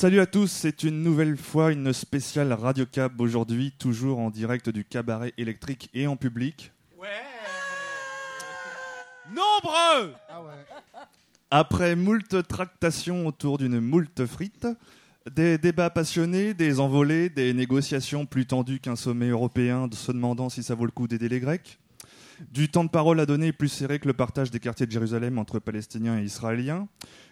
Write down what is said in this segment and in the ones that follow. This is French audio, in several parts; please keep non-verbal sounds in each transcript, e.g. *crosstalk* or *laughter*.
Salut à tous, c'est une nouvelle fois une spéciale Radio Cab aujourd'hui, toujours en direct du cabaret électrique et en public. Ouais. Nombreux Après moult tractations autour d'une moult frite, des débats passionnés, des envolées, des négociations plus tendues qu'un sommet européen se demandant si ça vaut le coup d'aider les Grecs, du temps de parole à donner plus serré que le partage des quartiers de Jérusalem entre Palestiniens et Israéliens,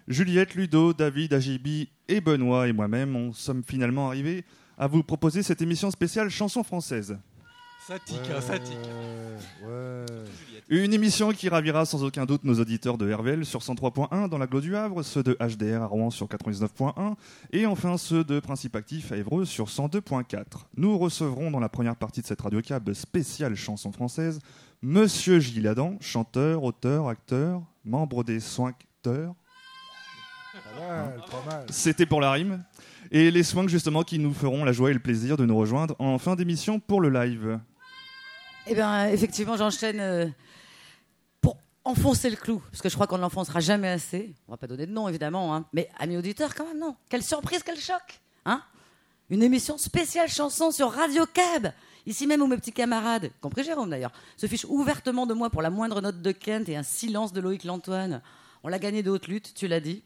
Juliette, Ludo, David, Agibi et Benoît et moi-même, on sommes finalement arrivés à vous proposer cette émission spéciale chanson française. Ça tique, hein, ça tique. Une émission qui ravira sans aucun doute nos auditeurs de RVL sur 103.1 dans la Glo du Havre, ceux de HDR à Rouen sur 99.1 et enfin ceux de Principe Actif à Évreux sur 102.4. Nous recevrons dans la première partie de cette radio cab spéciale chanson française Monsieur Gilles Adam, chanteur, auteur, acteur, membre des Soincteurs. C'était pour la rime. Et les soins justement qui nous feront la joie et le plaisir de nous rejoindre en fin d'émission pour le live. Eh bien, effectivement, j'enchaîne euh, pour enfoncer le clou, parce que je crois qu'on ne l'enfoncera jamais assez. On va pas donner de nom, évidemment, hein. mais amis auditeurs, quand même, non. Quelle surprise, quel choc hein Une émission spéciale chanson sur Radio Cab Ici même où mes petits camarades, compris Jérôme d'ailleurs, se fichent ouvertement de moi pour la moindre note de Kent et un silence de Loïc Lantoine. On l'a gagné de haute lutte, tu l'as dit.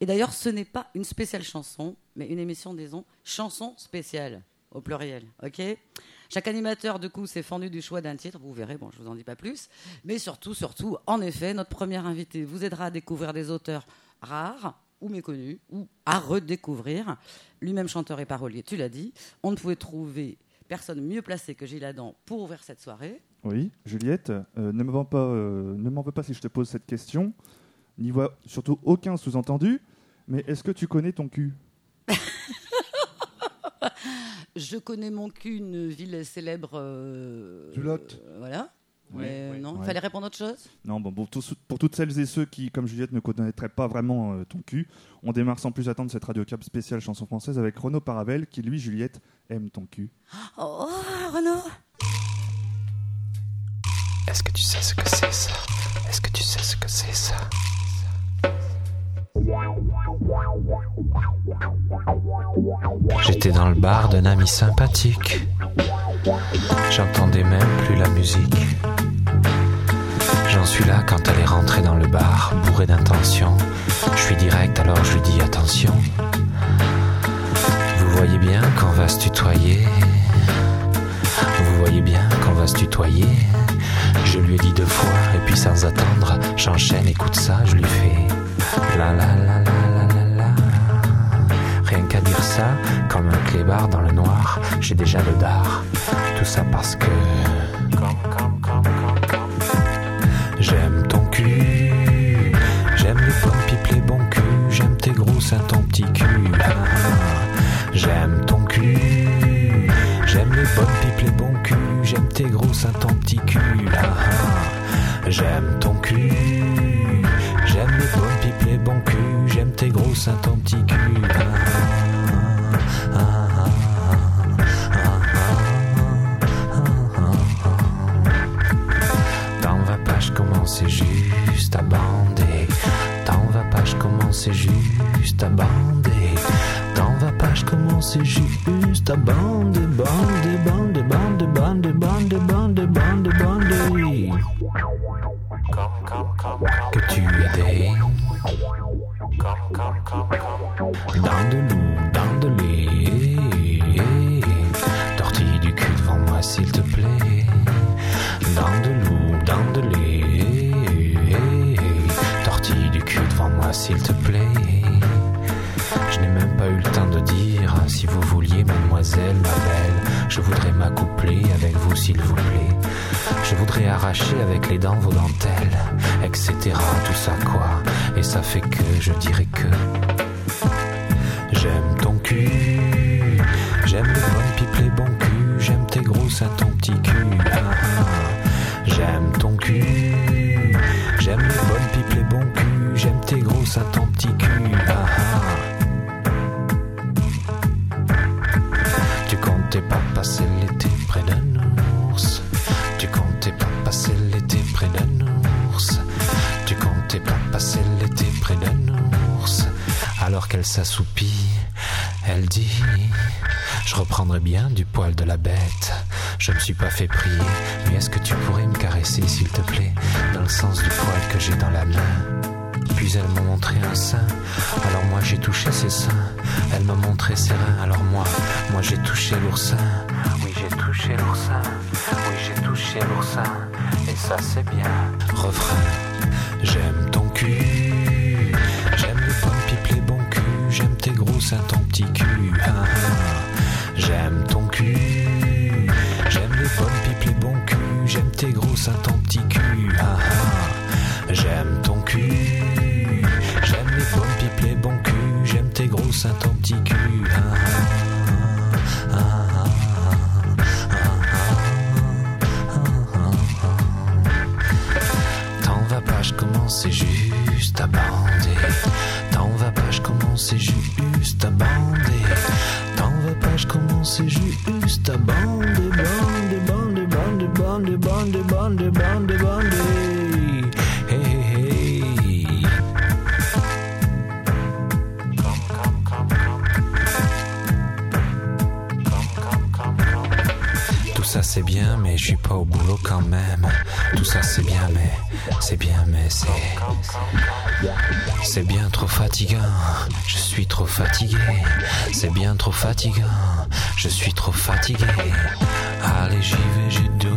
Et d'ailleurs, ce n'est pas une spéciale chanson, mais une émission, disons, chanson spéciale, au pluriel, ok? Chaque animateur, de coup, s'est fendu du choix d'un titre. Vous verrez, bon, je vous en dis pas plus. Mais surtout, surtout, en effet, notre premier invité vous aidera à découvrir des auteurs rares ou méconnus, ou à redécouvrir. Lui-même chanteur et parolier, tu l'as dit. On ne pouvait trouver personne mieux placée que Gilles Adam pour ouvrir cette soirée. Oui, Juliette, euh, ne m'en pas, euh, veux pas si je te pose cette question. N'y vois surtout aucun sous-entendu. Mais est-ce que tu connais ton cul? *laughs* Je connais mon cul, une ville célèbre. Euh, du Lot. euh, voilà. Oui, Mais oui. non, il Ouais. fallait répondre à autre chose? Non, bon, pour toutes celles et ceux qui, comme Juliette, ne connaîtraient pas vraiment euh, ton cul, on démarre sans plus attendre cette radio cap spéciale chanson française avec Renaud Paravel, qui lui, Juliette, aime ton cul. Oh, Renaud Est-ce que tu sais ce que c'est ça? Est-ce que tu sais ce que c'est ça? J'étais dans le bar d'un ami sympathique. J'entendais même plus la musique. J'en suis là quand elle est rentrée dans le bar, bourré d'intention. Je suis direct alors je lui dis attention. Vous voyez bien qu'on va se tutoyer. Vous voyez bien qu'on va se tutoyer. Je lui ai dit deux fois, et puis sans attendre, j'enchaîne, écoute ça, je lui fais la la la la la la. Rien qu'à dire ça, comme un clébard dans le noir, j'ai déjà le dard. Tout ça parce que. J'aime ton cul, j'aime les pommes pipes, les bons culs, j'aime tes gros seins, ton petit cul. J'aime ton cul, j'aime les bonnes pipes, les bons culs, j'aime tes gros seins, ton petit cul. J'aime ton cul, les bons culs, j'aime tes gros seins, ton petit cul. Ah, ah, ah, commence juste à bander. T'en vas pas, je commence juste à bander. T'en vas pas, je commence juste à bander, bander, bander, bander, bander, bander, bander, bander. Que tu es des dans de l'eau, dans de lait. Tortille du cul devant moi, s'il te plaît. Dans de l'eau, dans de lait. Tortille du cul devant moi, s'il te plaît. Je n'ai même pas eu le temps de dire si vous vouliez, mademoiselle, ma belle. Je voudrais m'accoupler avec vous, s'il vous plaît. Je voudrais arracher avec les dents vos dentelles, etc. Tout ça quoi. Et ça fait que je dirais que j'aime ton cul. Qu'elle s'assoupit Elle dit, je reprendrai bien du poil de la bête. Je me suis pas fait prier, mais est-ce que tu pourrais me caresser, s'il te plaît, dans le sens du poil que j'ai dans la main puis elle m'a montré un sein, alors moi j'ai touché ses seins. Elle m'a montré ses reins, alors moi, moi j'ai touché l'oursin. Oui, j'ai touché l'oursin. Oui, j'ai touché l'oursin. Et ça c'est bien. Refrain, gros seins, ton petit cul. Ah, ah. J'aime ton cul. J'aime les pommes pipes, les bons culs. J'aime tes gros seins, ton trop fatigant. Je suis trop fatigué. Allez, j'y vais, j'ai d'autres.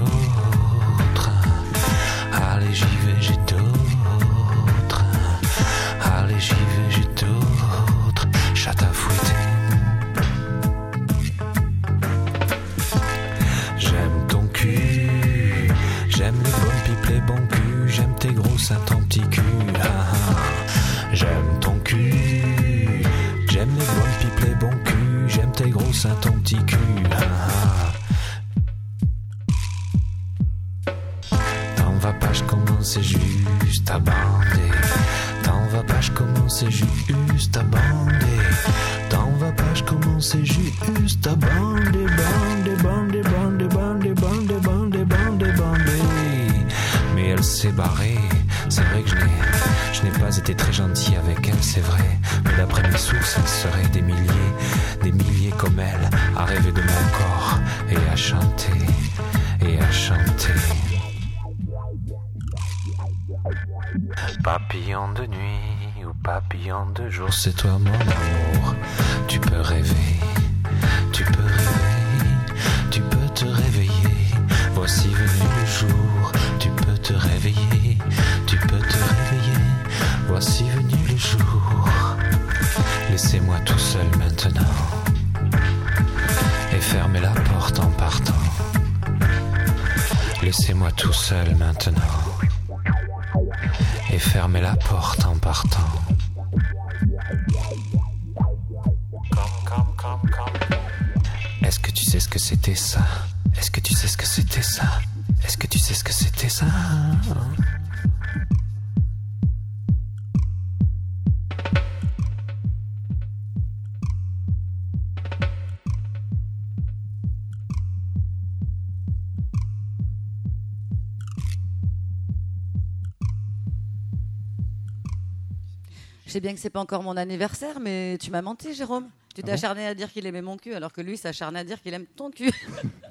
Bien que c'est pas encore mon anniversaire, mais tu m'as menti, Jérôme. Tu t'es bon acharné à dire qu'il aimait mon cul, alors que lui s'acharne à dire qu'il aime ton cul.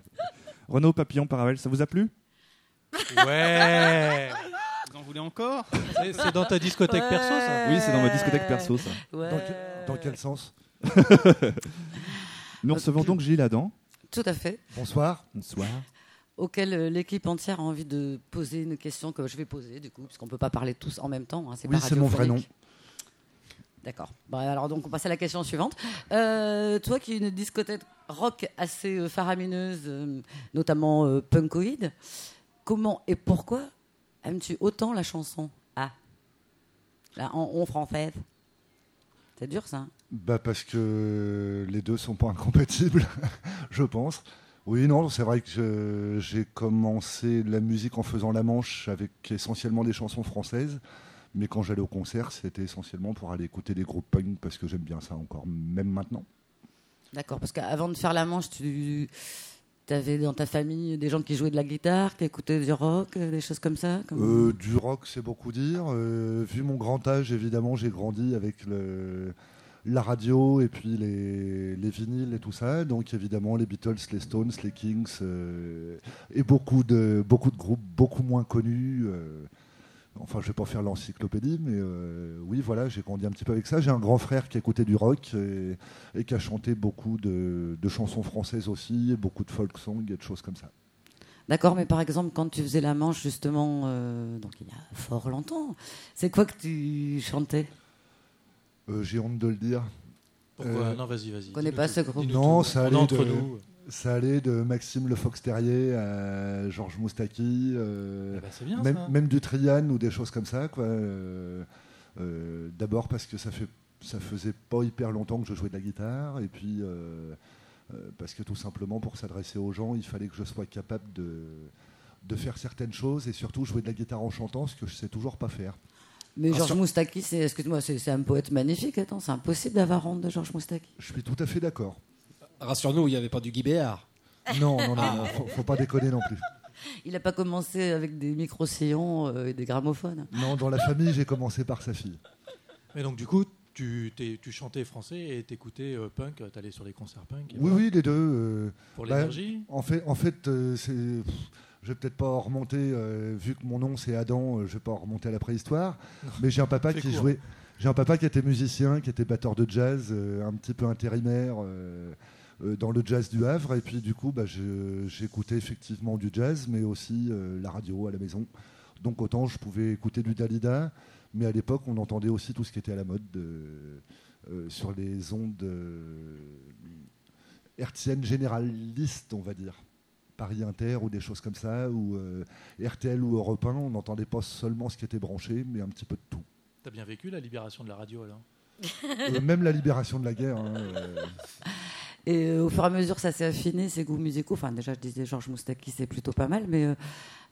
*laughs* Renaud Papillon Paravelle, ça vous a plu? Ouais Vous en voulez encore? C'est- C'est dans ta discothèque perso, ça? Oui, c'est dans ma discothèque perso, ça. Ouais. Dans, que- dans quel sens? *laughs* Nous recevons donc Gilles Adam. Tout à fait. Bonsoir. Bonsoir. Auquel euh, l'équipe entière a envie de poser une question que je vais poser, du coup, parce qu'on peut pas parler tous en même temps. hein, Oui, pas c'est mon vrai radiophonique. D'accord. Bon, alors donc on passe à la question suivante. Euh, toi qui es une discothèque rock assez euh, faramineuse, euh, notamment punkoïde, comment et pourquoi aimes-tu autant la chanson Ah, là, en, française. C'est dur ça. hein? Bah parce que les deux sont pas incompatibles, *laughs* je pense. Oui, non, c'est vrai que j'ai commencé la musique en faisant la manche avec essentiellement des chansons françaises. Mais quand j'allais au concert, c'était essentiellement pour aller écouter des groupes punk parce que j'aime bien ça encore, même maintenant. D'accord, parce qu'avant de faire la manche, tu avais dans ta famille des gens qui jouaient de la guitare, qui écoutaient du rock, euh, des choses comme ça comme- Euh, du rock, c'est beaucoup dire. Euh, vu mon grand âge, évidemment, j'ai grandi avec le, la radio et puis les, les, vinyles et tout ça. Donc évidemment les Beatles, les Stones, les Kings euh, et beaucoup de, beaucoup de groupes beaucoup moins connus. Euh, enfin, je vais pas faire l'encyclopédie, mais euh, oui, voilà, j'ai grandi un petit peu avec ça. J'ai un grand frère qui écoutait du rock et, qui a chanté beaucoup de, de, chansons françaises aussi, et beaucoup de folk songs et de choses comme ça. D'accord, mais par exemple, quand tu faisais la manche, justement, donc il y a fort longtemps, c'est quoi que tu chantais? Euh, j'ai honte de le dire. Pourquoi? Euh, Non, vas-y, vas-y. connais pas ce groupe Non, ça allait, de, nous. Ça allait de Maxime Le Fox Terrier à Georges Moustaki, euh, eh ben, même, même, du Trian ou des choses comme ça. Quoi. D'abord parce que ça, fait, ça faisait pas hyper longtemps que je jouais de la guitare, et puis parce que tout simplement pour s'adresser aux gens, il fallait que je sois capable de, de faire certaines choses et surtout jouer de la guitare en chantant, ce que je sais toujours pas faire. Mais Georges Moustaki, c'est, excuse-moi, c'est, un poète magnifique. Attends, c'est impossible d'avoir honte de Georges Moustaki. Je suis tout à fait d'accord. Rassure-nous, il n'y avait pas du Guy Béard. *laughs* Non, non, non, ah. faut, pas déconner non plus. *laughs* Il n'a pas commencé avec des micro-sillons euh, et des gramophones. Non, dans la *laughs* famille, j'ai commencé par sa fille. Mais donc, du coup, tu, tu chantais français et t'écoutais euh, punk, t'allais sur les concerts punk Oui, oui, les deux. Euh, Pour bah, l'énergie En fait, en fait c'est je vais peut-être pas remonter, euh, vu que mon nom c'est Adam, je euh, je vais pas remonter à la préhistoire. mais j'ai un papa qui jouait. J'ai un papa qui était musicien, qui était batteur de jazz, euh, un petit peu intérimaire dans le jazz du Havre. Et puis du coup, bah, j'écoutais effectivement du jazz, mais aussi la radio à la maison. Donc autant je pouvais écouter du Dalida, mais à l'époque on entendait aussi tout ce qui était à la mode sur les ondes hertziennes généralistes, on va dire. Paris Inter ou des choses comme ça, ou euh, RTL ou Europe 1, on n'entendait pas seulement ce qui était branché, mais un petit peu de tout. T'as bien vécu la libération de la radio alors euh, *laughs* Même la libération de la guerre. Hein, euh. Et au fur et à mesure, ça s'est affiné, ces goûts musicaux. Enfin, déjà, je disais Georges Moustaki, c'est plutôt pas mal, mais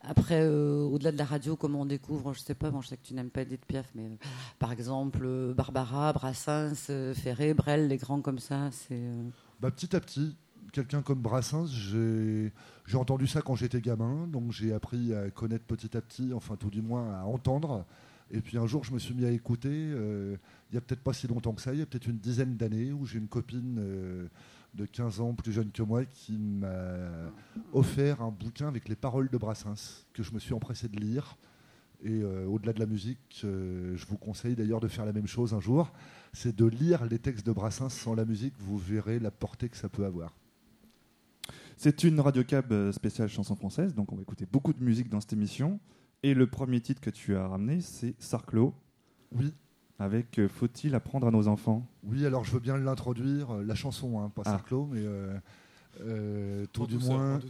après, au-delà de la radio, comment on découvre Je sais pas, bon, je sais que tu n'aimes pas Edith Piaf, mais par exemple, Barbara, Brassens, Ferré, Brel, les grands comme ça, c'est. Bah, petit à petit, quelqu'un comme Brassens, j'ai entendu ça quand j'étais gamin, donc j'ai appris à connaître petit à petit, enfin tout du moins à entendre. Et puis un jour, je me suis mis à écouter, euh, il n'y a peut-être pas si longtemps que ça, il y a peut-être une dizaine d'années, où j'ai une copine euh, de 15 ans plus jeune que moi qui m'a offert un bouquin avec les paroles de Brassens, que je me suis empressé de lire. Et euh, au-delà de la musique, je vous conseille d'ailleurs de faire la même chose un jour, c'est de lire les textes de Brassens sans la musique, vous verrez la portée que ça peut avoir. C'est une radio cab euh, spéciale chanson française, donc on va écouter beaucoup de musique dans cette émission. Et le premier titre que tu as ramené, c'est Sarclo. Oui. Avec euh, Faut-il apprendre à nos enfants? Oui, alors je veux bien l'introduire, euh, la chanson, hein, pas ah. Sarclo, mais tout du moins.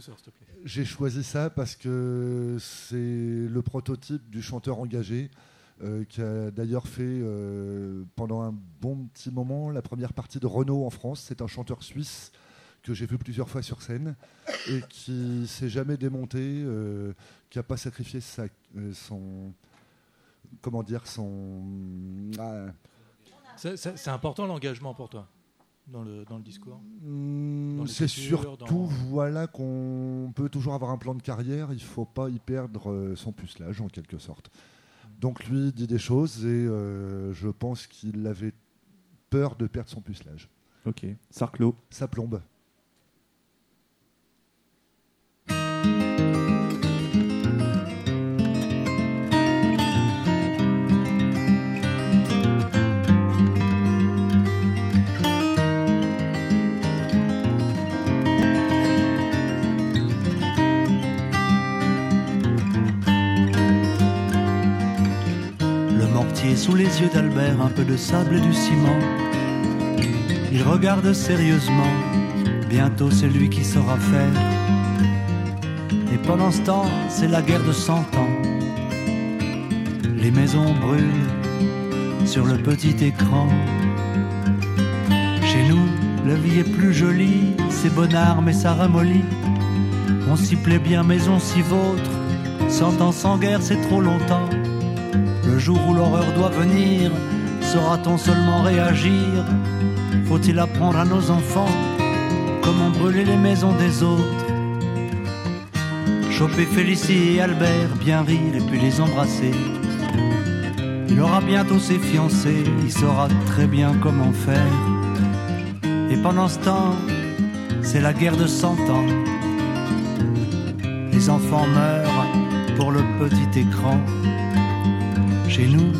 J'ai choisi ça parce que c'est le prototype du chanteur engagé. qui a d'ailleurs fait pendant un bon petit moment la première partie de Renault en France. C'est un chanteur suisse que j'ai vu plusieurs fois sur scène et qui s'est jamais démonté, euh, qui n'a pas sacrifié sa, euh, son. Comment dire Son. Ah. C'est important l'engagement pour toi dans le, dans le discours hmm, C'est surtout voilà qu'on peut toujours avoir un plan de carrière, il ne faut pas y perdre euh, son pucelage en quelque sorte. Donc lui dit des choses et je pense qu'il avait peur de perdre son pucelage. Ok, Sarclo. Ça plombe. Sous les yeux d'Albert, un peu de sable et du ciment. Il regarde sérieusement, bientôt c'est lui qui saura faire. Et pendant ce temps, c'est la guerre de cent ans. Les maisons brûlent sur le petit écran. Chez nous, la vie est plus jolie, c'est bonnard mais ça ramollit. On s'y plaît bien mais on s'y vautre. Cent ans sans guerre, c'est trop longtemps. Le jour où l'horreur doit venir, saura-t-on seulement réagir? Faut-il apprendre à nos enfants comment brûler les maisons des autres? Choper Félicie et Albert, bien rire et puis les embrasser. Il aura bientôt ses fiancés, il saura très bien comment faire. Et pendant ce temps, c'est la guerre de cent ans. Les enfants meurent pour le petit écran. Chez nous,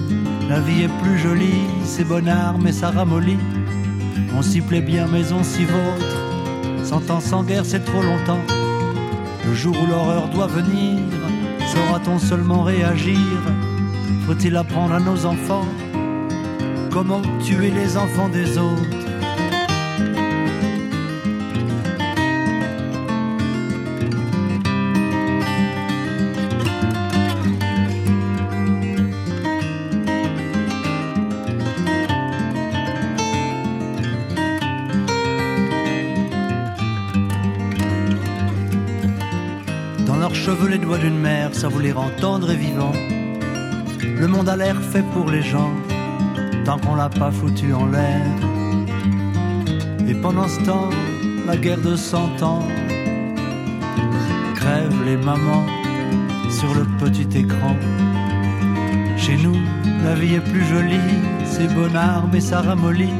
la vie est plus jolie, c'est bonnard mais ça ramollit. On s'y plaît bien mais on s'y vautre. Cent ans sans guerre, c'est trop longtemps. Le jour où l'horreur doit venir, saura-t-on seulement réagir? Faut-il apprendre à nos enfants comment tuer les enfants des autres? Doigts d'une mère, ça voulait entendre et vivant. Le monde a l'air fait pour les gens, tant qu'on l'a pas foutu en l'air. Et pendant ce temps, la guerre de cent ans crève les mamans sur le petit écran. Chez nous, la vie est plus jolie, c'est bonnard mais ça ramollit.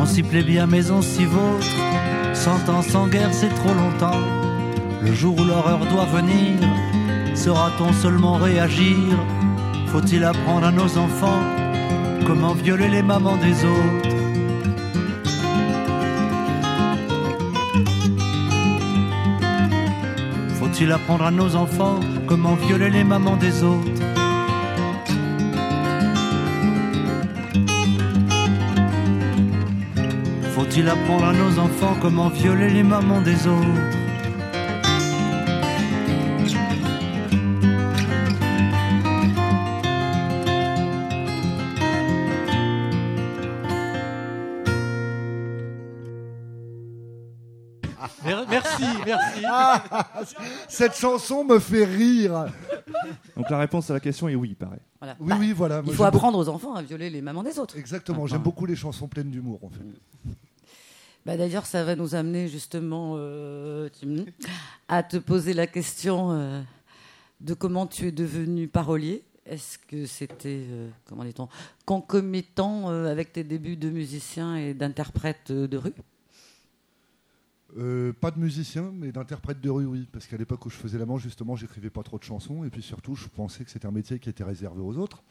On s'y plaît bien mais on s'y vautre. Cent ans sans guerre, c'est trop longtemps. Le jour où l'horreur doit venir, saura-t-on seulement réagir? Faut-il apprendre à nos enfants comment violer les mamans des autres? Faut-il apprendre à nos enfants comment violer les mamans des autres? Faut-il apprendre à nos enfants comment violer les mamans des autres? Cette chanson me fait rire. Donc la réponse à la question est oui, pareil. Voilà. Oui, Bah, oui, voilà. Il faut j'aime apprendre aux enfants à violer les mamans des autres. beaucoup- Exactement, Ah, j'aime ah. beaucoup les chansons pleines d'humour, en fait. Bah, D'ailleurs, ça va nous amener justement euh, Tim, à te poser la question euh, de comment tu es devenu parolier. Est-ce que c'était, euh, comment dit-on, concomitant euh, avec tes débuts de musicien et d'interprète euh, de rue? Euh, pas de musicien, mais d'interprète de rue, oui. Parce qu'à l'époque où je faisais la manche, justement, j'écrivais pas trop de chansons. Et puis surtout, je pensais que c'était un métier qui était réservé aux autres.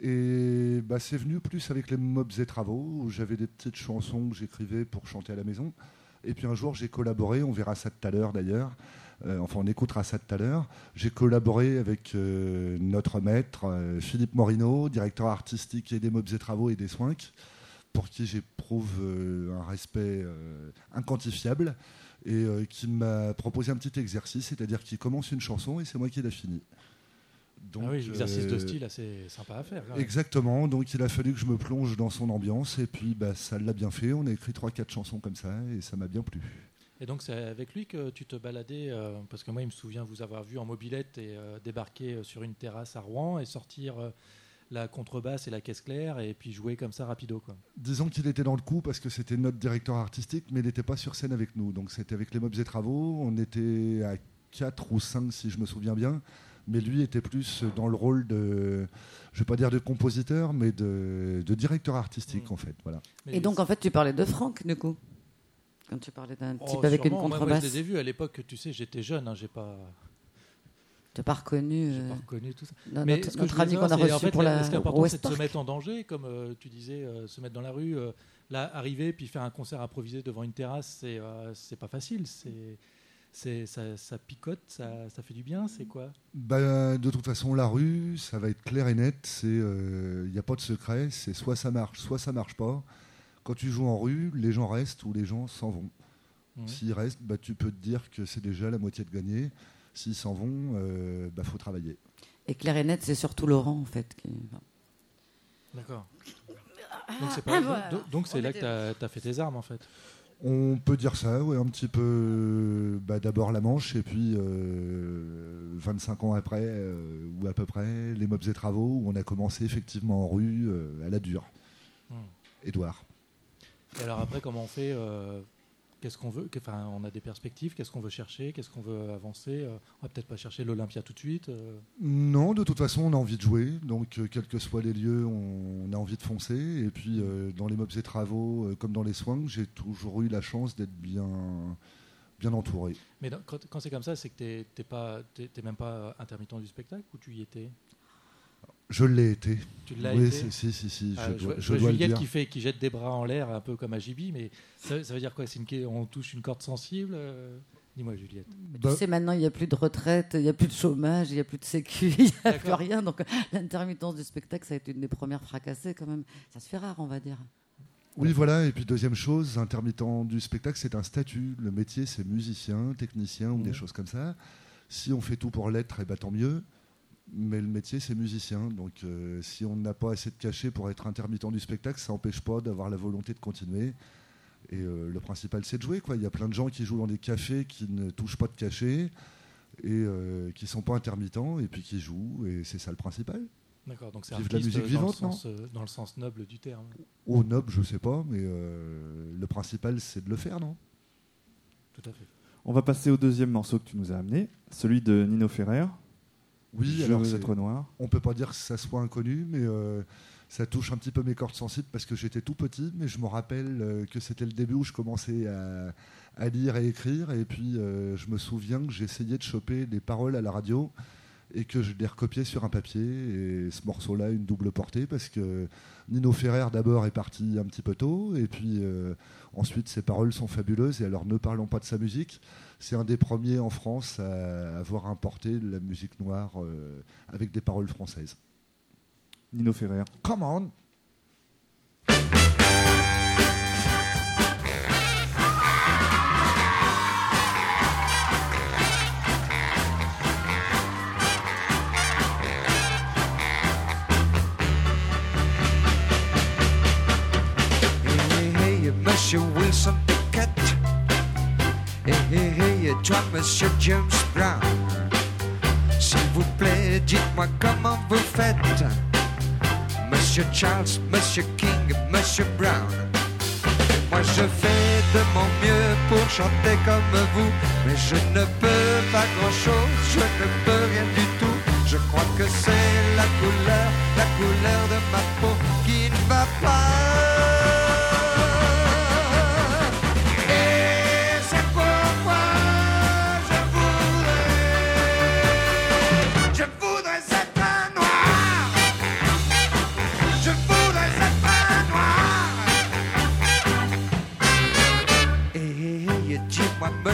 Et bah, c'est venu plus avec les mobs et travaux, où j'avais des petites chansons que j'écrivais pour chanter à la maison. Et puis un jour, j'ai collaboré, on verra ça tout à l'heure d'ailleurs. Euh, enfin, on écoutera ça tout à l'heure. J'ai collaboré avec euh, notre maître, Philippe Morino, directeur artistique des mobs et travaux et des Swinks, pour qui j'éprouve euh, un respect euh, inquantifiable et euh, qui m'a proposé un petit exercice, c'est-à-dire qu'il commence une chanson et c'est moi qui la finis. Donc, ah oui, exercice de style assez sympa à faire. Exactement, donc il a fallu que je me plonge dans son ambiance et puis bah, ça l'a bien fait. On a écrit 3-4 chansons comme ça et ça m'a bien plu. Et donc c'est avec lui que tu te baladais, euh, parce que moi il me souvient vous avoir vu en mobilette et euh, débarquer sur une terrasse à Rouen et sortir la contrebasse et la caisse claire et puis jouer comme ça rapido quoi. Disons qu'il était dans le coup parce que c'était notre directeur artistique, mais il n'était pas sur scène avec nous. Donc c'était avec les Mobs et Travaux. On était à 4 ou 5 si je me souviens bien. Mais lui était plus dans le rôle de, je vais pas dire de compositeur, mais de, de directeur artistique Mm. en fait. Voilà. Et donc, en fait, tu parlais de Franck, du coup Quand tu parlais d'un Oh, type avec une sûrement, contrebasse. Moi, je les ai vus à l'époque, tu sais, j'étais jeune, hein, j'ai pas, Tu n'as pas reconnu j'ai euh, pas reconnu tout ça. Mais notre, ce que notre qu'on a reçu en fait, pour la- Ce qui est important, West c'est de se mettre en danger, comme euh, tu disais, euh, se mettre dans la rue. euh, là, arriver puis faire un concert improvisé devant une terrasse, c'est euh, c'est pas facile. C'est c'est ça, ça picote, ça, ça fait du bien. C'est quoi? Bah, de toute façon, la rue, ça va être clair et net. Il n'y a pas de secret. C'est soit ça marche, soit ça marche pas. Quand tu joues en rue, les gens restent ou les gens s'en vont. S'ils restent, bah, tu peux te dire que c'est déjà la moitié de gagné. S'ils s'en vont, il bah, faut travailler. Et Claire et Net, c'est surtout Laurent, en fait. Qui... D'accord. Donc c'est pas- Ah, voilà. donc- donc c'est là que tu as, fait tes armes en fait. On peut dire ça, ouais, un petit peu. bah, D'abord la Manche, et puis euh, 25 ans après, euh, ou à peu près, les Mobs et Travaux, où on a commencé effectivement en rue, euh, à la dure. Hmm. Édouard. Et alors après, comment on fait euh, qu'est-ce qu'on veut Enfin, on a des perspectives. Qu'est-ce qu'on veut chercher Qu'est-ce qu'on veut avancer euh, On va peut-être pas chercher l'Olympia tout de suite. euh. Non, de toute façon, on a envie de jouer. Donc, euh, quels que soient les lieux, on, a envie de foncer. Et puis, euh, dans les mobs et travaux, euh, comme dans les swings, j'ai toujours eu la chance d'être bien, bien entouré. Mais dans- quand, quand c'est comme ça, c'est que t'es t'es même pas intermittent du spectacle ou tu y étais? Je l'ai été. Tu l'as oui, été si, si, si, si, Ah, je, je dois, vois- je le Juliette dire. qui, fait, qui jette des bras en l'air, un peu comme à Jibi, mais ça, ça veut dire quoi? C'est une, On touche une corde sensible euh? Dis-moi, Juliette. Bah, Tu sais, maintenant, il n'y a plus de retraite, il n'y a plus de chômage, il n'y a plus de sécu, *laughs* il n'y a plus rien. Donc, l'intermittence du spectacle, ça a été une des premières fracassées quand même. Ça se fait rare, on va dire. Oui, voilà. Et puis, deuxième chose, intermittent du spectacle, c'est un statut. Le métier, c'est musicien, technicien ou des choses comme ça. Si on fait tout pour l'être, eh ben, tant mieux. Mais le métier, c'est musicien. Donc, euh, si on n'a pas assez de cachet pour être intermittent du spectacle, ça n'empêche pas d'avoir la volonté de continuer. Et euh, le principal, c'est de jouer. Quoi. Il y a plein de gens qui jouent dans des cafés qui ne touchent pas de cachet et euh, qui ne sont pas intermittents et puis qui jouent. Et c'est ça le principal. D'accord, donc c'est la musique dans, vivante, le non sens, dans le sens noble du terme. Au noble, je sais pas, mais euh, le principal, c'est de le faire, non Tout à fait. On va passer au deuxième morceau que tu nous as amené, celui de Nino Ferrer. Oui, alors être noir. on peut pas dire que ça soit inconnu, mais euh, ça touche un petit peu mes cordes sensibles parce que j'étais tout petit, mais je me rappelle euh, que c'était le début où je commençais à, à lire et écrire, et puis euh, je me souviens que j'essayais de choper des paroles à la radio et que je les recopiais sur un papier, et ce morceau-là, une double portée, parce que Nino Ferrer d'abord est parti un petit peu tôt, et puis euh, ensuite ses paroles sont fabuleuses, et alors ne parlons pas de sa musique, c'est un des premiers en France à avoir importé de la musique noire euh, avec des paroles françaises. Nino Ferrer. Come on Monsieur James Brown. S'il vous plaît, dites-moi comment vous faites. Monsieur Charles, Monsieur King, Monsieur Brown. Moi, je fais de mon mieux pour chanter comme vous, mais je ne peux pas grand-chose, je ne peux rien du tout. Je crois que c'est la couleur, la couleur de ma peau qui ne va pas.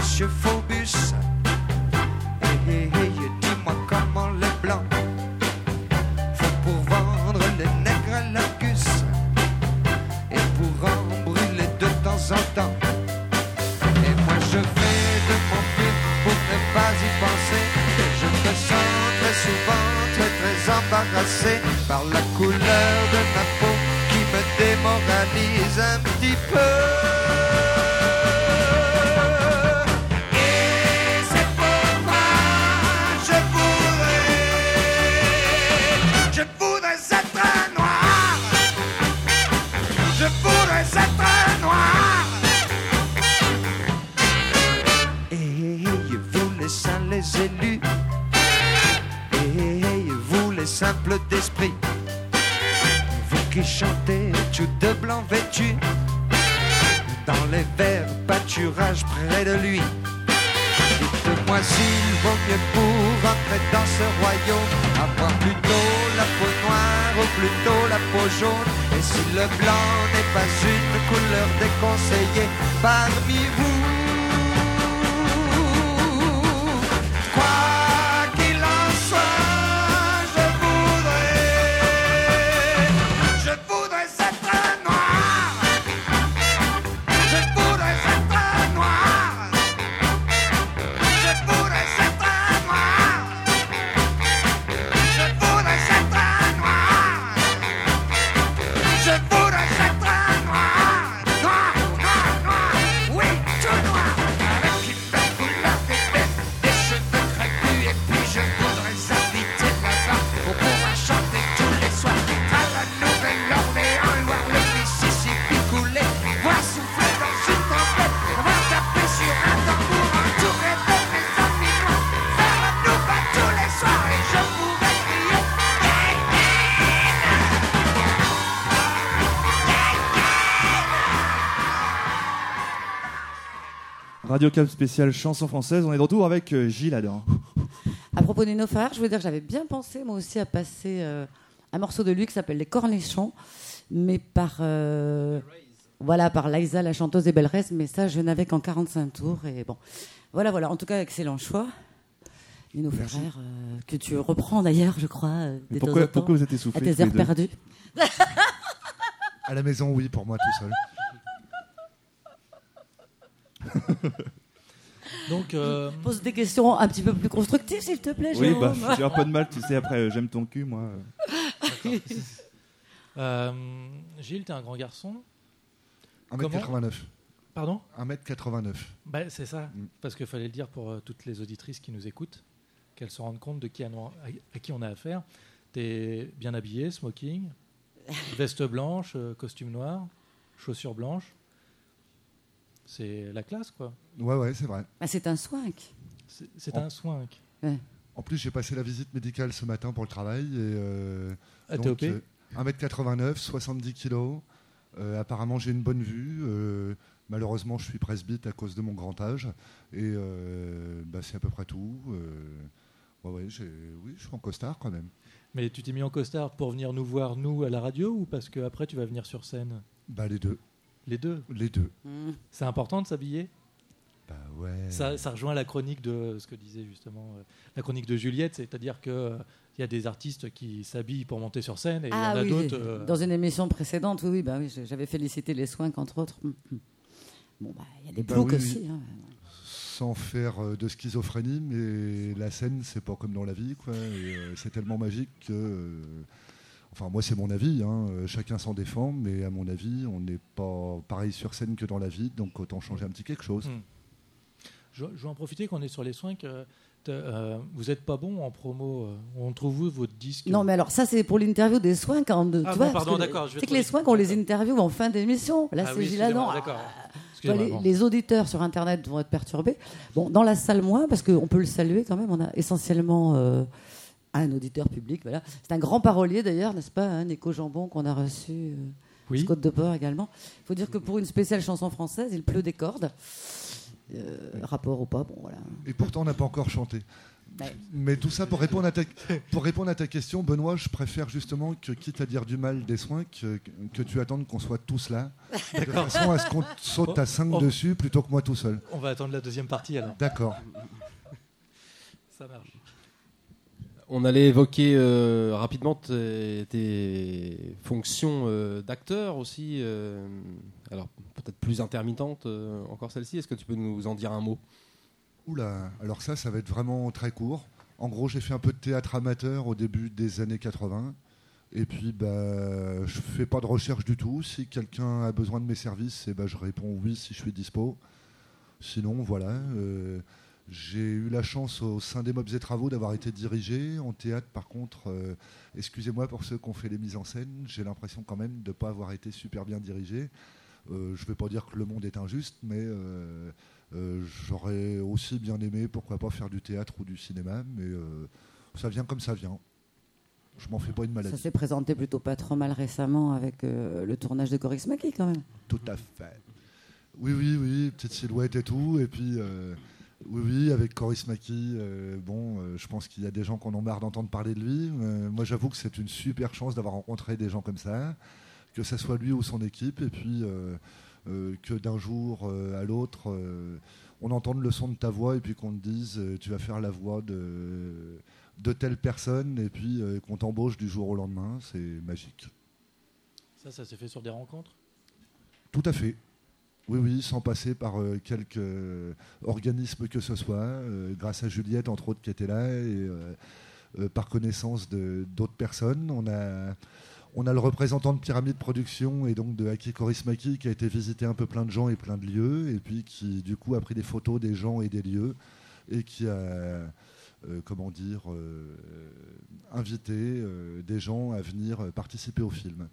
Monsieur Phobus. Et dis-moi comment les blancs font pour vendre les nègres à l'Argus et pour en brûler de temps en temps. Et moi je fais de mon mieux pour ne pas y penser. Je me sens très souvent très très embarrassé par la couleur de ma peau qui me démoralise un petit peu. Élus. Et vous les simples d'esprit. Vous qui chantez tout de blanc vêtu. Dans les verts pâturages près de lui. Dites-moi s'il vaut mieux pour entrer dans ce royaume avoir plutôt la peau noire ou plutôt la peau jaune. Et si le blanc n'est pas une couleur déconseillée parmi vous. Radio Cap spécial chanson française. On est de retour avec euh, Gilles Adam. À propos des Ferrer, je veux dire que j'avais bien pensé moi aussi à passer euh, un morceau de lui qui s'appelle Les Cornichons, mais par euh, voilà par Liza, la chanteuse des Belles Restes, mais ça je n'avais qu'en 45 tours et bon voilà voilà. En tout cas excellent choix. Nino Ferrer, que tu reprends d'ailleurs, je crois. Mais pourquoi, pourquoi vous êtes à essoufflés tes heures perdues. À la maison, oui, pour moi tout seul. *laughs* Donc, euh, Pose des questions un petit peu plus constructives, s'il te plaît, Oui, bah, j'ai un peu de mal, tu sais, après, euh, j'aime ton cul, moi. *laughs* euh, Gilles, t'es un grand garçon. 1m89. Pardon 1m89. Bah, C'est ça, Mm. parce qu'il fallait le dire pour euh, toutes les auditrices qui nous écoutent, qu'elles se rendent compte de qui, on a- à qui on a affaire. T'es bien habillé, smoking, *laughs* veste blanche, costume noir, chaussures blanches. C'est la classe, quoi. Ouais, ouais, c'est vrai. Ah, c'est un swing. C'est c'est un swing. En plus, j'ai passé la visite médicale ce matin pour le travail. Et, euh, donc, ATOP euh, 1m89, 70 kg. Euh, apparemment, j'ai une bonne vue. Euh, malheureusement, je suis presbyte à cause de mon grand âge. Et euh, bah, c'est à peu près tout. Euh, ouais, ouais, j'ai- oui, je suis en costard quand même. Mais tu t'es mis en costard pour venir nous voir, nous, à la radio, ou parce qu'après tu vas venir sur scène? Bah, les deux. Les deux. Les deux. Mmh. C'est important de s'habiller? Bah, ouais. ça, ça rejoint la chronique de ce que disait justement euh, la chronique de Juliette, c'est-à-dire que euh, il y a des artistes qui s'habillent pour monter sur scène et il y en Ah a oui, d'autres. euh, dans une émission précédente, oui, oui, bah oui, j'avais félicité les soins entre autres. Mm, mm. Bon, bah, il y a des Bah ploucs oui, aussi. hein. sans faire euh, de schizophrénie, mais la scène, c'est pas comme dans la vie, quoi. Et, euh, c'est tellement magique que. Euh, enfin, moi, c'est mon avis, hein, euh, chacun s'en défend, mais à mon avis, on n'est pas pareil sur scène que dans la vie, donc autant changer un petit quelque chose. Hmm. Je, je vais en profiter qu'on est sur les soins. Que, t'as- euh, vous n'êtes pas bon en promo. euh, on trouve où votre disque? Non, mais alors ça, c'est pour l'interview des soins quand de, Ah tu bon, vois, pardon, que d'accord, je vais C'est que les soins qu'on les interview en fin d'émission. Là, Ah c'est oui. D'accord. Excusez-moi, les, bon. les auditeurs sur Internet vont être perturbés. Bon, dans la salle moins, parce qu'on peut le saluer quand même. On a essentiellement euh, un auditeur public. Voilà. C'est un grand parolier d'ailleurs, n'est-ce pas, hein, Nico Jambon, qu'on a reçu. euh, Oui. Scott de également. Il faut dire que pour une spéciale chanson française, il pleut des cordes. Euh, rapport ou pas, bon voilà. Et pourtant, on n'a pas encore chanté. Ouais. Mais tout ça pour répondre, à ta, pour répondre à ta question, Benoît, je préfère justement que, quitte à dire du mal des soins, que, que tu attendes qu'on soit tous là, *laughs* de façon à ce qu'on saute à 5 Oh. dessus plutôt que moi tout seul. On va attendre la deuxième partie alors. D'accord. Ça marche. On allait évoquer euh, rapidement tes, fonctions euh, d'acteur aussi. euh, alors peut-être plus intermittentes euh, encore celle-ci. Est-ce que tu peux nous en dire un mot? Oula, alors ça, ça va être vraiment très court. En gros, j'ai fait un peu de théâtre amateur au début des années 80. Et puis, bah, je fais pas de recherche du tout. Si quelqu'un a besoin de mes services, eh ben, je réponds oui si je suis dispo. Sinon, voilà. J'ai eu la chance au sein des Mobs et Travaux d'avoir été dirigé. En théâtre, par contre, euh, excusez-moi pour ceux qui ont fait les mises en scène, j'ai l'impression quand même de ne pas avoir été super bien dirigé. Euh, je ne vais pas dire que le monde est injuste, mais euh, j'aurais aussi bien aimé, pourquoi pas, faire du théâtre ou du cinéma, mais ça vient comme ça vient. Je m'en fais pas une Ça maladie. s'est présenté plutôt pas trop mal récemment avec le tournage de Coris Maki quand même. Tout à fait. Oui, oui, oui, petite silhouette et tout. Et puis, oui, oui, avec Coris Maki, euh, bon, euh, je pense qu'il y a des gens qui en ont marre d'entendre parler de lui. Euh, moi, j'avoue que c'est une super chance d'avoir rencontré des gens comme ça, que ce soit lui ou son équipe, et puis euh, que d'un jour à l'autre, on entende le son de ta voix et puis qu'on te dise tu vas faire la voix de, de telle personne, et puis qu'on t'embauche du jour au lendemain. C'est magique. Ça, ça s'est fait sur des rencontres? Tout à fait. Oui, oui, sans passer par euh, quelque euh, organisme que ce soit, euh, grâce à Juliette, entre autres, qui était là, et par connaissance d'autres personnes. On a, le représentant de Pyramide Production et donc de Aki Korismaki qui a été visiter un peu plein de gens et plein de lieux, et puis qui, du coup, a pris des photos des gens et des lieux, et qui a, comment dire, euh, invité euh, des gens à venir participer au film.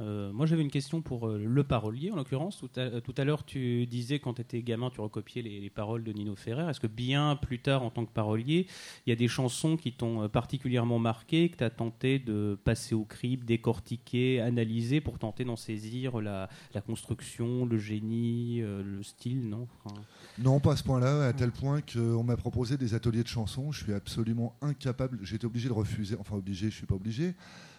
Euh, moi, j'avais une question pour euh, le parolier, en l'occurrence. Tout à, euh, l'heure, tu disais quand tu étais gamin, tu recopiais les, les paroles de Nino Ferrer. Est-ce que bien plus tard, en tant que parolier, il y a des chansons qui t'ont particulièrement marqué, que tu as tenté de passer au crible, décortiquer, analyser pour tenter d'en saisir la, construction, le génie, le style, non? Non, pas à ce point-là, à tel point qu'on m'a proposé des ateliers de chansons. Je suis absolument incapable. J'ai été obligé de refuser. Enfin, obligé, je suis pas obligé.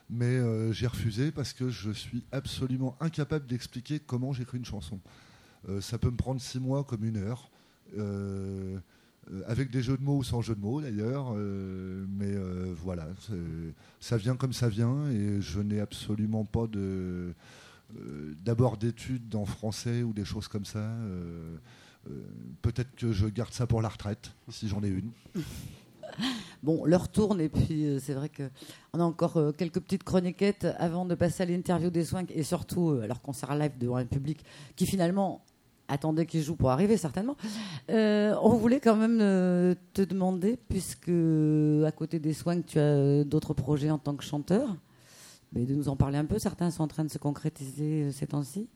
Mais euh, j'ai refusé parce que je suis absolument incapable d'expliquer comment j'écris une chanson. Euh, ça peut me prendre six mois comme une heure. Euh, avec des jeux de mots ou sans jeu de mots d'ailleurs. mais voilà, ça vient comme ça vient et je n'ai absolument pas D'abord d'études en français ou des choses comme ça. Peut-être que je garde ça pour la retraite, si j'en ai une. *laughs* Bon, l'heure tourne et puis euh, c'est vrai que on a encore euh, quelques petites chroniquettes avant de passer à l'interview des soins et surtout euh, leur concert live devant un public qui finalement attendait qu'ils jouent pour arriver certainement. Euh, on voulait quand même te demander, puisque à côté des soins, tu as d'autres projets en tant que chanteur, mais de nous en parler un peu. Certains sont en train de se concrétiser ces temps-ci.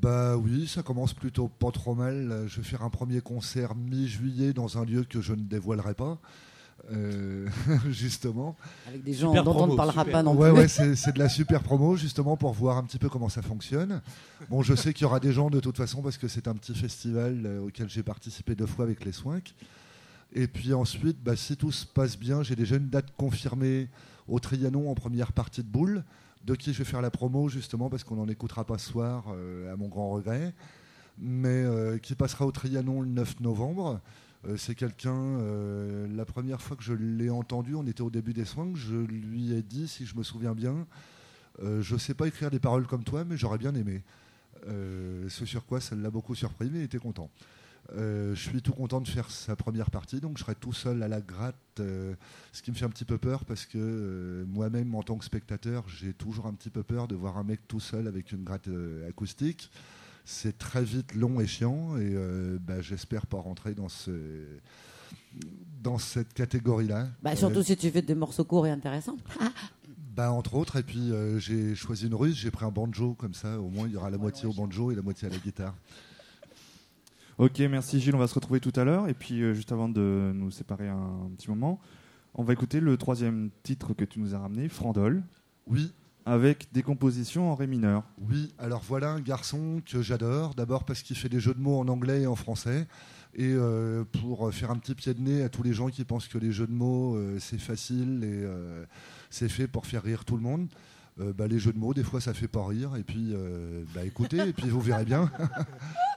Bah oui, ça commence plutôt pas trop mal. Je vais faire un premier concert mi-juillet dans un lieu que je ne dévoilerai pas. Euh, *laughs* justement. Avec des gens Super dont on ne parlera super. pas non Ouais, plus. ouais, c'est c'est de la super promo justement pour voir un petit peu comment ça fonctionne. Bon, je sais qu'il y aura des gens de toute façon parce que c'est un petit festival euh, auquel j'ai participé deux fois avec les Swinks. Et puis ensuite, bah, si tout se passe bien, j'ai déjà une date confirmée au Trianon en première partie de boule, de qui je vais faire la promo justement parce qu'on n'en écoutera pas ce soir euh, à mon grand regret, mais euh, qui passera au Trianon le 9 novembre. Euh, c'est quelqu'un, la première fois que je l'ai entendu, on était au début des soins, je lui ai dit, si je me souviens bien, je sais pas écrire des paroles comme toi, mais j'aurais bien aimé. Ce sur quoi ça l'a beaucoup surpris, mais il était content. Euh, je suis tout content de faire sa première partie, donc je serai tout seul à la gratte, euh, ce qui me fait un petit peu peur parce que euh, moi-même, en tant que spectateur, j'ai toujours un petit peu peur de voir un mec tout seul avec une gratte euh, acoustique. C'est très vite long et chiant, et euh, bah, j'espère pas rentrer dans, ce, dans cette catégorie-là. Bah, Euh, surtout si tu fais des morceaux courts et intéressants. bah, entre autres, et puis euh, j'ai choisi une ruse, j'ai pris un banjo, comme ça au moins il y aura la moitié au banjo et la moitié à la guitare. Ok, merci Gilles, on va se retrouver tout à l'heure. Et puis, euh, juste avant de nous séparer un, petit moment, on va écouter le troisième titre que tu nous as ramené, Frandol, Oui, avec des compositions en ré mineur. oui, alors voilà un garçon que j'adore, d'abord parce qu'il fait des jeux de mots en anglais et en français, et euh, pour faire un petit pied de nez à tous les gens qui pensent que les jeux de mots euh, c'est facile et c'est fait pour faire rire tout le monde. Bah, les jeux de mots, des fois, ça fait pas rire. Et puis, bah, écoutez, et puis vous verrez bien. *laughs*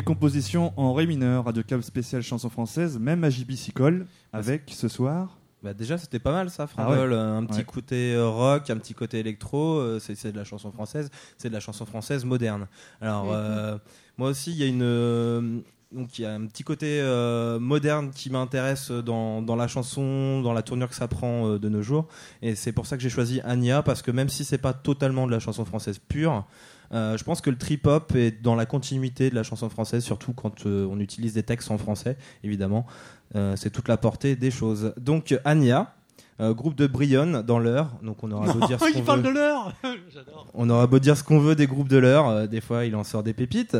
Décompositions en ré mineur, Radio Cab spécial chanson française, même à JB s'y colle, avec ce soir. Bah déjà c'était pas mal ça, Ah Frandol. ouais. Un petit Ouais. côté euh, rock, un petit côté électro, euh, c'est c'est de la chanson française, c'est de la chanson française moderne. Alors Mhm. euh, moi aussi il y a une donc il y a un petit côté euh, moderne qui m'intéresse dans, dans la chanson, dans la tournure que ça prend euh, de nos jours, et c'est pour ça que j'ai choisi Anya parce que même si c'est pas totalement de la chanson française pure. Euh, je pense que le trip-hop est dans la continuité de la chanson française, surtout quand euh, on utilise des textes en français, évidemment. Euh, c'est toute la portée des choses. Donc Anya, euh, groupe de Brionne dans l'heure. Donc on aura beau dire ce il qu'on parle veut. de l'heure *laughs* J'adore. On aura beau dire ce qu'on veut des groupes de l'heure. euh, des fois, il en sort des pépites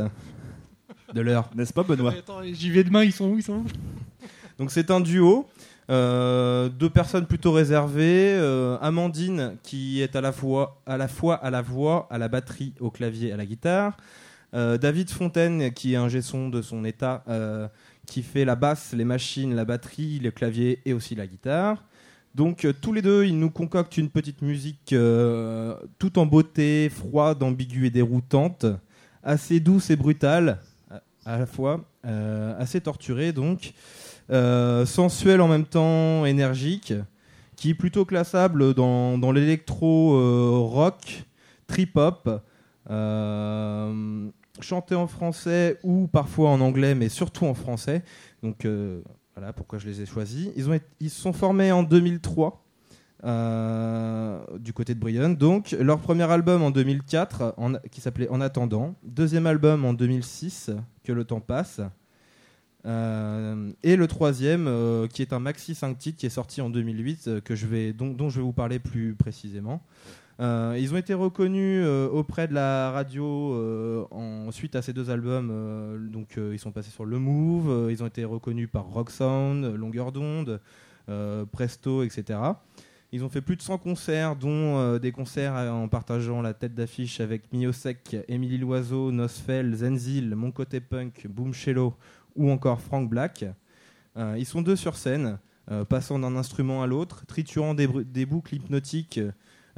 de l'heure. N'est-ce pas, Benoît? Attends, j'y vais demain, ils sont où, ils sont où? Donc c'est un duo. Euh, deux personnes plutôt réservées. euh, Amandine qui est à la fois à la fois à la voix, à la batterie, au clavier, à la guitare. Euh, David Fontaine qui est un gesson de son état, qui fait la basse, les machines, la batterie, le clavier et aussi la guitare. Donc tous les deux, ils nous concoctent une petite musique tout en beauté, froide, ambiguë et déroutante, assez douce et brutale à- la fois, assez torturée donc, euh, sensuelle en même temps, énergique, qui est plutôt classable dans, dans l'électro euh, rock, trip hop, euh, chanté en français ou parfois en anglais, mais surtout en français. Donc voilà pourquoi je les ai choisis. Ils, ont se sont formés en 2003 euh, du côté de Brionne. Donc leur premier album en 2004 en- qui s'appelait En attendant. Deuxième album en 2006, Que le temps passe. Euh, et le troisième, euh, qui est un maxi 5 titres, qui est sorti en 2008, euh, que je vais, dont, je vais vous parler plus précisément. Ils ont été reconnus auprès de la radio en, suite à ces deux albums. donc, ils sont passés sur Le Move. ils ont été reconnus par Rock Sound, Longueur d'onde, Presto, etc. Ils ont fait plus de 100 concerts, dont des concerts en partageant la tête d'affiche avec Miosek, Émilie Loiseau, Nosfell, Zenzil, Mon Côté Punk, Boom Shello ou encore Frank Black. Euh, ils sont deux sur scène, euh, passant d'un instrument à l'autre, triturant des, boucles hypnotiques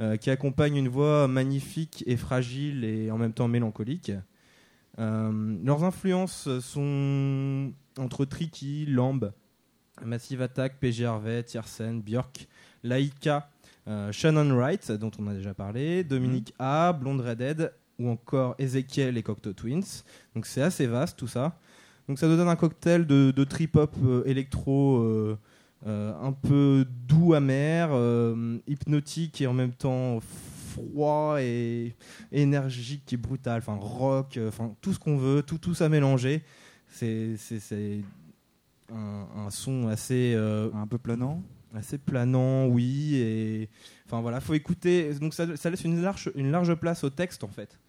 euh, qui accompagnent une voix magnifique et fragile et en même temps mélancolique. Leurs influences sont entre Tricky, Lamb, Massive Attack, PG Harvey, Tiersen, Björk, Laika, Shannon Wright, dont on a déjà parlé, Dominique A, Blonde Redhead, ou encore Ezekiel et Cocteau Twins. Donc c'est assez vaste tout ça. Donc ça nous donne un cocktail de, de trip-hop euh, électro euh, euh, un peu doux, amer, hypnotique et en même temps froid et énergique et brutal. Enfin rock, enfin tout ce qu'on veut, tout, tout ça mélangé. C'est un, un son assez... Un peu planant assez planant, oui. Et enfin voilà, faut écouter. Donc ça, ça laisse une large, une large place au texte en fait.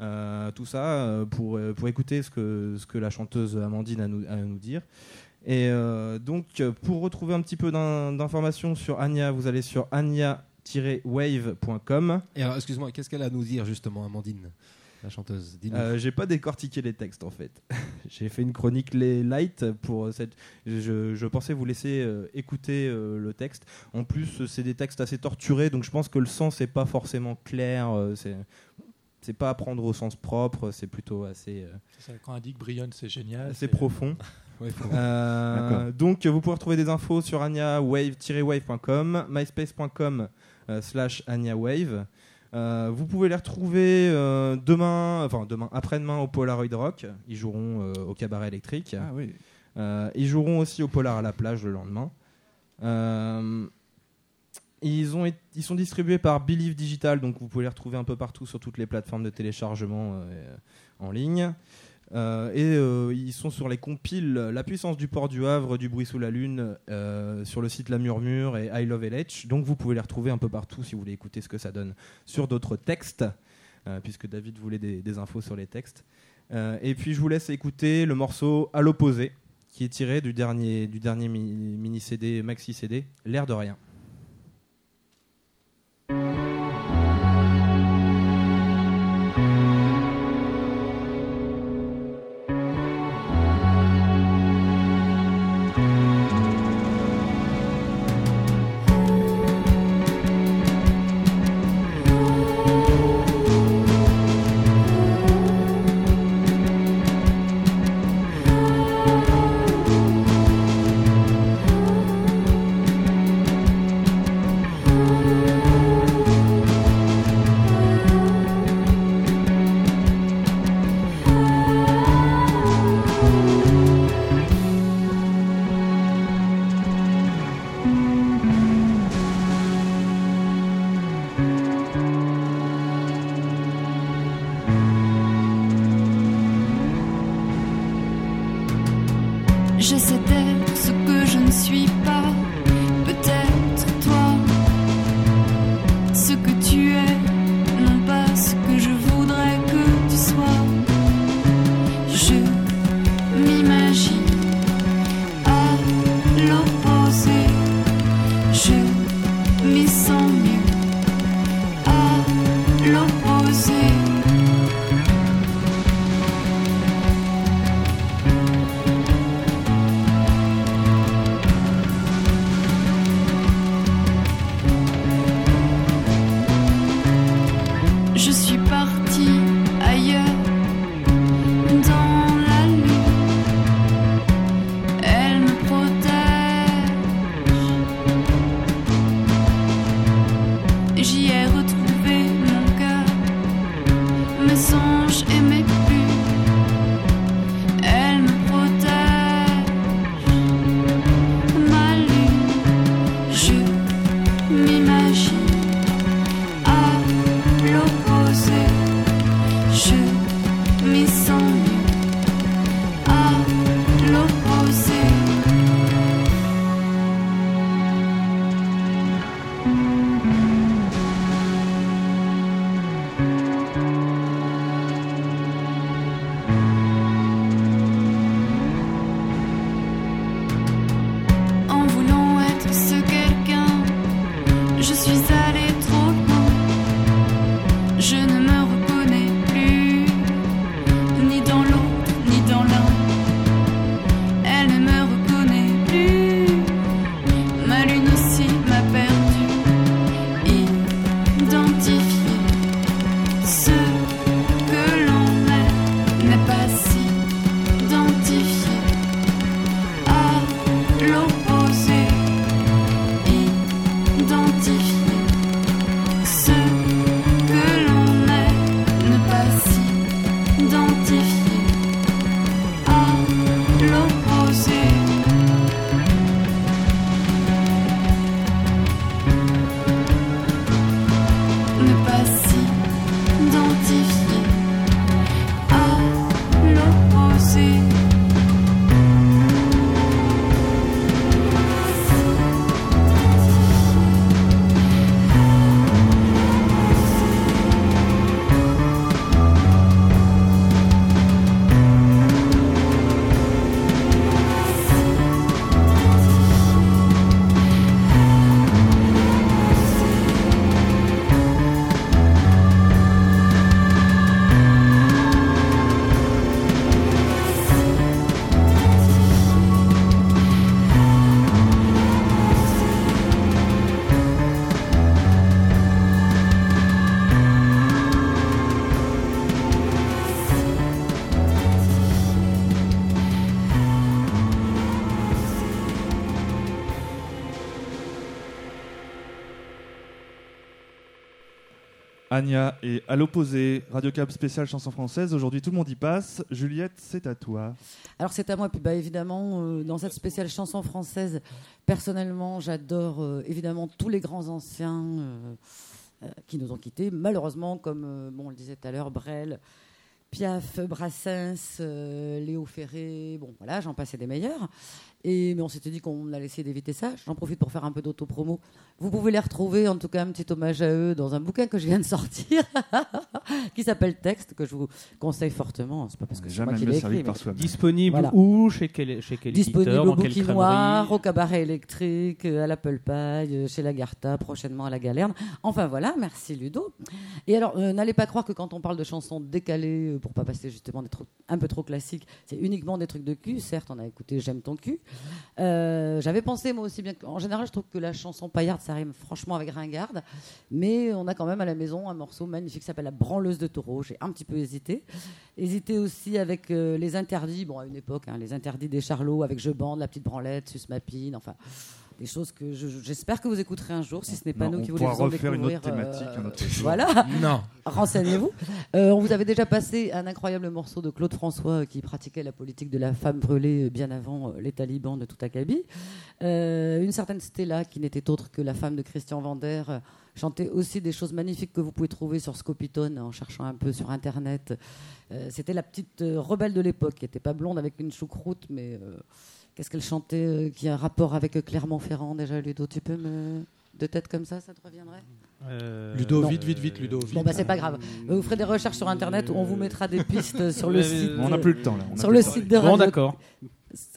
Euh, tout ça euh, pour, euh, pour écouter ce que, ce que la chanteuse Amandine a, nous, a à nous dire. Et euh, donc, pour retrouver un petit peu d'in- d'informations sur Anya, vous allez sur anya-wave.com. Et alors, excuse-moi, qu'est-ce qu'elle a à nous dire justement, Amandine la chanteuse? Euh, j'ai pas décortiqué les textes en fait. *laughs* j'ai fait une chronique les light pour cette. Je, je pensais vous laisser euh, écouter euh, le texte. En plus, c'est des textes assez torturés, donc je pense que le sens est pas forcément clair. c'est c'est pas à prendre au sens propre. C'est plutôt assez euh, C'est ça, quand on dit que Brionne, c'est génial. assez profond. *laughs* Ouais, faut- Euh, donc vous pouvez retrouver des infos sur agnawave-wave.com, myspace.com euh, slash agnawave. Euh, vous pouvez les retrouver euh, demain, enfin demain, après-demain au Polaroid Rock. Ils joueront euh, au cabaret électrique. Ah oui. Euh, ils joueront aussi au Polar à la plage le lendemain. Ils, sont distribués par Believe Digital, donc vous pouvez les retrouver un peu partout sur toutes les plateformes de téléchargement euh, en ligne. Euh, et euh, ils sont sur les compiles La puissance du port du Havre, Du bruit sous la lune, sur le site La Murmure et I Love LH. Donc vous pouvez les retrouver un peu partout si vous voulez écouter ce que ça donne sur d'autres textes, puisque David voulait des, infos sur les textes. Et puis je vous laisse écouter le morceau À l'opposé, qui est tiré du dernier, du dernier mi- mini CD, maxi CD, L'air de rien. Je sais Et à l'opposé, Radio Cab spécial chanson française. Aujourd'hui, tout le monde y passe. Juliette, c'est à toi. Alors c'est à moi, puis bah, évidemment, euh, dans cette spéciale chanson française, personnellement, j'adore euh, évidemment tous les grands anciens euh, qui nous ont quittés, malheureusement, comme bon, on le disait tout à l'heure, Brel, Piaf, Brassens, Léo Ferré, bon voilà, j'en passais des meilleurs. Et, mais on s'était dit qu'on allait essayer d'éviter ça. J'en profite pour faire un peu d'autopromo. Vous pouvez les retrouver, en tout cas un petit hommage à eux, dans un bouquin que je viens de sortir, *laughs* qui s'appelle Texte, que je vous conseille fortement. C'est pas parce que c'est moi qui l'ai écrit. mais- Disponible Voilà. où? Chez quel, chez quel Disponible éditeur au Dans quelle Bouquin crèmerie Noir, au Cabaret Électrique, à l'Apple Pie, chez Lagarta, prochainement à la Galerne. Enfin voilà, merci Ludo. Et alors, euh, n'allez pas croire que quand on parle de chansons décalées, euh, pour pas passer justement des trucs un peu trop classiques, c'est uniquement des trucs de cul. Certes, on a écouté J'aime ton cul. Euh, J'avais pensé moi aussi bien. En général, je trouve que la chanson paillarde, ça rime franchement avec ringarde. Mais on a quand même à la maison un morceau magnifique qui s'appelle La branleuse de taureau. J'ai un petit peu hésité. Hésité aussi avec euh, les interdits, bon à une époque, hein, les interdits des Charlots avec Je bande, La petite branlette, Sus Mapine, enfin des choses que je- je- j'espère que vous écouterez un jour, si ce n'est pas Non, nous qui vous les pourra faisons refaire une autre découvrir, thématique un autre jour. Voilà. *laughs* Non. Renseignez-vous. Euh, on vous avait déjà passé un incroyable morceau de Claude François euh, qui pratiquait la politique de la femme brûlée euh, bien avant euh, les talibans de tout Akabi. Euh, une certaine Stella, qui n'était autre que la femme de Christian Vander, euh, chantait aussi des choses magnifiques que vous pouvez trouver sur Scopitone en cherchant un peu sur Internet. Euh, C'était la petite euh, rebelle de l'époque, qui n'était pas blonde avec une choucroute, mais euh, qu'est-ce qu'elle chantait euh, qui a un rapport avec euh, Clermont-Ferrand déjà, Ludo? Tu peux me. De tête comme ça, ça te reviendrait? Euh, Ludo, Non. vite, vite, vite, Ludo, vite. Bon, bah, c'est pas grave. Euh, Vous ferez des recherches sur Internet où on vous mettra des pistes sur le site. On n'a plus le temps, là. On Sur plus le site de Bon, Radio. d'accord.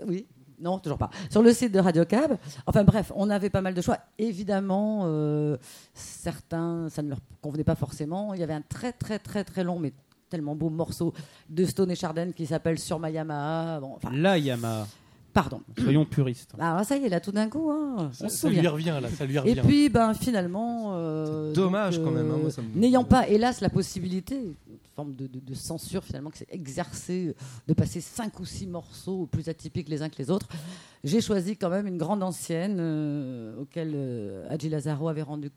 Oui. Non, toujours pas. Sur le site de Radio Cab. Enfin bref, on avait pas mal de choix. Évidemment, euh, certains, ça ne leur convenait pas forcément. Il y avait un très très très très long, mais tellement beau morceau de Stone et Chardin qui s'appelle Sur ma Yamaha. Bon, enfin, La Yamaha. Pardon. Soyons puristes. Ah, ça y est, là, tout d'un coup, hein, Ça- on se ça lui revient, là, ça lui Et revient. puis, ben, finalement. euh, C'est dommage, donc, quand même, hein, euh, me- N'ayant pas, hélas, la possibilité, une forme de, de- de censure finalement, qui s'est exercée, de passer cinq ou six morceaux plus atypiques les uns que les autres, j'ai choisi quand même une grande ancienne euh, auquel euh, Hadji Lazaro avait rendu euh,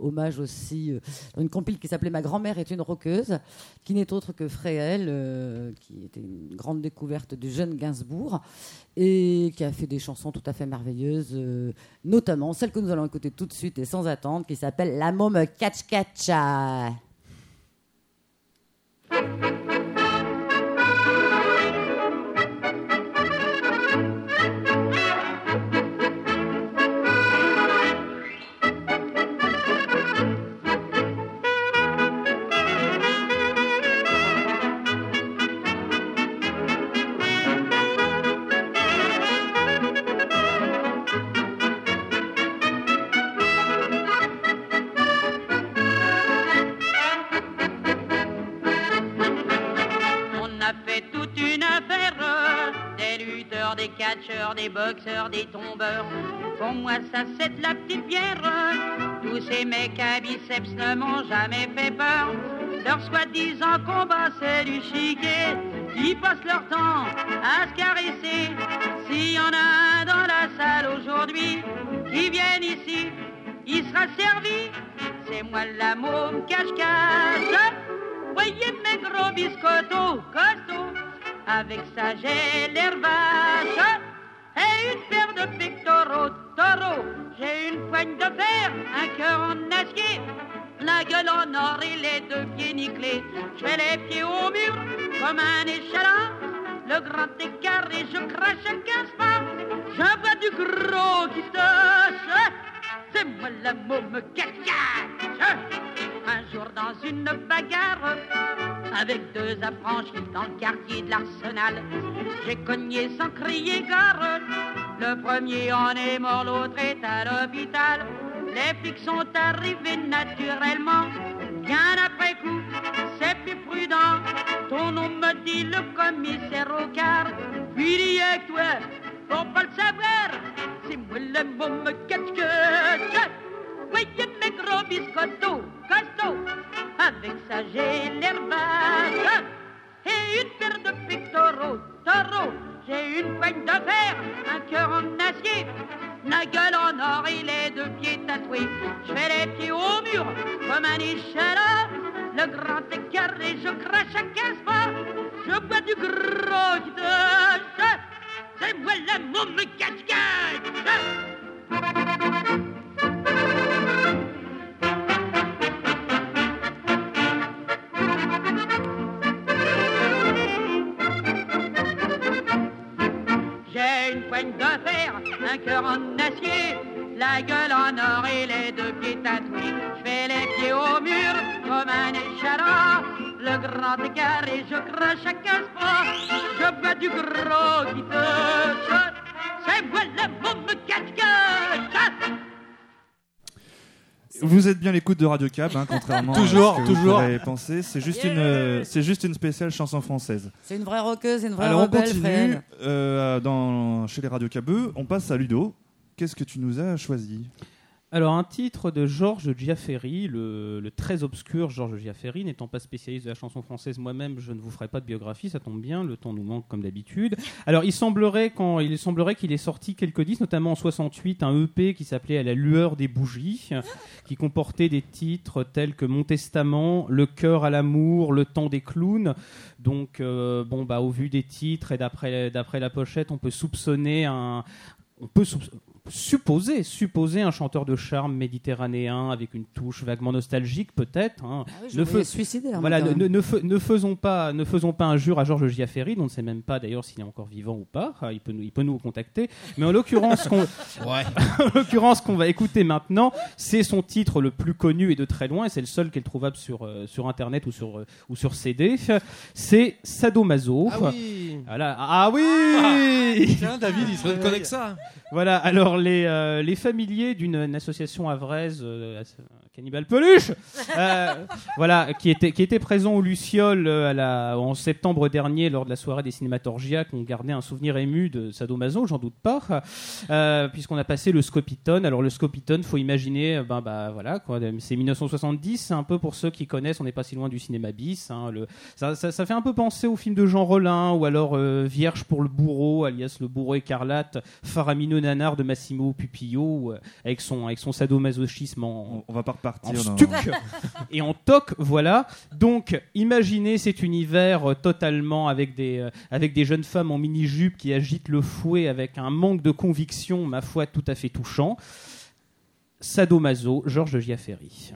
hommage aussi euh, dans une compile qui s'appelait Ma grand-mère est une roqueuse, qui n'est autre que Fréhel, euh, qui était une grande découverte du jeune Gainsbourg et qui a fait des chansons tout à fait merveilleuses, euh, notamment celle que nous allons écouter tout de suite et sans attendre, qui s'appelle La môme Catch Catcha. Boxeurs, des tombeurs. Pour moi, ça c'est de la petite pierre. Tous ces mecs à biceps ne m'ont jamais fait peur. Leur soi-disant combat, c'est du chiquet. Ils passent leur temps à se caresser. S'il y en a un dans la salle aujourd'hui qui vienne ici, il sera servi. C'est moi la môme cache-cache. Voyez mes gros biscottos costauds, avec j'ai l'air vache. Et une paire de pectoraux taureaux, j'ai une poigne de fer, un cœur en acier, la gueule en or et les deux pieds nickelés. Je fais les pieds au mur comme un échalas, le grand écart et je crache à 15 pas. Je vois du gros qui se c'est moi la môme cacache. Un jour dans une bagarre avec deux affranchis dans le quartier de l'Arsenal, j'ai cogné sans crier gare. Le premier en est mort, l'autre est à l'hôpital. Les flics sont arrivés naturellement, bien après coup, c'est plus prudent. Ton nom me dit le commissaire au quart, puis il que toi, pour pas le savoir, c'est moi le môme cache Voyez mes gros biscottos, costauds, avec ça j'ai l'air vache. Et une paire de pectoraux, taureaux, j'ai une poigne de fer, un cœur en acier, la gueule en or et les deux pieds tatoués. Je fais les pieds au mur comme un échalas. le grand écart et je crache à 15 pas. Je bois du gros te C'est moi môme cache-cache. Fer, un cœur en acier, la gueule en or et les deux pieds tatoués. Je fais les pieds au mur comme un échalas, le grand écart et je crache à 15 pas. Je bois du gros qui te C'est moi la môme cache-cache. Vous êtes bien l'écoute de Radio Cab, hein, contrairement Toujours, à ce que toujours. vous pourrez penser. C'est juste une, c'est juste une spéciale chanson française. C'est une vraie rockeuse, une vraie Alors on continue euh, dans, chez les Radio Cabeux. On passe à Ludo. Qu'est-ce que tu nous as choisi? Alors, un titre de Georges Giaferi, le, très obscur Georges Giaferi, n'étant pas spécialiste de la chanson française moi-même, je ne vous ferai pas de biographie, ça tombe bien, le temps nous manque comme d'habitude. Alors, il semblerait qu'il ait sorti quelques disques, notamment en 68, un EP qui s'appelait À la lueur des bougies, qui comportait des titres tels que Mon Testament, Le cœur à l'amour, Le temps des clowns. Donc, euh, bon, bah, au vu des titres et d'après la pochette, on peut soupçonner un, on peut soupç- supposer, supposer un chanteur de charme méditerranéen avec une touche vaguement nostalgique peut-être. hein. Ah oui, je Ne fais- suicidaire, Voilà, ne, ne- ne fais- ne faisons pas, ne faisons pas injure à Georges Giaferi, dont on ne sait même pas d'ailleurs s'il est encore vivant ou pas. Ah, Il peut nous, il peut nous contacter. Mais en l'occurrence, qu'on, *laughs* *laughs* en l'occurrence qu'on va écouter maintenant, c'est son titre le plus connu et de très loin, et c'est le seul qui est trouvable sur euh, sur internet ou sur euh, ou sur CD. C'est Sadomaso. Ah oui. Voilà. Ah oui. *laughs* Tiens, David, il se reconnaît que ça. Voilà, alors les, euh, les familiers d'une une association avraise, euh, Cannibal Peluche, euh, *laughs* voilà, qui était, qui était présent au Luciole euh, en septembre dernier lors de la soirée des cinématorgiaques, ont gardé un souvenir ému de Sadomaso, j'en doute pas, euh, puisqu'on a passé le Scopitone. Alors le Scopitone, faut imaginer, ben, bah, voilà, c'est 1970, c'est un peu pour ceux qui connaissent, on n'est pas si loin du cinéma bis. hein, ça, fait un peu penser au film de Jean Rollin ou alors Vierge pour le bourreau, alias le bourreau écarlate, faramineux nanar de Massimo Pupillo, avec son, avec son sadomasochisme en, repartir en stuc *laughs* et en toc, voilà. Donc, imaginez cet univers euh, totalement avec des, euh, avec des jeunes femmes en mini-jupe qui agitent le fouet avec un manque de conviction, ma foi, tout à fait touchant. Sadomaso, Georges Giaferi.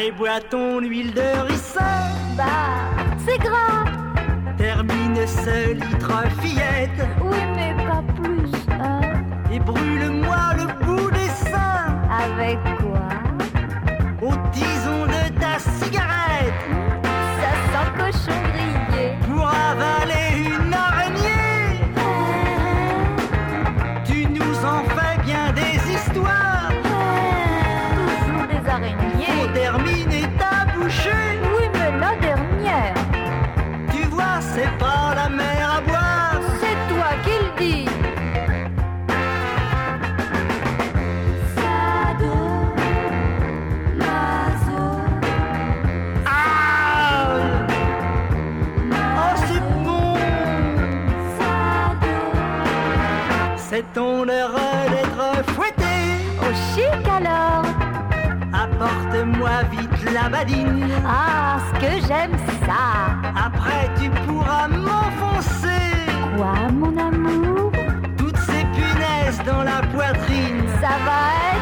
Allez bois ton huile de ricin. Bah c'est gras. Termine ce litre fillette. Oui mais pas plus Et brûle-moi le bout des seins. Avec quoi? Au tison de ta cigarette. Ça sent cochon grillé. Pour avaler C'est ton heure d'être fouetté Au chic alors. Apporte-moi vite la badine. Ah, ce que j'aime ça. Après tu pourras m'enfoncer. Quoi mon amour? Toutes ces punaises dans la poitrine. Ça va être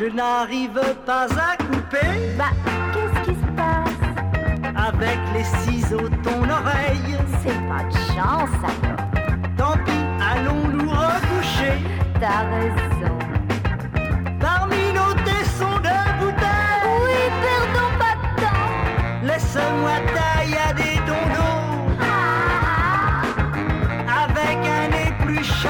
Je n'arrive pas à couper. Bah, qu'est-ce qui se passe? Avec les ciseaux ton oreille. C'est pas de chance alors. Tant pis, allons nous recoucher. T'as raison. Parmi nos tessons de bouteilles. Oui, perdons pas de temps. Laisse-moi tailler des dondons. Avec un épluche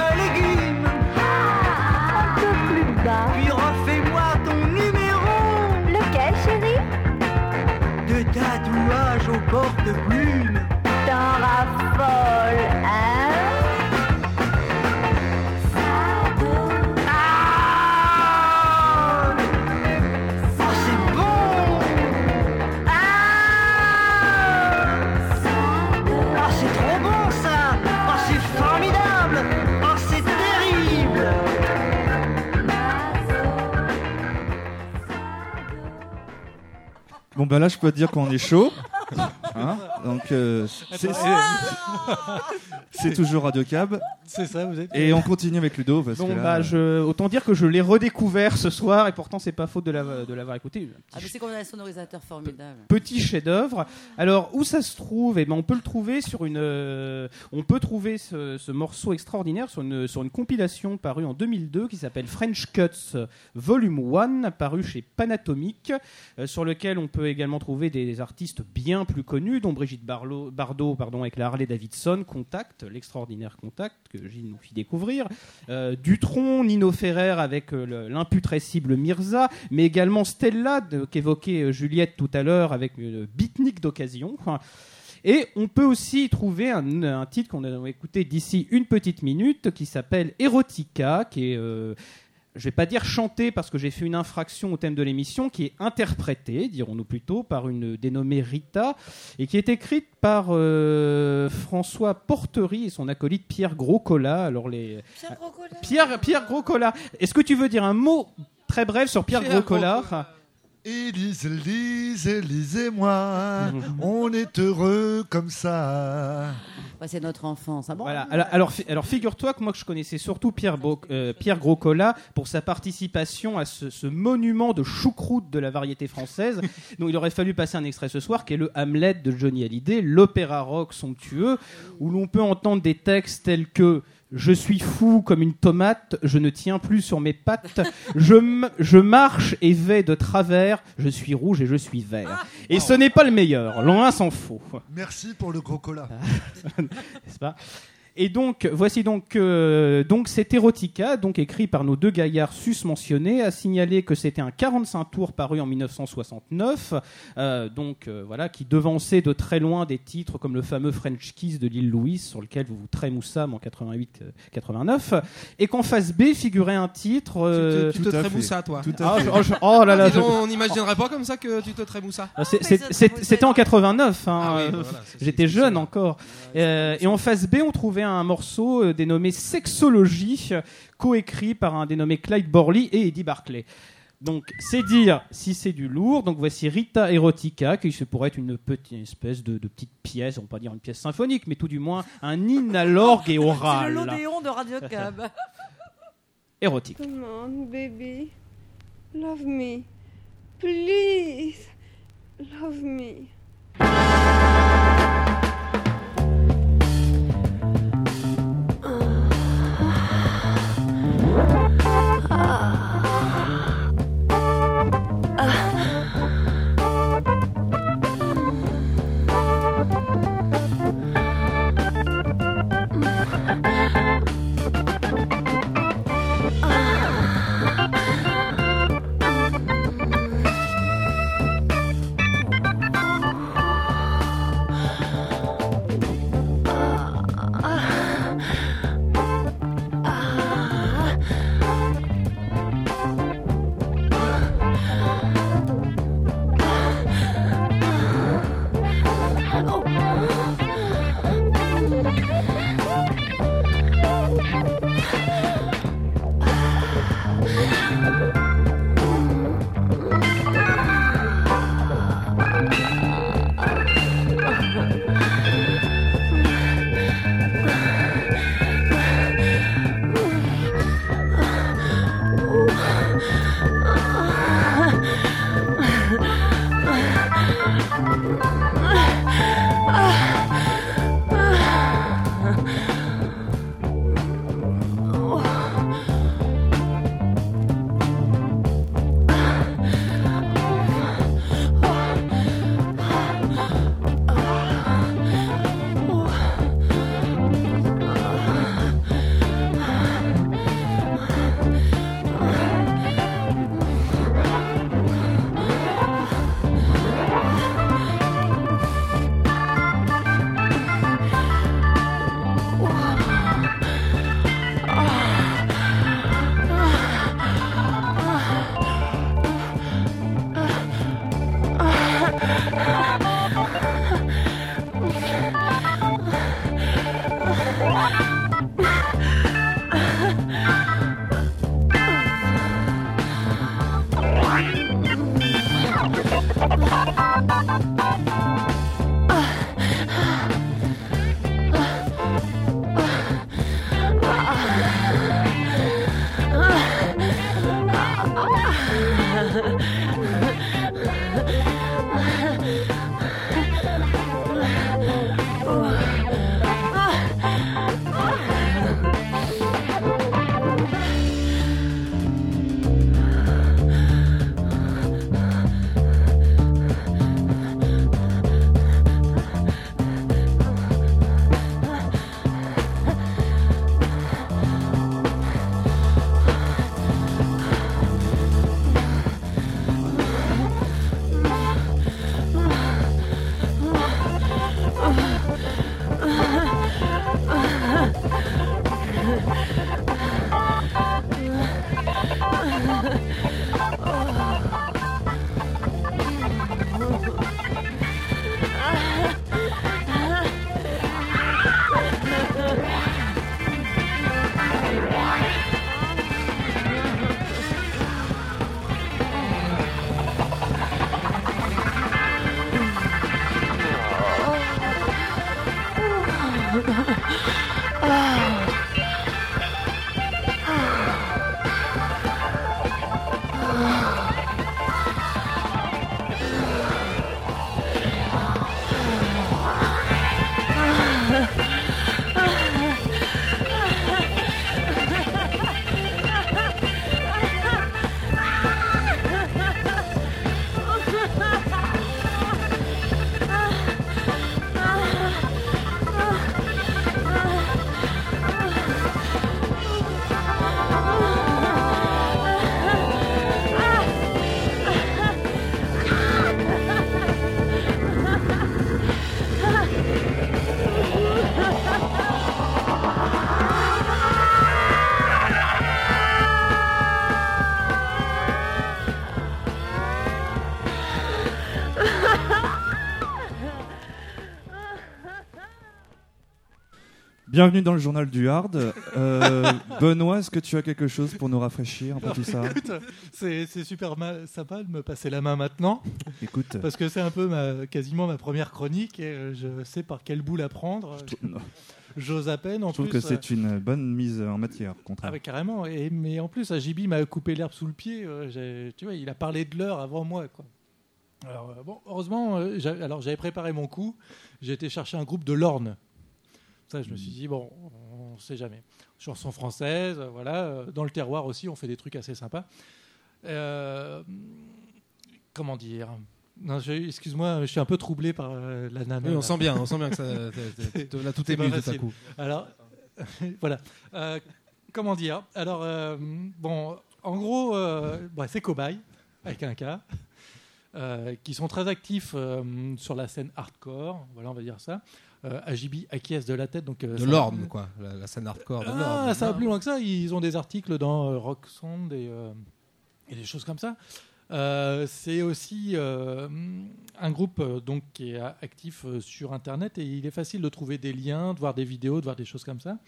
Bon bah là je peux te dire qu'on est chaud. *laughs* Hein Donc euh, c'est- c'est c'est toujours Radio Cab. C'est ça, vous êtes. Et on continue avec Ludo parce Bon, que là, bah, je, autant dire que je l'ai redécouvert ce soir et pourtant c'est pas faute de la- de l'avoir écouté. Ah, mais c'est qu'on a un sonorisateur formidable. Petit chef-d'œuvre. Alors où ça se trouve? Eh ben, on peut le trouver sur une. euh, on peut trouver ce, ce morceau extraordinaire sur une, sur une compilation parue en 2002 qui s'appelle French Cuts Volume 1, paru chez Panatomic, euh, sur lequel on peut également trouver des artistes bien plus connus, dont Brigitte Bardot, pardon, avec la Harley Davidson, Contact, l'extraordinaire Contact que Gilles nous fit découvrir, euh, Dutron, Nino Ferrer avec euh, le- l'imputrescible Mirza, mais également Stella qu'évoquait euh, Juliette tout à l'heure avec une beatnik d'occasion. Et on peut aussi trouver un, titre qu'on a écouté d'ici une petite minute qui s'appelle Erotica, qui est, je vais pas dire chanté parce que j'ai fait une infraction au thème de l'émission, qui est interprétée, dirons-nous plutôt, par une dénommée Rita, et qui est écrite par euh, François Portery et son acolyte Pierre Groscola. Alors les Pierre Groscola. Pierre, Pierre Groscola. Est-ce que tu veux dire un mot très bref sur Pierre, Pierre Groscola Élise, Élise, Élise et moi, *laughs* on est heureux comme ça. Ouais, c'est notre enfance. Ah bon Voilà. Alors, alors, fi- alors figure-toi que moi que je connaissais surtout Pierre, Bro- euh, Pierre Groscola pour sa participation à ce, ce monument de choucroute de la variété française. *laughs* Donc il aurait fallu passer un extrait ce soir qui est le Hamlet de Johnny Hallyday, l'opéra rock somptueux où l'on peut entendre des textes tels que je suis fou comme une tomate, je ne tiens plus sur mes pattes, je, marche et vais de travers, je suis rouge et je suis vert. Et ce n'est pas le meilleur, loin s'en faut. Merci pour le gros cola. *laughs* n'est-ce pas? Et donc, voici donc, euh, donc cet Erotica, donc écrit par nos deux gaillards sus-mentionnés, a signalé que c'était un 45 tours paru en 1969, euh, donc euh, voilà, qui devançait de très loin des titres comme le fameux French Kiss de Lille Louise, sur lequel vous vous trémoussâmes en 88-89, et qu'en face B figurait un titre. euh, Tu te trémoussas, toi. Ah, je- oh, je- oh là là, je- donc, On n'imaginerait pas comme ça que tu te trémoussas. ah, C'était en 89, hein, Ah oui, euh, bah voilà, j'étais jeune encore. Euh, et en face B, on trouvait un morceau euh, dénommé Sexologie, euh, coécrit par un dénommé Clyde Borley et Eddie Barclay. Donc, c'est dire si c'est du lourd. Donc, voici Rita Erotica, qui se pourrait être une petite espèce de, de petite pièce, on va pas dire une pièce symphonique, mais tout du moins un hymne à l'orgue et C'est oral. le l'Odéon de Radio Cab. *laughs* Érotique. Come on, baby. Love me. Please. Love me. Bienvenue dans le journal du hard. Euh, Benoît, est-ce que tu as quelque chose pour nous rafraîchir tout ça c'est super sympa de me passer la main maintenant. Écoute. Parce que c'est un peu ma, quasiment ma première chronique et euh, je sais par quel bout la prendre. J'ose à peine. En Je trouve plus, que c'est une bonne mise en matière. Ah ouais, carrément. Et, mais en plus, Ajibi m'a coupé l'herbe sous le pied. euh, tu vois, il a parlé de l'heure avant moi. Quoi. Alors, euh, bon, heureusement, euh, alors j'avais préparé mon coup. J'ai été chercher un groupe de l'Orne. Ça, je me suis dit, bon, on sait jamais. Chanson française, euh, voilà. euh, Dans le terroir aussi, on fait des trucs assez sympas. Euh, comment dire? Excuse-moi, je suis un peu troublé par euh, la nana. Oui, on sent bien, on sent bien que ça- *laughs* t'es- là, tout est ému tout à coup. Alors, *laughs* voilà. Euh, comment dire? Alors, bon, en gros, bah, c'est Cobaye, avec un K, euh, qui sont très actifs euh, sur la scène hardcore, voilà, on va dire ça. Euh, Ajibi acquiesce de la tête. Donc, euh, De l'orne, quoi, la, la scène hardcore de ah, ça va plus loin que ça. Ils ont des articles dans euh, Rock Sound et, et des choses comme ça. Euh, c'est aussi euh, un groupe euh, donc qui est actif sur Internet et il est facile de trouver des liens, de voir des vidéos, de voir des choses comme ça.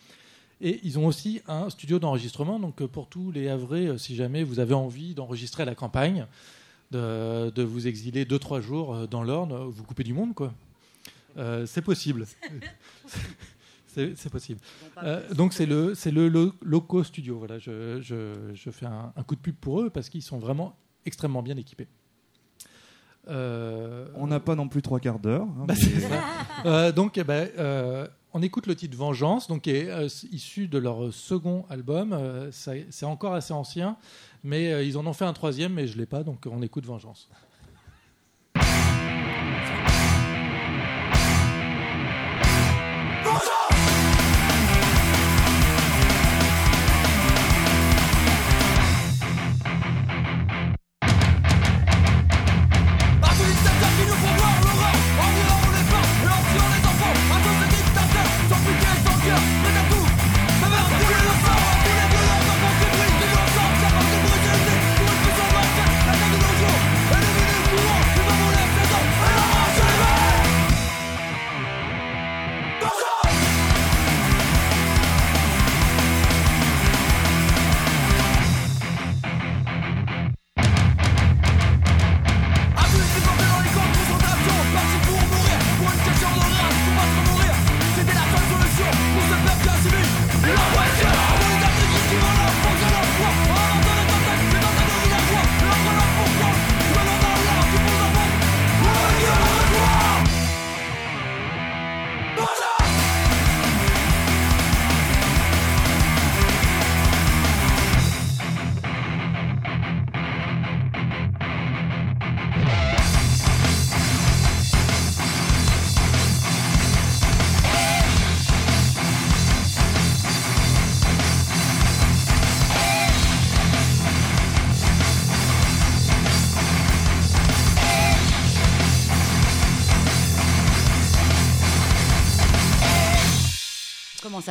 Et ils ont aussi un studio d'enregistrement. Donc pour tous les Havrais, si jamais vous avez envie d'enregistrer à la campagne, de, de vous exiler 2-3 jours dans l'Orne, vous coupez du monde, quoi. Euh, c'est possible. *laughs* C'est possible. Euh, donc c'est le c'est le lo- Loco Studio. Voilà, je, je, je fais un, un coup de pub pour eux parce qu'ils sont vraiment extrêmement bien équipés. Euh, On n'a pas non plus trois quarts d'heure. hein, bah, mais- c'est ça. Euh, donc, eh ben, euh, on écoute le titre Vengeance, donc qui est euh, issu de leur second album. Euh, c'est encore assez ancien, mais euh, ils en ont fait un troisième, mais je l'ai pas, donc on écoute Vengeance.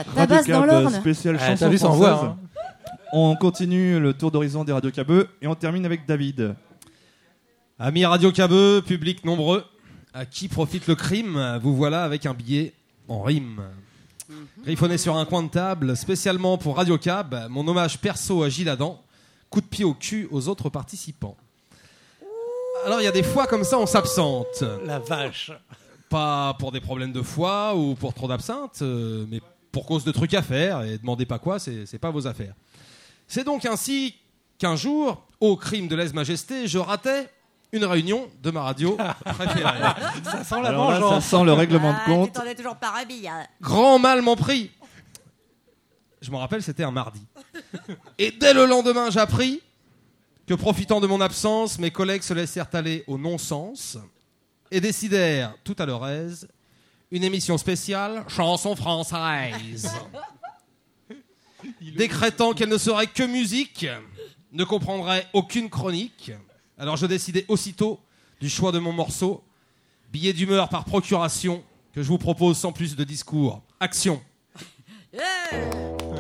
Ça Radio tabasse dans Cab, l'Orne spécial Ah, chanson française. hein. On continue le tour d'horizon des Radio Cabeux et on termine avec David. Amis Radio Cabeux, public nombreux, à qui profite le crime Vous voilà avec un billet en rime. Griffonné sur un coin de table, spécialement pour Radio Cab, mon hommage perso à Gilles Adam, coup de pied au cul aux autres participants. Alors il y a des fois comme ça on s'absente. La vache. Pas pour des problèmes de foie ou pour trop d'absinthe, euh, mais pour cause de trucs à faire, et demandez pas quoi, c'est c'est pas vos affaires. C'est donc ainsi qu'un jour, au crime de lèse-majesté, je ratais une réunion de ma radio *laughs* préférée. Ça sent la Alors là, ça vengeance. sent le règlement de Ah, compte. tu t'en es toujours pas remis. hein. Grand mal m'en prit. Je me rappelle, c'était un mardi. Et dès le lendemain, j'appris que, profitant de mon absence, mes collègues se laissèrent aller au non-sens et décidèrent, tout à leur aise, une émission spéciale chanson française. *laughs* Décrétant qu'elle ne serait que musique, ne comprendrait aucune chronique. Alors je décidai aussitôt du choix de mon morceau, billet d'humeur par procuration, que je vous propose sans plus de discours. Action *laughs*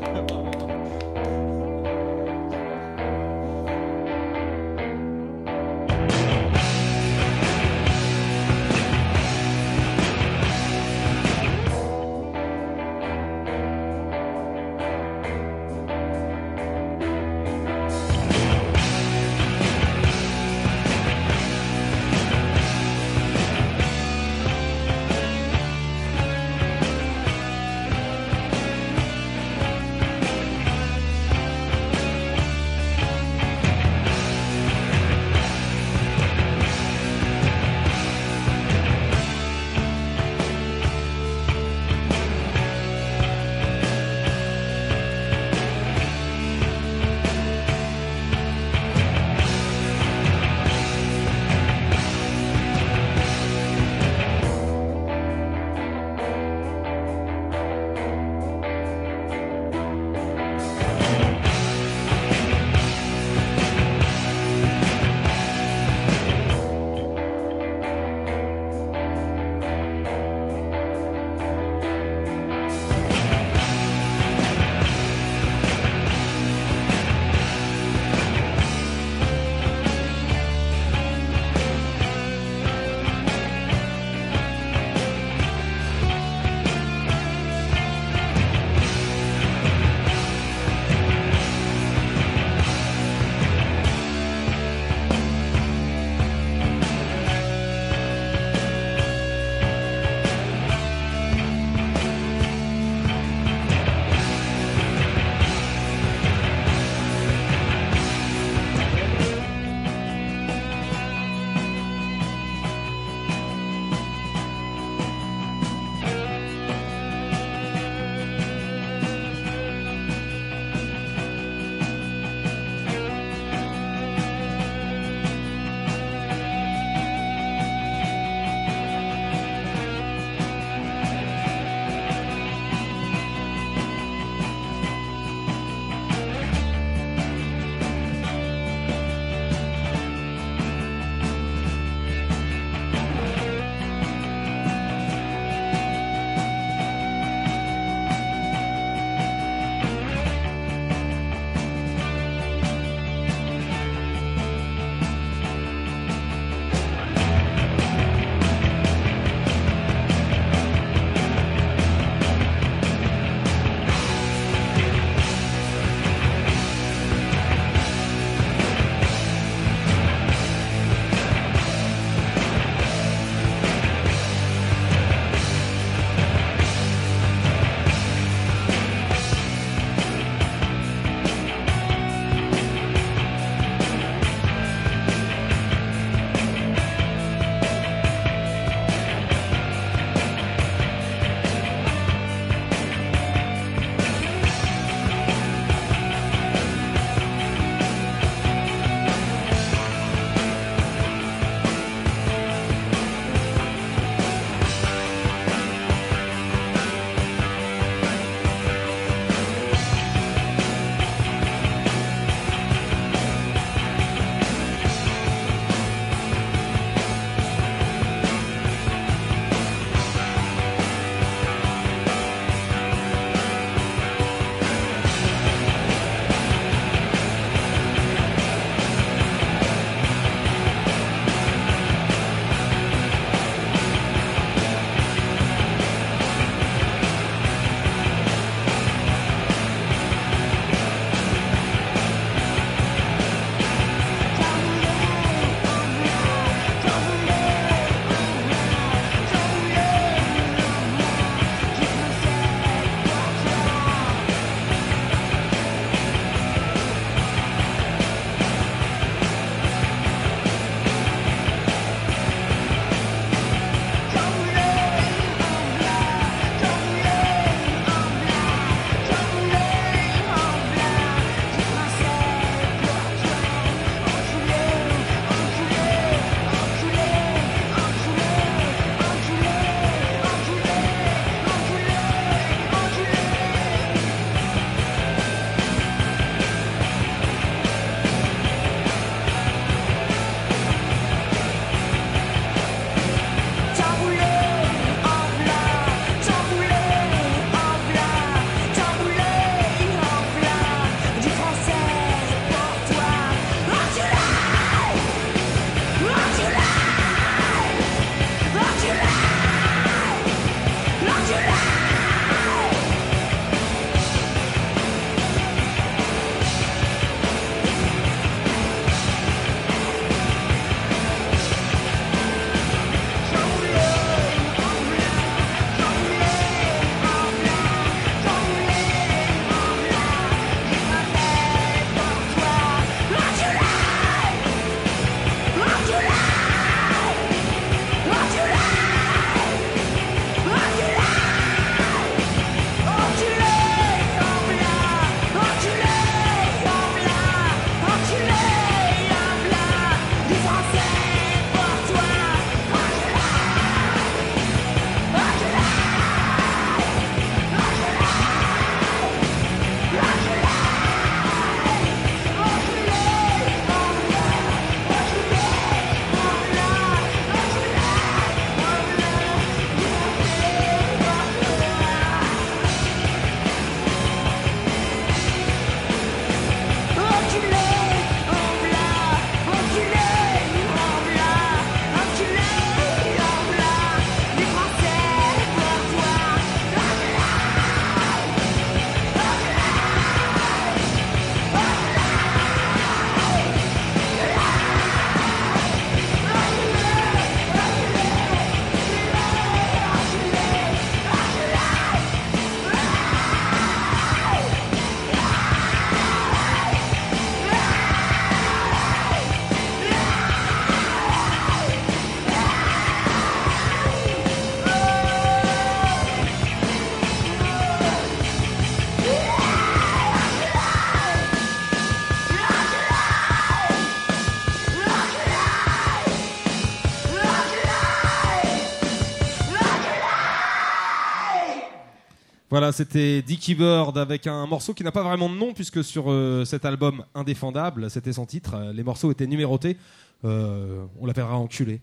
Voilà, c'était Dicky Bird avec un morceau qui n'a pas vraiment de nom puisque sur euh, cet album Indéfendable, c'était son titre, euh, les morceaux étaient numérotés. Euh, on l'appellera Enculé.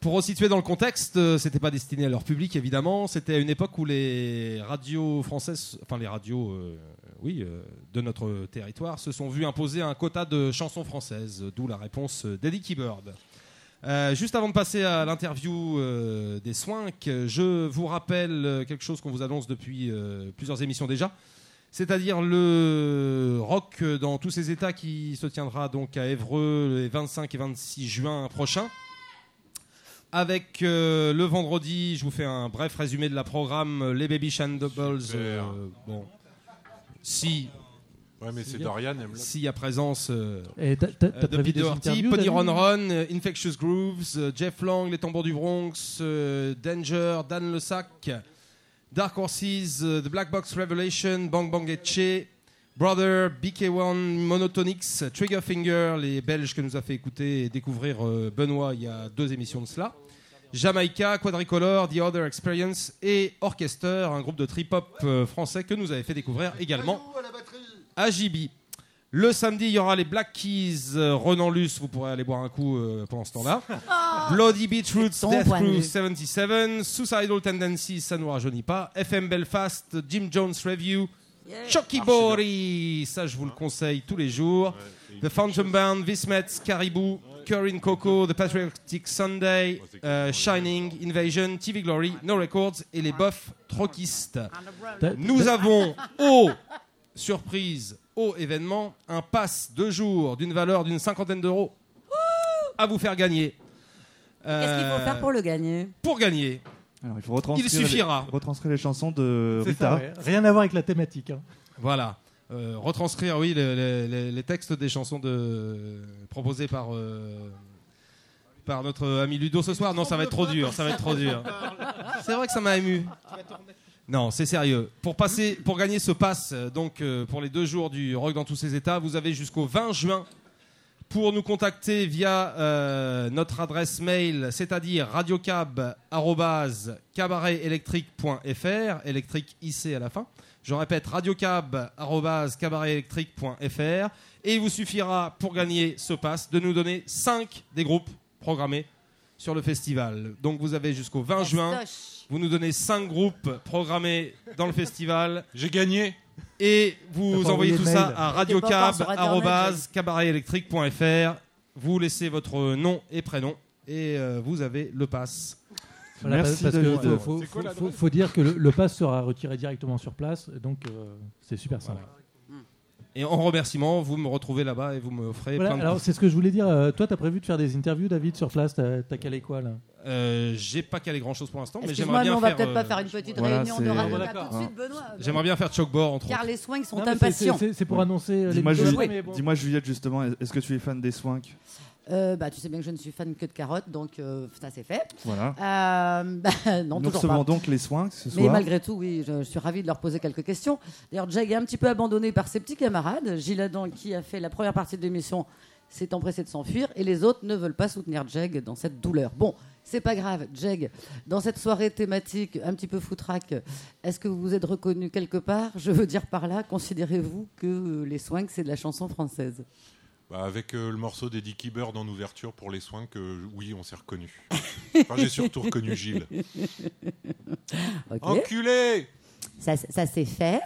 Pour resituer dans le contexte, c'était pas destiné à leur public évidemment. C'était à une époque où les radios françaises, enfin les radios, euh, oui, euh, de notre territoire, se sont vus imposer un quota de chansons françaises. D'où la réponse d'Eddie Keybird. Euh, juste avant de passer à l'interview euh, des Swinks, je vous rappelle euh, quelque chose qu'on vous annonce depuis euh, plusieurs émissions déjà, c'est-à-dire le rock dans tous ses états qui se tiendra donc à Évreux les 25 et 26 juin prochains. Avec le vendredi, je vous fais un bref résumé de la programme, les Baby Shandables. bon, si. Ouais, mais c'est Dorian, S'il y a présence euh, Et t'as- t'as- t'as de prévu Pete des Doherty, interviews, Pony Ron Ron, euh, Infectious Grooves, euh, Jeff Lang, Les Tambours du Bronx, euh, Danger, Dan Le Sac, Dark Horses, euh, The Black Box Revelation, Bang Bang Etche, Brother, BK1, Monotonix, Triggerfinger, les Belges que nous a fait écouter et découvrir euh, Benoît il y a deux émissions de cela. Jamaica, Quadricolor, The Other Experience et Orchester, un groupe de trip-hop euh, français que nous avait fait découvrir également à. Le samedi, il y aura les Black Keys, euh, Renan Luce, vous pourrez aller boire un coup euh, pendant ce temps-là. *laughs* Bloody Beetroots, Death Crew vue. 77, Suicidal Tendencies, ça nous rajeunit pas, FM Belfast, Jim Jones Review, Chucky Bori, ça je vous le conseille tous les jours, The Phantom Band, Vismets, Caribou, Corinne Coco, The Patriotic Sunday, euh, Shining, Invasion, TV Glory, No Records et les Boffs Troquistes. Nous avons, au surprise, au événement, un pass de jour d'une valeur d'une cinquantaine d'euros à vous faire gagner. Qu'est-ce qu'il faut Euh, faire pour le gagner? Pour gagner. Alors, il faut retranscrire Il suffira. Les, retranscrire les chansons de Rita. ça, ouais. Rien à voir avec la thématique. hein. Voilà. Euh, retranscrire, oui, les, les- les- les textes des chansons de... proposées par, euh, par notre ami Ludo ce soir. Non, ça va être trop dur. Ça va être trop dur. *laughs* C'est vrai que ça m'a ému. Non, c'est sérieux. Pour passer, pour gagner ce pass, euh, donc euh, pour les deux jours du rock dans tous ses états, vous avez jusqu'au 20 juin pour nous contacter via euh, notre adresse mail, c'est-à-dire radiocab@cabaretelectrique.fr, électrique IC à la fin. Je répète, radiocab@cabaretelectrique.fr et il vous suffira pour gagner ce pass de nous donner 5 des groupes programmés sur le festival. Donc vous avez jusqu'au 20 juin. Vous nous donnez 5 groupes programmés dans le *laughs* festival. J'ai gagné. Et vous envoyez tout ça à radiocabaretelectrique.fr. Vous laissez votre nom et prénom et euh, vous avez le pass. Voilà, parce- parce que faut, faut- faut- faut- faut dire que le, le pass sera retiré directement sur place, donc euh, c'est super simple. Et en remerciement, vous me retrouvez là-bas et vous me ferez Voilà, plein de alors c'est ce que je voulais dire. euh, toi, tu as prévu de faire des interviews, David, sur place. T'as as calé quoi là? Euh, J'ai pas calé grand chose pour l'instant, mais j'aimerais mais bien on va faire. peut-être pas euh, faire une petite voilà, réunion de radio Ah, là, tout de suite, Benoît. J'aimerais bien faire Chokebore entre Car autres. les swings sont Non, c'est- impatients. c'est- pour annoncer euh, les Dis-moi, Juliette, dis-moi, Juliette, justement, est-ce que tu es fan des Swinks Euh, bah, tu sais bien que je ne suis fan que de carottes, donc euh, ça c'est fait. Voilà. Euh, *laughs* bah, non, Nous recevons pas. donc les Swinks ce Mais soir. malgré tout, oui, je, je suis ravi de leur poser quelques questions. D'ailleurs, Jag est un petit peu abandonné par ses petits camarades. Gilles Adam, qui a fait la première partie de l'émission, s'est empressé de s'enfuir, et les autres ne veulent pas soutenir Jag dans cette douleur. Bon, c'est pas grave, Jag, dans cette soirée thématique un petit peu foutraque, est-ce que vous vous êtes reconnu quelque part? Je veux dire par là, considérez-vous que euh, les Swings, c'est de la chanson française? Bah, avec euh, le morceau d'Eddie Keybird en ouverture pour les soins, que oui, on s'est reconnu. *laughs* Enfin, j'ai surtout reconnu Gilles. Ok. Enculé Ça, ça c'est fait.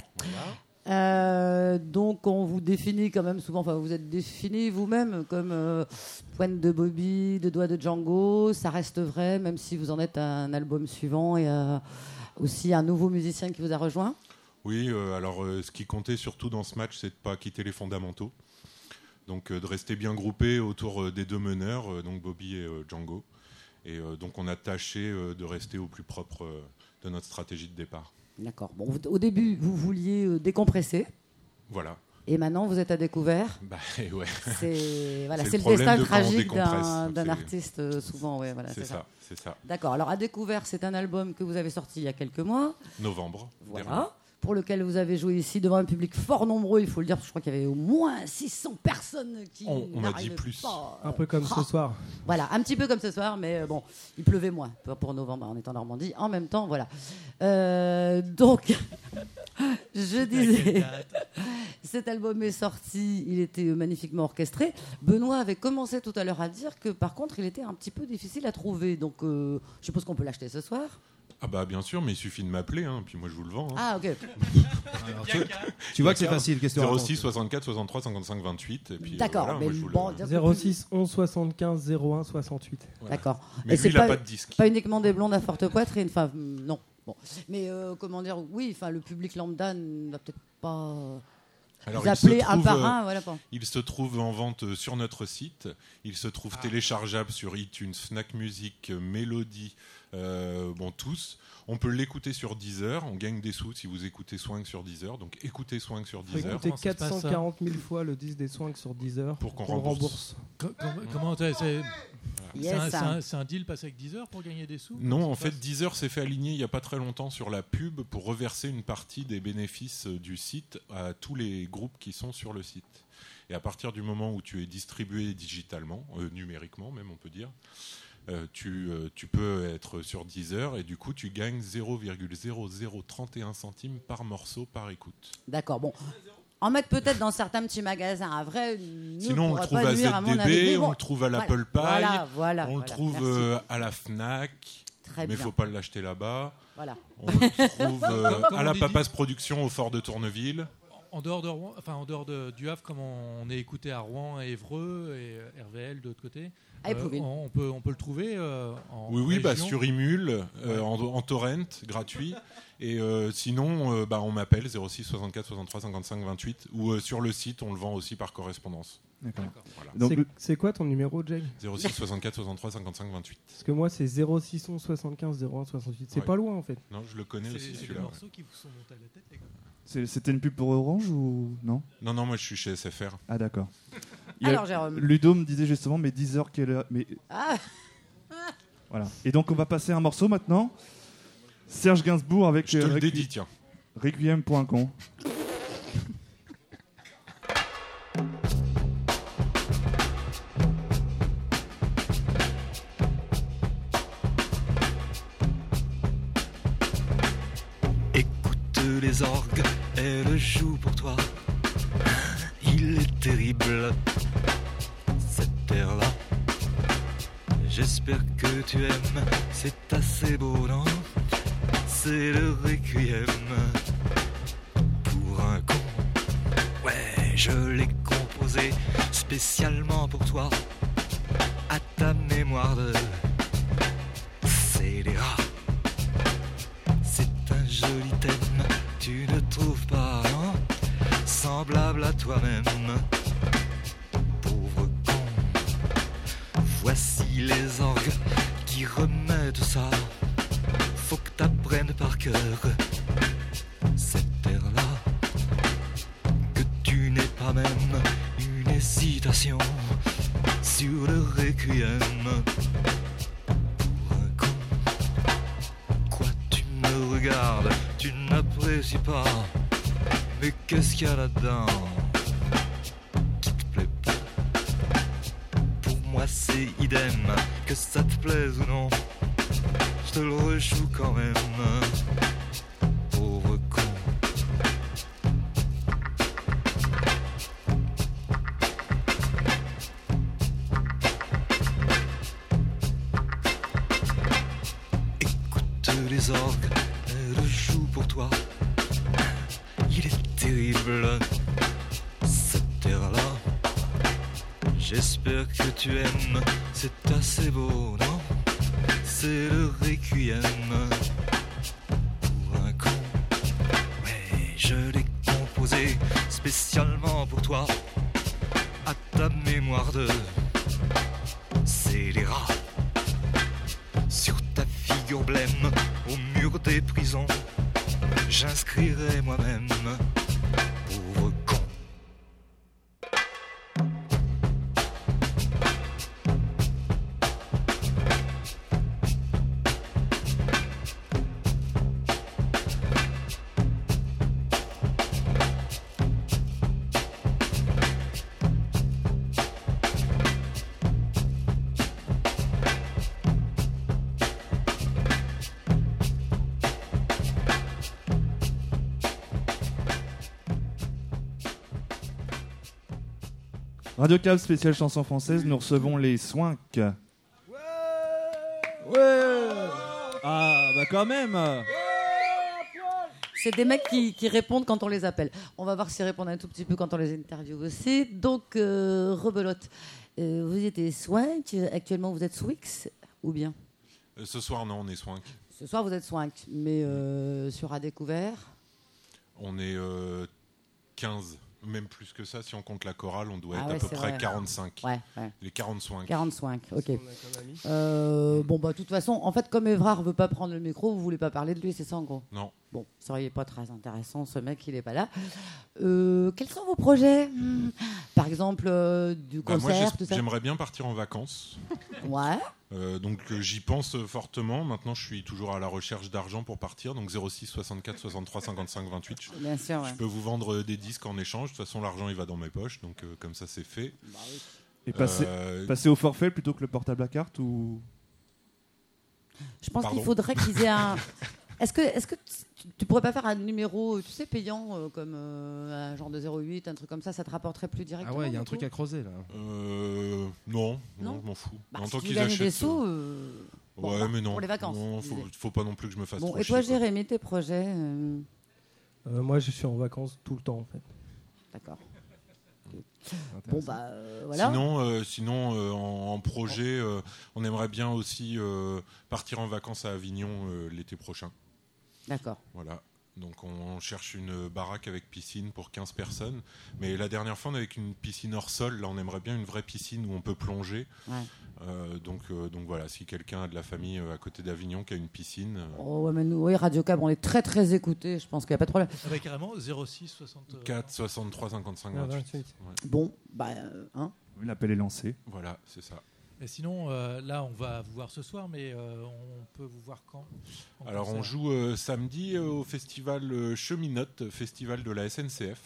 Euh, donc on vous définit quand même souvent, enfin vous êtes défini vous-même comme euh, pointe de Bobby, de doigts de Django, ça reste vrai même si vous en êtes à un album suivant et à aussi un nouveau musicien qui vous a rejoint? Oui, euh, alors ce qui comptait surtout dans ce match, c'est de pas quitter les fondamentaux. Donc euh, de rester bien groupé autour euh, des deux meneurs, euh, donc Bobby et Django. Et donc on a tâché de rester au plus propre de notre stratégie de départ. D'accord. Bon, au début vous vouliez décompresser Voilà. et maintenant vous êtes à découvert. *laughs* Bah, ouais. C'est voilà, le le, destin de tragique d'un artiste souvent. Ouais, voilà, C'est ça, c'est ça. D'accord. Alors à découvert, c'est un album que vous avez sorti il y a quelques mois. Novembre. Voilà. dernier. Pour lequel vous avez joué ici devant un public fort nombreux, il faut le dire, je crois qu'il y avait au moins 600 personnes qui On- on a dit n'arrivaient plus. pas. Un peu comme Ah. ce soir. Voilà, un petit peu comme ce soir, mais euh, bon, il pleuvait moins pour- pour novembre, on est en Normandie. En même temps, voilà. Euh, donc, *laughs* je disais, *laughs* cet album est sorti, il était magnifiquement orchestré. Benoît avait commencé tout à l'heure à dire que par contre, il était un petit peu difficile à trouver. Donc, euh, je suppose qu'on peut l'acheter ce soir. Ah bah bien sûr, mais il suffit de m'appeler, hein, puis moi je vous le vends. hein. Ah, ok. *laughs* *laughs* Alors, tu- tu vois que c'est facile, qu'est-ce que tu 06 racontes 64 63 55 28. et puis, euh, D'accord, voilà, mais moi, je vous le- bon, dire que- 06 11 75 01 68. D'accord. Mais lui, c'est il a pas de disque. Pas uniquement des blondes à forte poitrine. Enfin, hum, non. Bon. Mais euh, comment dire Oui, enfin, le public lambda n'a peut-être pas. Alors, vous il se appelez un trouve, par euh, un, voilà. Il se trouve en vente euh, sur notre site. Il se trouve téléchargeable sur iTunes, Fnac Music, euh, Melody, euh, bon tous. On peut l'écouter sur Deezer. On gagne des sous si vous écoutez Swing sur Deezer. Donc écoutez Swing sur Faut Deezer. écouter 440 000 fois le 10 des soins sur 10 heures Pour qu'on rembourse. Com- Comment c'est Yes, c'est un, c'est ça. un- c'est un deal passé avec Deezer pour gagner des sous? Non, en fait, passe? Deezer s'est fait aligner il n'y a pas très longtemps sur la pub pour reverser une partie des bénéfices euh, du site à tous les groupes qui sont sur le site. Et à partir du moment où tu es distribué digitalement, euh, numériquement même on peut dire, tu, euh, tu peux être sur Deezer et du coup tu gagnes 0,0031 centimes par morceau par écoute. D'accord, bon. En mettre peut-être dans certains petits magasins. Un vrai. ne Sinon, on le trouve à ZDB, on le trouve à voilà, l'Apple Pie, Voilà, voilà. on le voilà, trouve merci. euh, à la Fnac, Très mais il bien. faut pas l'acheter là-bas. Voilà. On le trouve *laughs* euh, à la Papace Production au Fort de Tourneville. En dehors de Rouen, enfin en dehors de, du Havre, comme on, on est écouté à Rouen et Évreux et euh, RVL de l'autre côté, Éprouville. on, on peut on peut le trouver euh, en Oui, oui, bah, sur Imul, euh, en, en torrent, gratuit. Et euh, sinon, euh, bah, on m'appelle 06 64 63 55 28 ou euh, sur le site, on le vend aussi par correspondance. D'accord. Voilà. Donc, C'est- quoi ton numéro, Jay 06 64 63 55 28. Parce que moi, c'est 06 75 01 68. C'est Ouais. pas loin, en fait. Non, je le connais aussi c'est des celui-là. morceaux qui vous sont montés à la tête, les gars. C'était une pub pour Orange ou non? Non, non, moi je suis chez SFR. Ah d'accord. Alors, Jérôme. Ludo me disait justement, mais 10 heures quelle heure? Mais Ah, voilà. Et donc on va passer un morceau maintenant. Serge Gainsbourg avec Je te euh, le Requi- dédie, tiens. Requiem.com. J'espère que tu aimes, c'est assez beau, non? C'est le requiem pour un con. Ouais, je l'ai composé spécialement pour toi, à ta mémoire de scélérat. C'est un joli thème, tu ne trouves pas, non? Semblable à toi-même, les orgues qui remettent ça. Faut que t'apprennes par cœur cette terre-là. Que tu n'aies pas même une hésitation sur le requiem. Pour un con. Quoi tu me regardes, tu n'apprécies pas. Mais qu'est-ce qu'il y a là-dedans? Requiem pour un con. Ouais, je l'ai composé spécialement pour toi, à ta mémoire de scélérat. Sur ta figure blême, au mur des prisons, j'inscrirai moi-même. Radio Cab spécial chanson française, nous recevons les Swink. Ouais Ah, bah quand même C'est des mecs qui, qui répondent quand on les appelle. On va voir s'ils répondent un tout petit peu quand on les interviewe aussi. Donc, euh, rebelote. Euh, vous étiez Swink, actuellement vous êtes Swix ou bien? Euh, Ce soir, non, on est swink. Ce soir vous êtes Swink, mais euh, sur à découvert? On est euh, 15, même plus que ça. Si on compte la chorale, on doit Ah être ouais, à peu près vrai. 45. Ouais, ouais. Les 45. 45, ok. Euh, bon, bah, de toute façon, en fait, comme Evrard veut pas prendre le micro, vous voulez pas parler de lui, c'est ça en gros? Non. Bon, ça aurait pas très intéressant, ce mec, il est pas là. Euh, quels sont vos projets? Hmm. Par exemple, euh, du Bah, moi, concert, ça j'aimerais bien partir en vacances. Ouais. Euh, donc euh, j'y pense fortement. Maintenant, je suis toujours à la recherche d'argent pour partir. Donc 06 64 63 55 28. Je, Bien sûr, ouais. je peux vous vendre des disques en échange. De toute façon, l'argent il va dans mes poches. Donc euh, comme ça, c'est fait. Et passer, Euh, passer au forfait plutôt que le portable à carte ou? Je pense qu'il faudrait qu'ils aient un. *laughs* Est-ce que, est-ce que tu, pourrais pas faire un numéro, tu sais, payant, euh, comme euh, un genre de 08, un truc comme ça, ça te rapporterait plus directement Ah ouais, il y a un truc à creuser là. Euh, non, non, Non je m'en fous. Bah, en si tant qu'ils achètent. des sous, euh, euh, bon, ouais, bah, mais non. pour les vacances, Non, faut, faut pas non plus que je me fasse Bon, trop et toi. Jérémy, tes projets euh, Euh, moi, je suis en vacances tout le temps en fait. D'accord. Bon, bah euh, voilà. Sinon, euh, sinon euh, en, en projet, euh, on aimerait bien aussi euh, partir en vacances à Avignon euh, l'été prochain. D'accord. Voilà. Donc on cherche une baraque avec piscine pour 15 personnes. Mais la dernière fois, on avait une piscine hors sol. Là, on aimerait bien une vraie piscine où on peut plonger. Ouais. Euh, donc, euh, donc voilà, si quelqu'un a de la famille euh, à côté d'Avignon qui a une piscine, euh, Oh, ouais, mais nous, oui, Radio Cab, on est très très écoutés, je pense qu'il n'y a pas de problème. Avec carrément 06 60. 4, 63, 55, Ah, 28. 28. Ouais. Bon, bah, hein. L'appel est lancé. Voilà, c'est ça. Et sinon, euh, là, on va vous voir ce soir, mais euh, on peut vous voir quand? Alors on joue euh, samedi euh, au festival euh, Cheminote, festival de la SNCF.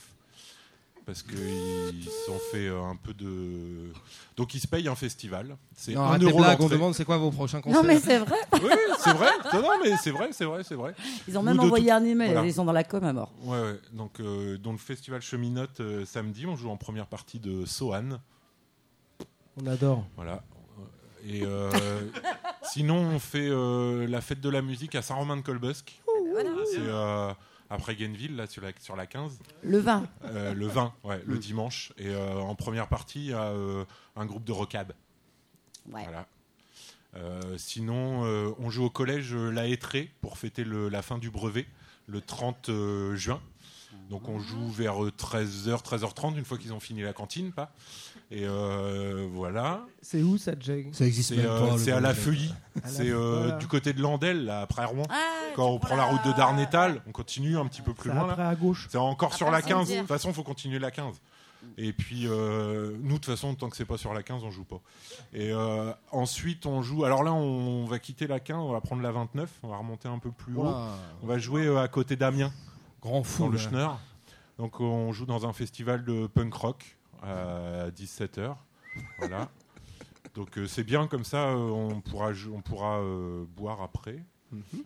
Parce qu'ils ont fait un peu de. Donc ils se payent un festival. C'est Non, 1 arrête les euro blagues, on l'entrée. demande c'est quoi vos prochains Non, concerts? mais c'est vrai. Oui, c'est vrai. Non, non, mais c'est vrai, c'est vrai, c'est vrai. Ils ont même envoyé tout- un email, Voilà. ils sont dans la com à mort. Ouais, ouais. Donc, euh, dans le festival Cheminote euh, samedi, on joue en première partie de Sohan. On adore. Voilà. Et euh, *laughs* sinon, on fait euh, la fête de la musique à Saint-Romain-de-Colbosque. C'est euh, après Gainville, là, sur la, sur la 15. Le 20. Euh, le 20, ouais, le dimanche. Et euh, en première partie, il y a euh, un groupe de. Ouais. Voilà. Sinon, on joue au collège La Hétrée pour fêter le- la fin du brevet le 30 euh, juin. Donc on joue vers 13h, 13h30, une fois qu'ils ont fini la cantine, pas Et euh, voilà. C'est où ça, Jake? Ça existe C'est même euh, c'est à la la C'est euh, Voilà. du côté de Landel, là, après Rouen. Ah, Quand on prend la route de Darnétal, on continue un petit peu plus C'est loin. après là. à gauche. C'est encore sur Après la 15. De toute façon, il faut continuer la 15. Et puis, euh, nous, de toute façon, tant que c'est pas sur la 15, on joue pas. Et euh, ensuite, on joue. Alors là, on va quitter la 15, on va prendre la 29, on va remonter un peu plus haut. On va jouer euh, à côté d'Amiens, Grand fou. dans le. Schneur. Donc, on joue dans un festival de punk rock à 17h. Voilà. *laughs* Donc, euh, c'est bien comme ça, euh, on pourra, on pourra euh, boire après.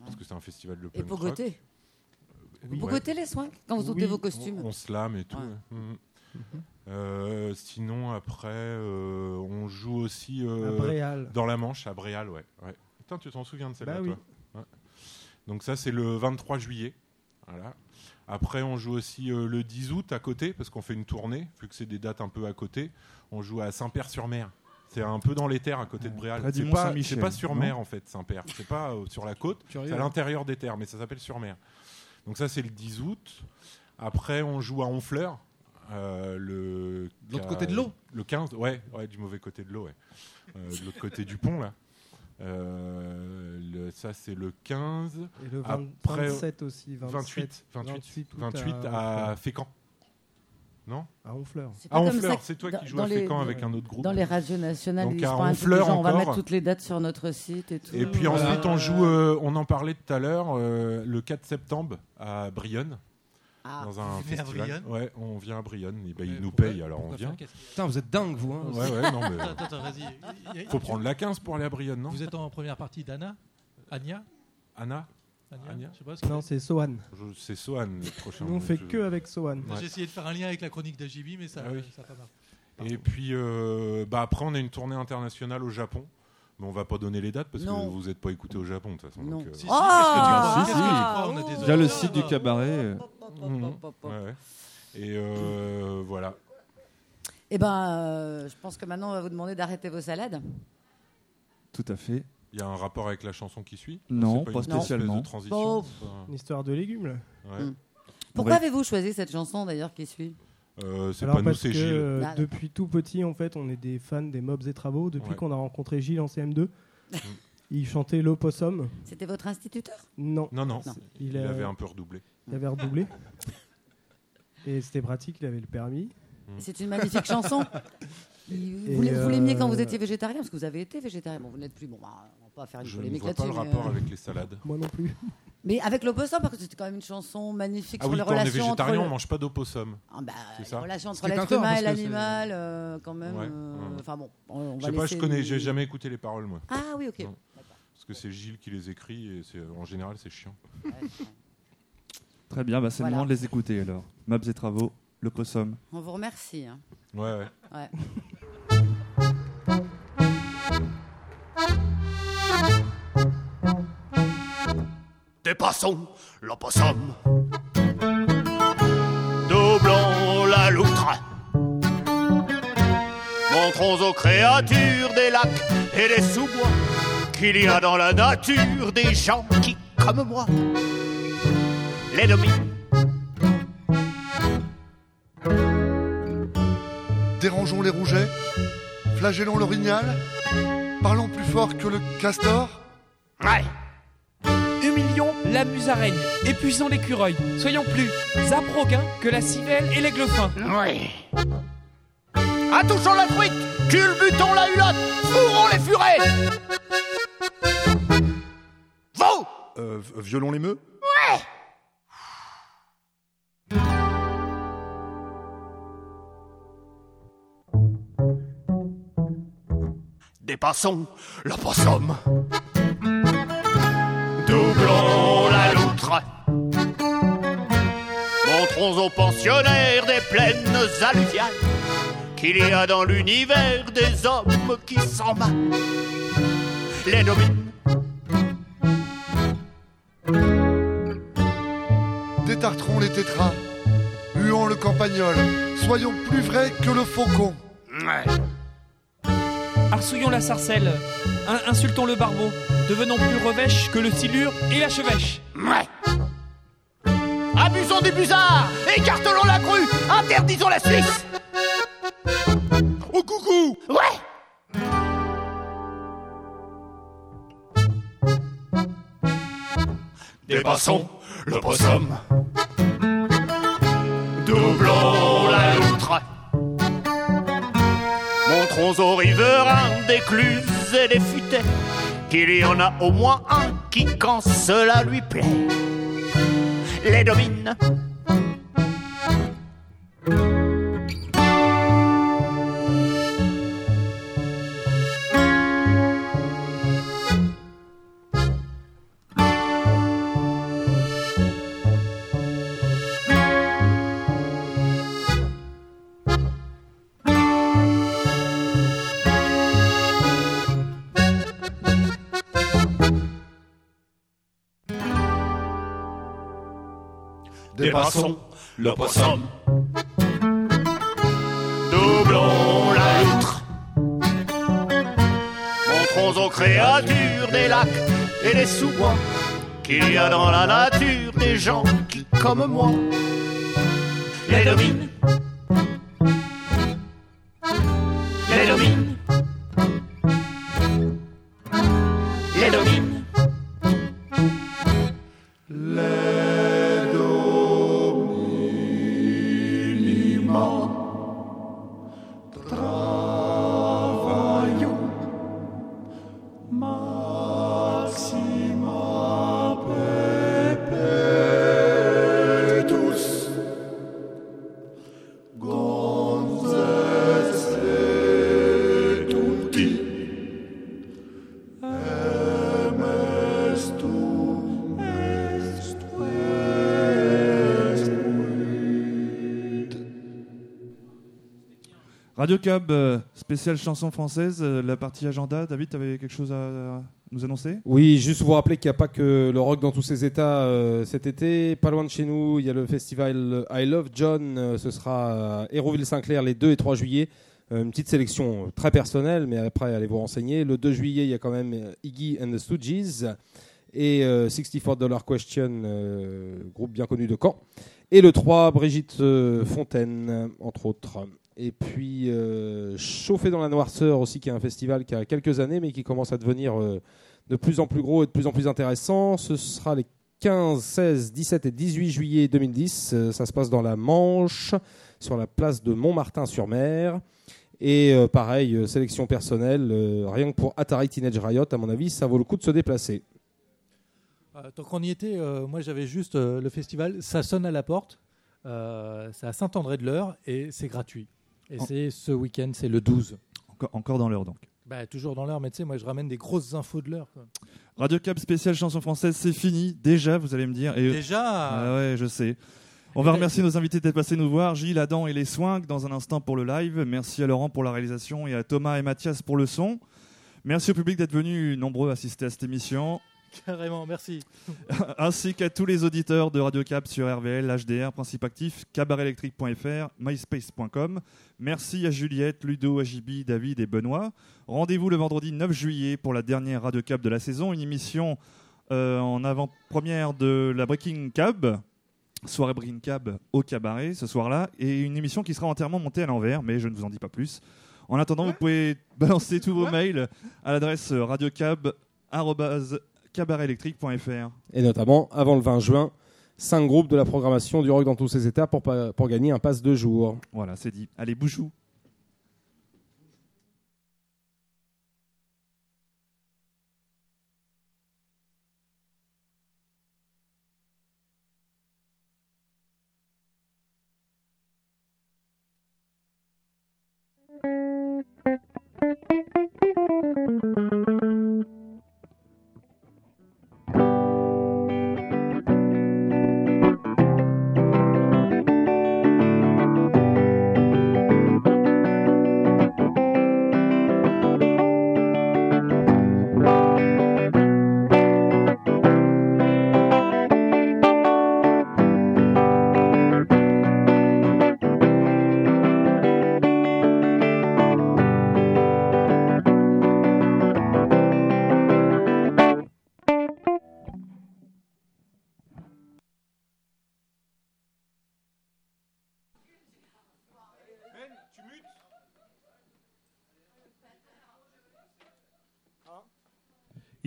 Parce que c'est un festival de Et punk rock. pogoter. Oui, Vous ouais. les soins quand vous Oui, ôtez vos on- costumes On, se lame et tout. Ouais. Mhm. Euh, sinon, après, euh, on joue aussi euh, À Bréal. dans la Manche, à Bréal, ouais. ouais. Putain, tu t'en souviens de celle-là, Bah oui. toi? Ouais. Donc ça, c'est le 23 juillet. Voilà. Après, on joue aussi euh, le 10 août à côté, parce qu'on fait une tournée, vu que c'est des dates un peu à côté. On joue à Saint-Père-sur-Mer. C'est un peu dans les terres à côté de Bréal. C'est pas, Saint-Michel, c'est pas sur mer en fait, Saint-Père. C'est pas euh, sur la côte, c'est à l'intérieur des terres, mais ça s'appelle sur mer. Donc ça, c'est le 10 août. Après, on joue à Honfleur. euh, le l'autre côté de l'eau Le 15, ouais, ouais, du mauvais côté de l'eau, ouais. De l'autre côté du pont, là. Euh, le- ça, c'est le 15. Et le 20 Après, 27 aussi. 27, 28, 28, 28 août 28 à à Fécamp. Non? À Honfleur. C'est À Honfleur, c'est toi dans- qui joues dans à les- Fécamp avec un autre groupe. Dans les radios nationales, Donc ils à Honfleur genre, on va mettre toutes les dates sur notre site et tout. Et puis Voilà. ensuite, on joue, euh, on en parlait tout à l'heure, euh, le 4 septembre à Brionne. Ah. Dans un festival. Ouais, on vient à Brionne. Et ben, Mais ils nous payent, alors on vient. Putain, vous êtes dingue, vous. Hein. Ouais, ouais, non, mais. *laughs* Attends, attends, vas-y. Il y a- Faut prendre la 15 pour aller à Brionne, non Vous êtes en première partie d'Anna Anya Anna Anya, Anya Je sais pas ce que Non, c'est Sohan. C'est Sohan le prochain. Nous, on fait Je- que avec Sohan. Ouais. J'ai essayé de faire un lien avec la chronique d'Ajibi, mais ça Ah oui. pas marché. Et puis, euh, bah après, on a une tournée internationale au Japon. Mais on va pas donner les dates parce Non. que vous n'êtes pas écouté au Japon de toute façon. Non. donc, euh, Si, si, qu'est-ce que tu crois Si, si. Ah, on a des le site du cabaret. Mhm. Ouais. Et euh, voilà. Eh ben, euh, je pense que maintenant, on va vous demander d'arrêter vos salades. Tout à fait. Il y a un rapport avec la chanson qui suit? Non, pas spécialement. De transition, Oh. Une histoire de légumes, là. Ouais. Mm. Pourquoi avez-vous choisi cette chanson d'ailleurs qui suit? Euh, c'est Alors pas nous, parce c'est que Gilles. euh, Ah, depuis tout petit, en fait, on est des fans des Mobs et Travaux. Depuis Ouais. qu'on a rencontré Gilles en CM2, Mm. *laughs* il chantait l'opossum. C'était votre instituteur? Non. Non, non. Il, Il avait un peu redoublé. Il avait redoublé. Et c'était pratique, il avait le permis. C'est une magnifique chanson. *laughs* Et, Vous, l'a- vous l'aimiez quand vous euh, étiez végétarien Parce que vous avez été végétarien. Bon, vous n'êtes plus. Bon, bah, on va pas faire une Je ne polémique vois pas là-dessus. le mais, rapport euh, avec les salades. Moi non plus. Mais avec l'opossum, parce que c'était quand même une chanson magnifique Ah sur oui, les quand on est relations entre végétarien, le- on mange pas d'opossum. Ah bah, C'est les ça relations Ce entre qui est un l'être tort, humain parce et que c'est- l'animal, euh, quand même. Ouais, euh, ouais. Enfin bon, on, on Je va sais pas, laisser je connais, une- j'ai jamais écouté les paroles moi. Ah oui, ok. Non. Parce que c'est Gilles qui les écrit et c'est en général c'est chiant. Très bien, bah, c'est Voilà. le moment de les écouter alors. Maps et travaux, le possum. On vous remercie. hein. Ouais, ouais. Ouais. Dépassons l'opossum. Doublons la loutre. Montrons aux créatures des lacs et des sous-bois qu'il y a dans la nature des gens qui, comme moi, Dérangeons les rougets, flagellons l'orignal, parlons plus fort que le castor. Ouais. Humilions la musaraigne, épuisons l'écureuil, soyons plus aproguins que la civelle et l'aiglefin. Oui. Attouchons la truite, culbutons la hulotte, fourrons les furets. Vous Euh, violons les meux Ouais Dépassons l'opossum. Doublons la loutre. Montrons aux pensionnaires des plaines alluviales qu'il y a dans l'univers des hommes qui s'en battent. Les dominent. Détartrons les tétras, huons le campagnol, soyons plus vrais que le faucon. Arsouillons la sarcelle, in- insultons le barbeau, devenons plus revêches que le silure et la chevêche. Ouais. Abusons des busards, écartelons la grue, interdisons la Suisse. Au coucou Ouais Dépassons le possum. Doublons Montrons aux riverains d'écluses et des futaies qu'il y en a au moins un qui, quand cela lui plaît, les domine. Dépassons le possum. Doublons la loutre. Montrons aux créatures des lacs et des sous-bois qu'il y a dans la nature des gens qui, comme moi, les dominent. Radio Cab, euh, spéciale chanson française, euh, la partie agenda. David, tu avais quelque chose à, nous annoncer? Oui, juste vous rappeler qu'il n'y a pas que le rock dans tous ses états euh, cet été. Pas loin de chez nous, il y a le festival I Love John. ce sera à Hérouville-Saint-Clair les 2 et 3 juillet. Une petite sélection très personnelle, mais après, allez vous renseigner. Le 2 juillet, il y a quand même Iggy and the Stooges et euh, 64 Dollar Question, groupe bien connu de Caen. Et le 3, Brigitte Fontaine, entre autres. Et puis, euh, Chauffer dans la noirceur aussi, qui est un festival qui a quelques années, mais qui commence à devenir euh, de plus en plus gros et de plus en plus intéressant. Ce sera les 15, 16, 17 et 18 juillet 2010. Euh, ça se passe dans la Manche, sur la place de Montmartin-sur-Mer. Et pareil, sélection personnelle, rien que pour Atari Teenage Riot, à mon avis, ça vaut le coup de se déplacer. Tant qu'on y était, moi j'avais juste le festival, ça sonne à la porte, c'est à Saint-André-de-l'Eure et c'est gratuit. Et En- c'est ce week-end, c'est le 12. Encore, encore dans l'heure donc. Bah, toujours dans l'heure, mais tu sais, moi je ramène des grosses infos de l'heure. Radio Cap spéciale chanson française, c'est fini. Déjà, vous allez me dire. Et Déjà Ah ouais, je sais. On va remercier nos invités d'être passés nous voir, Gilles, Adam et les Swing dans un instant pour le live. Merci à Laurent pour la réalisation et à Thomas et Mathias pour le son. Merci au public d'être venu nombreux assister à cette émission. *laughs* Carrément, merci. *laughs* ainsi qu'à tous les auditeurs de Radio Cap sur RVL, HDR, Principe Actif, cabaretelectrique.fr, myspace.com. Merci à Juliette, Ludo, Ajibi, David et Benoît. Rendez-vous le vendredi 9 juillet pour la dernière Radio Cap de la saison, une émission euh, en avant-première de la Breaking Cab, soirée Breaking Cab au cabaret ce soir-là, et une émission qui sera entièrement montée à l'envers, mais je ne vous en dis pas plus. En attendant, vous pouvez balancer tous vos mails à l'adresse Et notamment, avant le 20 juin, 5 groupes de la programmation du rock dans tous ses états pour, pour gagner un pass de jour. Voilà, c'est dit. Allez, bouchou.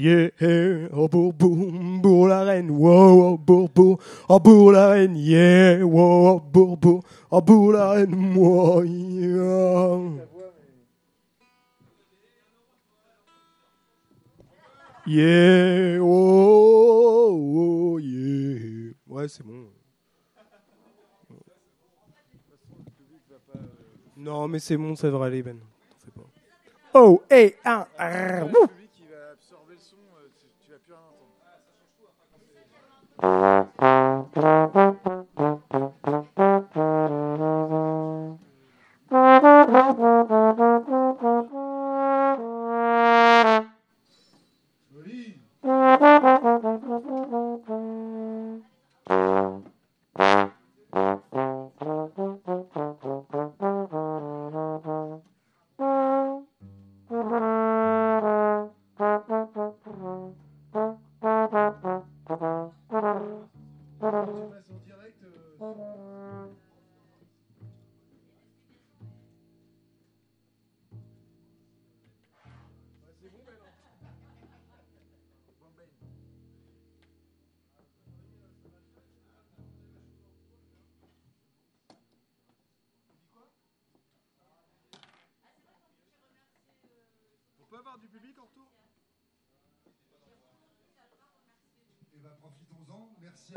Yeah, oh bour bour, bour la reine, wow, oh bour bour, oh bour la reine, yeah, wow, oh bour, oh bour la reine, moi, yeah. Yeah, oh, oh, yeah. Ouais, c'est bon. Non, mais c'est bon, ça devrait aller, Ben. Oh, hey, un, ah, Uh-huh.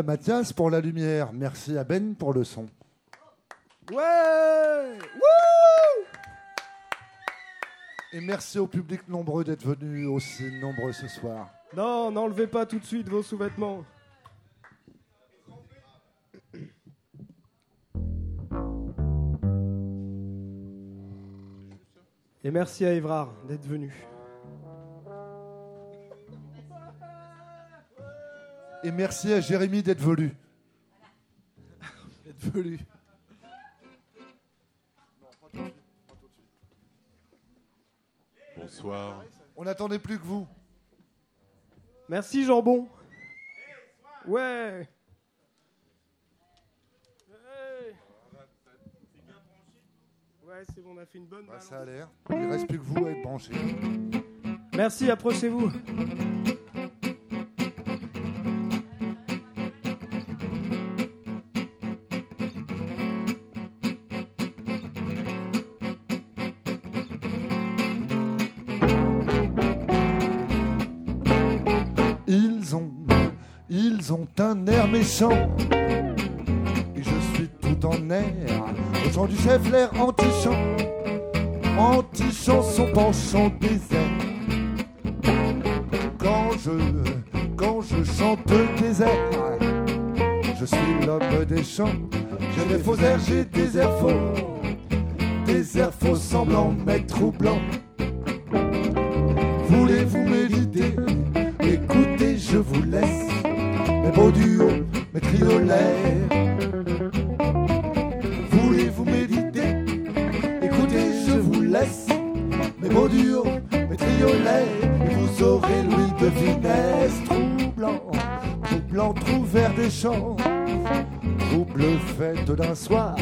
Mathias pour la lumière. Merci à Ben pour le son. Ouais Et merci au public nombreux d'être venus aussi nombreux ce soir. Non, n'enlevez pas tout de suite vos sous-vêtements. Et merci à Évrard d'être venu. Et merci à Jérémy d'être venu. D'être venu. Bonsoir. On n'attendait plus que vous. Merci Jambon. Ouais. Ouais, c'est bon, on a fait une bonne. Bah, ça a l'air. Il reste plus que vous à être branchés. Merci, approchez-vous. Ont un air méchant. Et je suis tout en air. Au chant du chef, l'air anti-chant. Anti-chanson penchant désert. Quand je, quand je chante des airs, je suis l'homme des champs. J'ai des faux airs, j'ai des airs faux. Des airs faux semblants, mais troublants. Voulez-vous méditer? Écoutez, je vous laisse mes beaux duos, mes triolets. Voulez-vous méditer? Écoutez, je vous laisse mes beaux duos, mes triolets. Et vous aurez Louis de Finesse, troublant, troublant, trouvert des champs. Trouble fête d'un soir,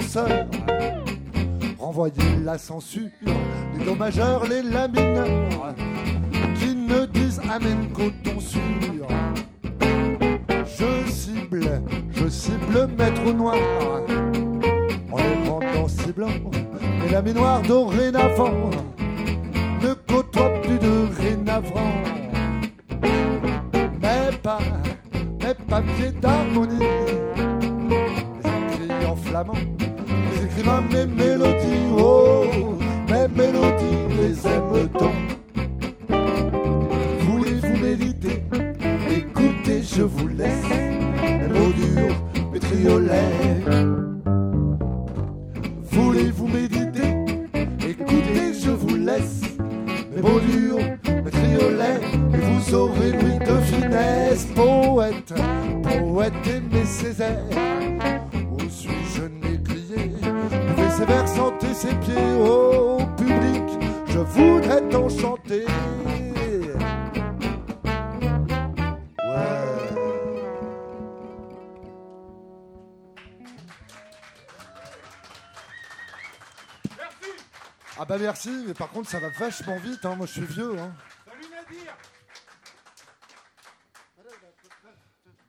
censeur. Renvoyez la censure, les dommageurs, les lamineurs, qui ne disent Amen qu'au par contre ça va vachement vite, hein. moi je suis vieux. Hein.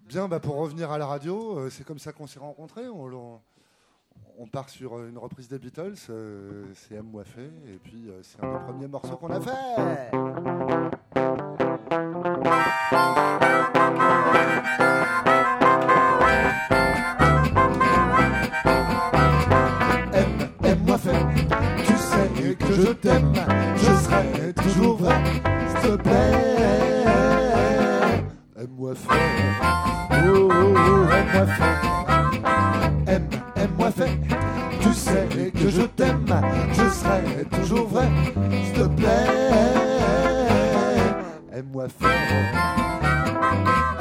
Bien, bah pour revenir à la radio, euh, c'est comme ça qu'on s'est rencontrés. On, on- part sur euh, une reprise des Beatles, euh, c'est M. Wafé, et puis c'est un des premiers morceaux qu'on a fait. Que je t'aime, je serai toujours vrai, s'il te plaît. Aime-moi fort, oh, oh, oh, aime-moi fort. Aime, aime-moi fait, tu sais que je t'aime, je serai toujours vrai, s'il te plaît. Aime-moi fort,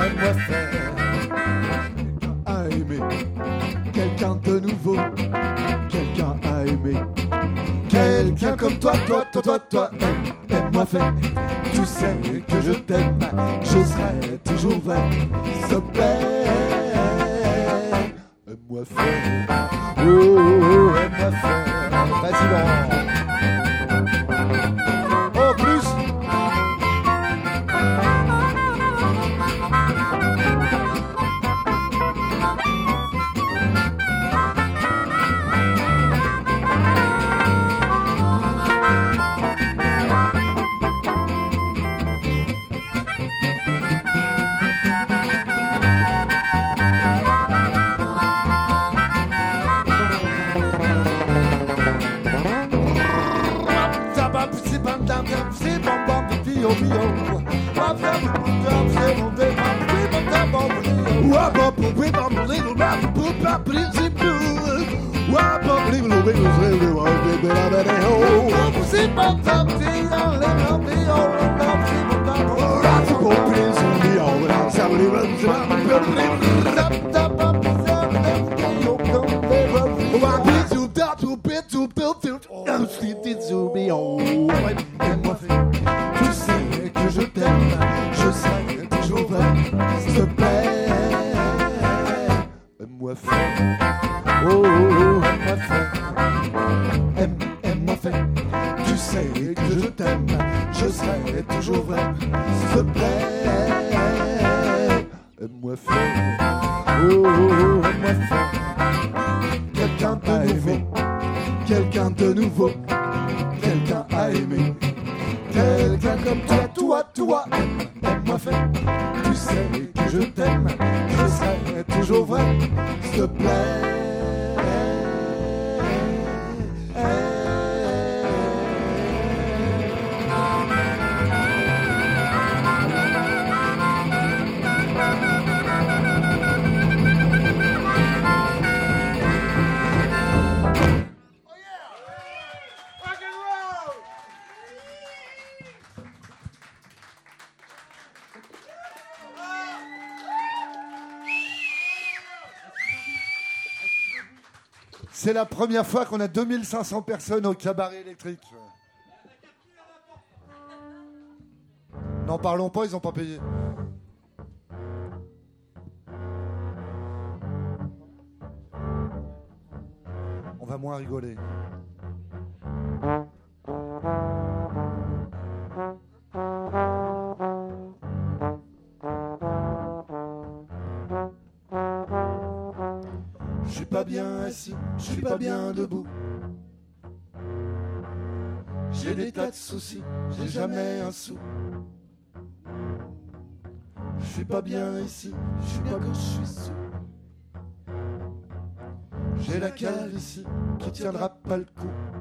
aime-moi faire. A aimé quelqu'un de nouveau. Quelqu'un comme toi, toi, toi, toi, toi, aime, aime-moi faire. Tu sais que je t'aime, je serai toujours vrai. S'il te plaît, aime-moi faire. Oh, aime-moi faire. Vas-y, Laurent. Wop up, whip up, little rap, boop, up, little rap, little rap, little little little little little little? Toujours vrai. S'il te plaît, la première fois qu'on a 2500 personnes au cabaret électrique. N'en parlons pas, ils n'ont pas payé. On va moins rigoler. Je suis pas bien debout. J'ai des tas de soucis, j'ai jamais un sou. Je suis pas bien ici, je suis bien quand je suis sous. J'ai la cale ici qui tiendra pas le coup.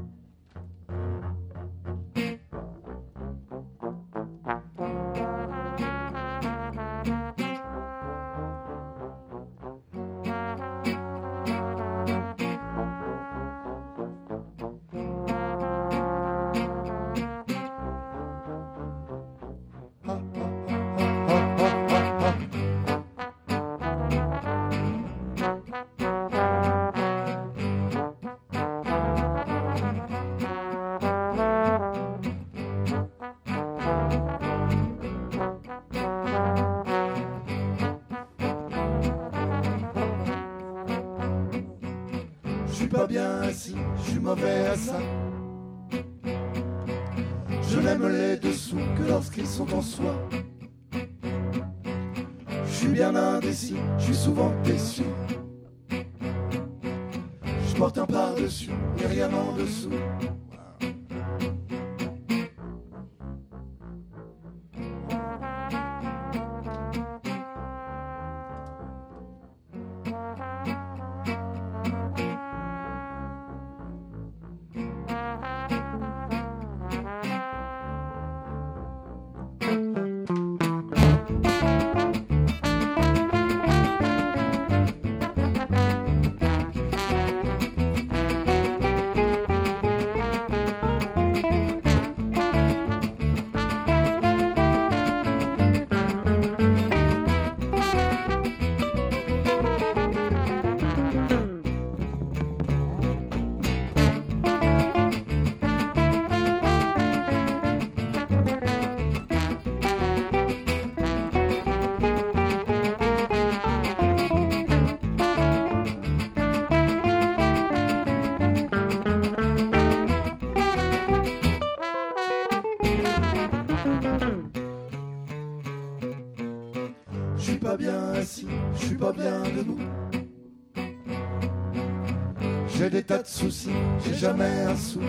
Soucis, j'ai jamais un sou.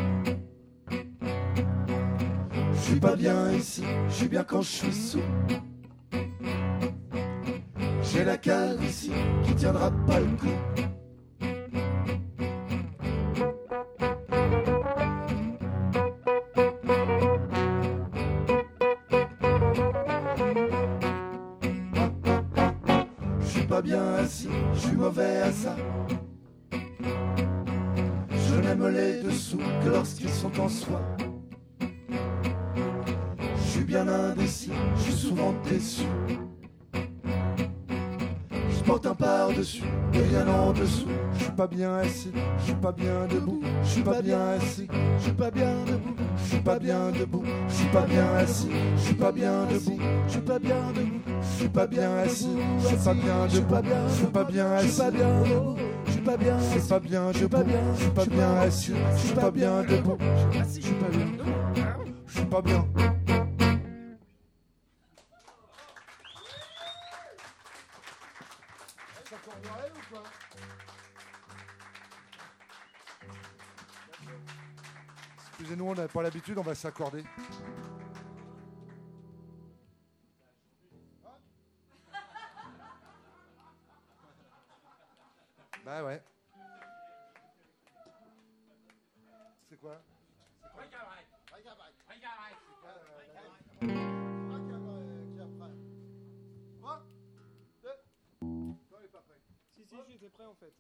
Je suis pas bien ici, je suis bien quand je suis sous. J'ai la cale ici qui tiendra pas soi. Je suis bien indécis, je suis souvent déçu. Je porte un par-dessus et rien en dessous. Je suis pas bien assis, je suis pas bien debout. Je suis pas bien assis, je suis pas bien debout. Je suis pas bien debout, je suis pas bien assis, je suis pas bien debout. Je suis pas bien debout, je suis pas bien assis, je suis pas bien debout. Je suis pas bien assis, je suis pas bien debout. Je suis pas bien, je suis pas bien. Je suis pas bien assis, je suis pas bien debout. Je suis pas bien, je suis pas bien. Excusez-nous, on n'a pas l'habitude, on va s'accorder. Bah ouais. C'est quoi? Si, si, en fait.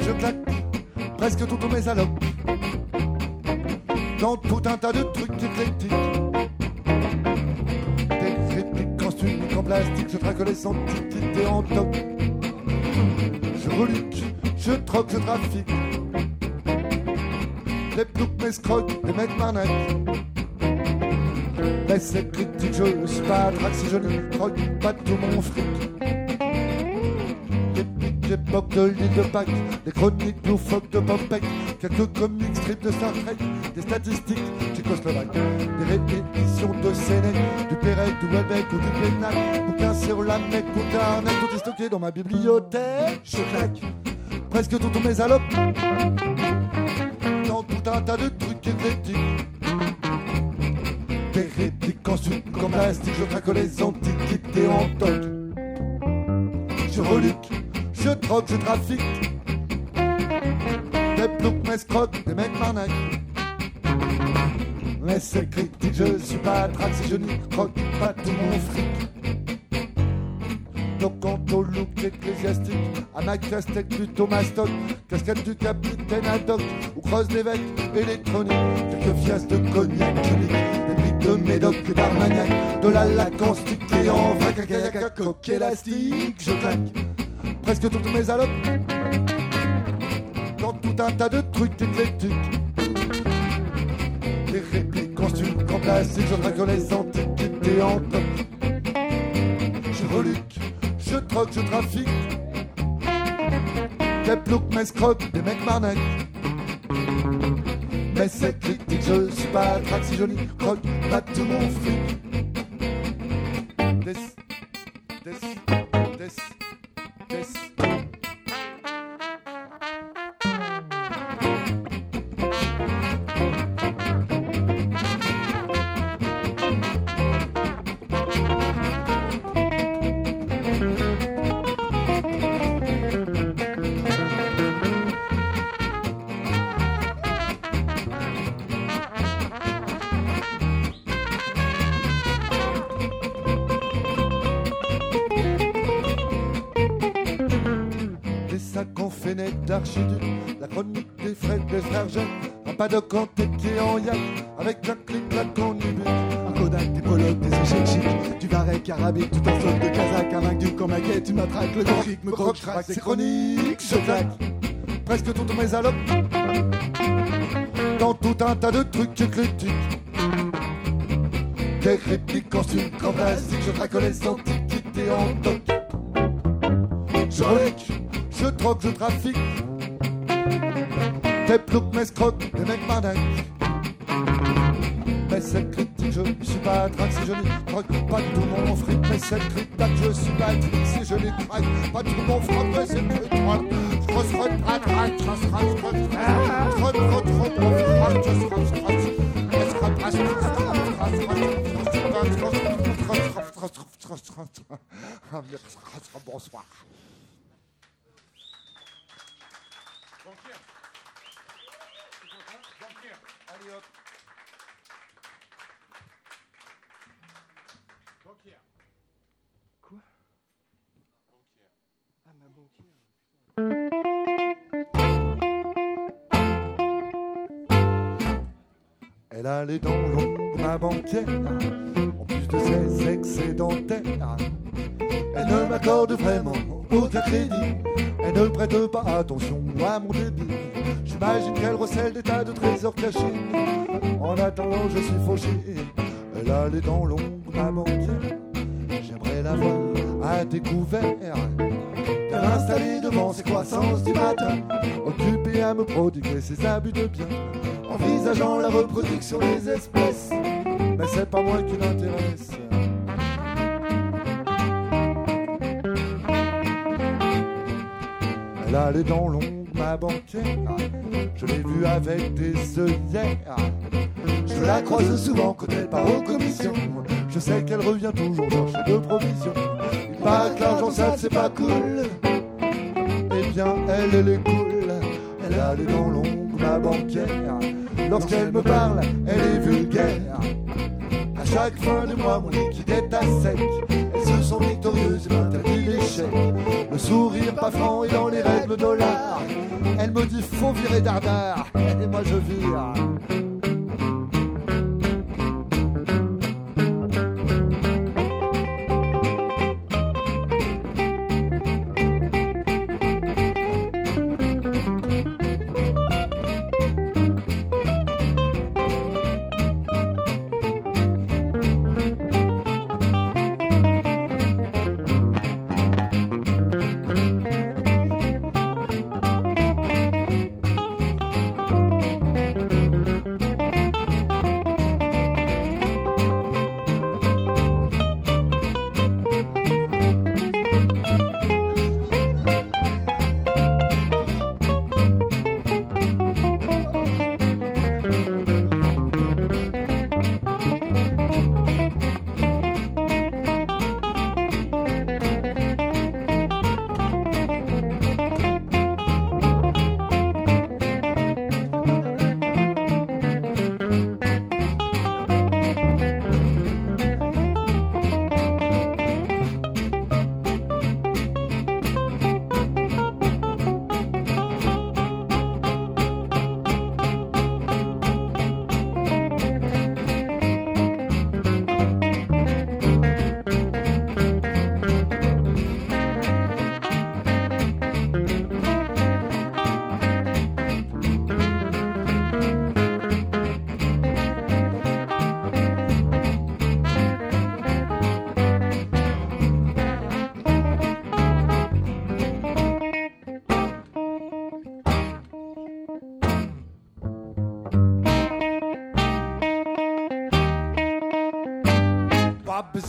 Je claque presque toutes mes salopes dans tout un tas de trucs éclectiques. Je traque les antiquités en toc. Je reluque, je troque, je trafique. Des ploucs, mes scrocs, des mecs marnacs. Mais c'est critique, je suis pas si je ne croque pas tout mon fric. Des pics, époque de l'île de Pâques, des chroniques loufoques de Popek, quelques comics strips de Star Trek, des statistiques tchécoslovaques, des répétitions de Sénèque, du Pérec, du Webec ou du Pénac, bouquins sur la mec ou carnet, tout est stocké dans ma bibliothèque. Je claque presque toutes mes alopes dans tout un tas de trucs éclectiques. Des répliques en sucre en plastique, je traque les antiquités en toc. Je reluque, je troque, je trafique. Des ploucs, mes scrocs, des mecs marnacs. Mais c'est critique, je suis pas trac si je n'y croque pas tout mon fric. Donc quant au look ecclésiastique, à ma casse-tête plutôt mastoc, casquette du capitaine Haddock, ou crosse d'évêque électronique, quelques fiasses de cognac des briques de médoc et d'armagnac, de la laque en et en vrac, à coque élastique, je claque presque toutes mes alopes dans tout un tas de trucs éclectiques. Répliques stuc, en plastique, je traque les antiquités en. Je reluque, je troque, je trafique. Des ploucs, mes scrocs, des mecs marnacs. Mais c'est critique, je suis pas trac si je croque pas tout mon fric. Des, des, des. Un paddock en yak, avec un clic-clac en ubik. Un Kodak, des polocs, des échecs du varech arabique, tout un stock de Kazakh, un MacDuc en maquette, tu m'attraques, le graphique me croque, Croc, c'est chronique, je claque presque toutes mes alopes dans tout un tas de trucs éclectiques. Des répliques en sucre, en plastique, je traque les antiquités souvent quand elle part aux commissions. Je sais qu'elle revient toujours chercher de provisions. Il que l'argent sale, c'est pas cool. Eh bien, elle, elle est cool. Elle a les dents longues, ma banquière. Lorsqu'elle me parle, elle est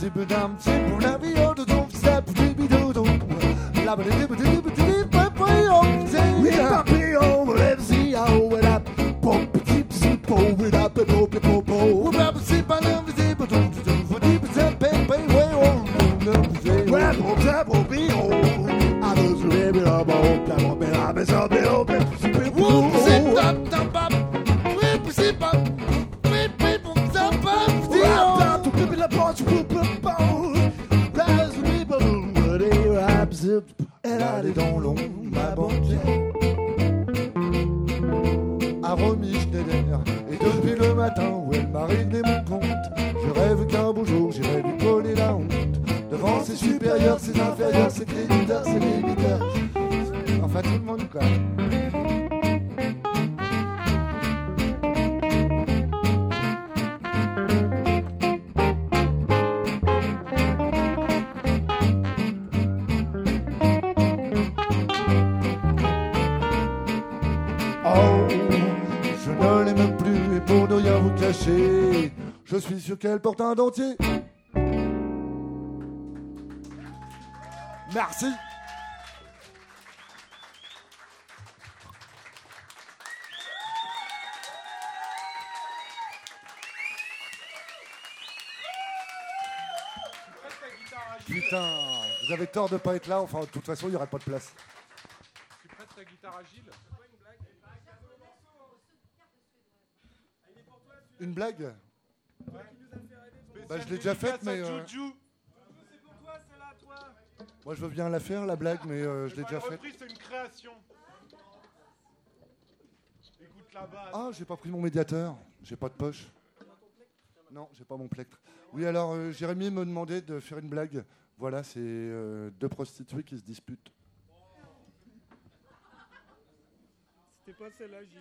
zip dum zip, rabbi do dum zap, baby do dum, rabbi do dum. Qu'elle porte un dentier. Merci. Putain, vous avez tort de pas être là. Enfin, de toute façon, il n'y aurait pas de place. Tu prêtes ta guitare à Gilles Une blague? Bah, je l'ai déjà faite, mais. euh, Moi, je veux bien la faire, la blague, mais euh, je l'ai déjà faite. c'est une création. Écoute la base. Ah, j'ai pas pris mon médiateur. J'ai pas de poche. Non, j'ai pas mon plectre. Oui, alors euh, Jérémy me demandait de faire une blague. Voilà, c'est euh, deux prostituées qui se disputent. C'était pas celle-là, Gilles.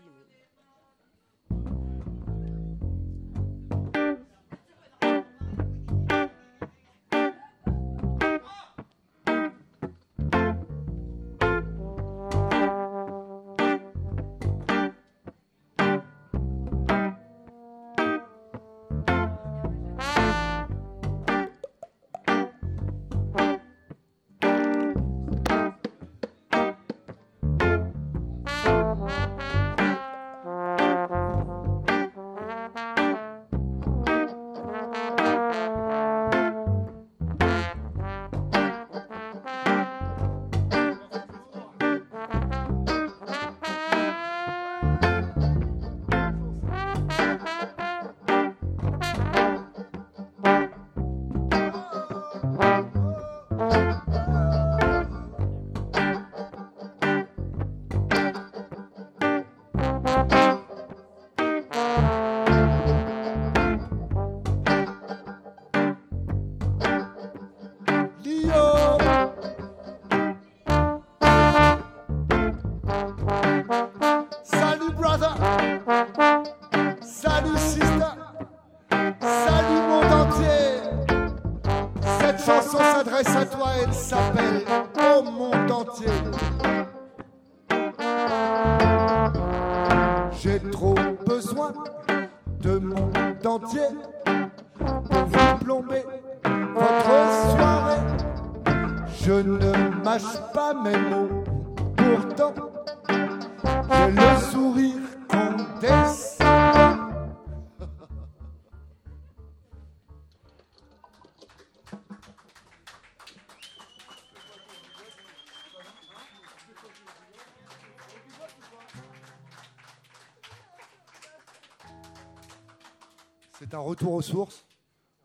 Retour aux sources.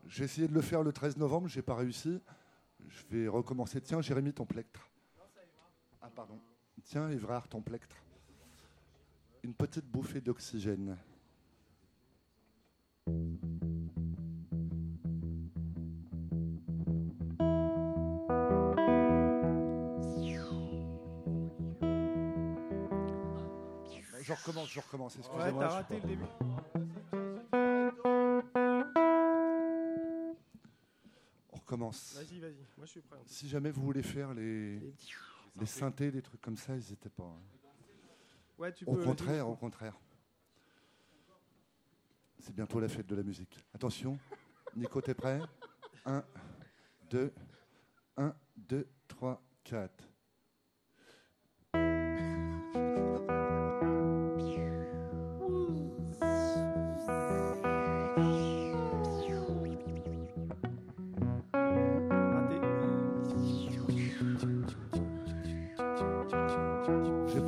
J'ai essayé de le faire le 13 novembre, j'ai pas réussi. Je vais recommencer. Tiens, Jérémy, ton plectre. Ah, pardon. Tiens, Évrard, ton plectre. Une petite bouffée d'oxygène. Je recommence, je recommence, excusez-moi. Ouais, t'as je- raté le début. Recommence. Vas-y, vas-y. Moi, je suis prêt. Si jamais vous voulez faire les, les synthés, des trucs comme ça, n'hésitez pas. hein. Ouais, tu au peux, contraire, au contraire. C'est bientôt la fête de la musique. Attention, Nico, t'es prêt? 1, 2, 1, 2, 3, 4.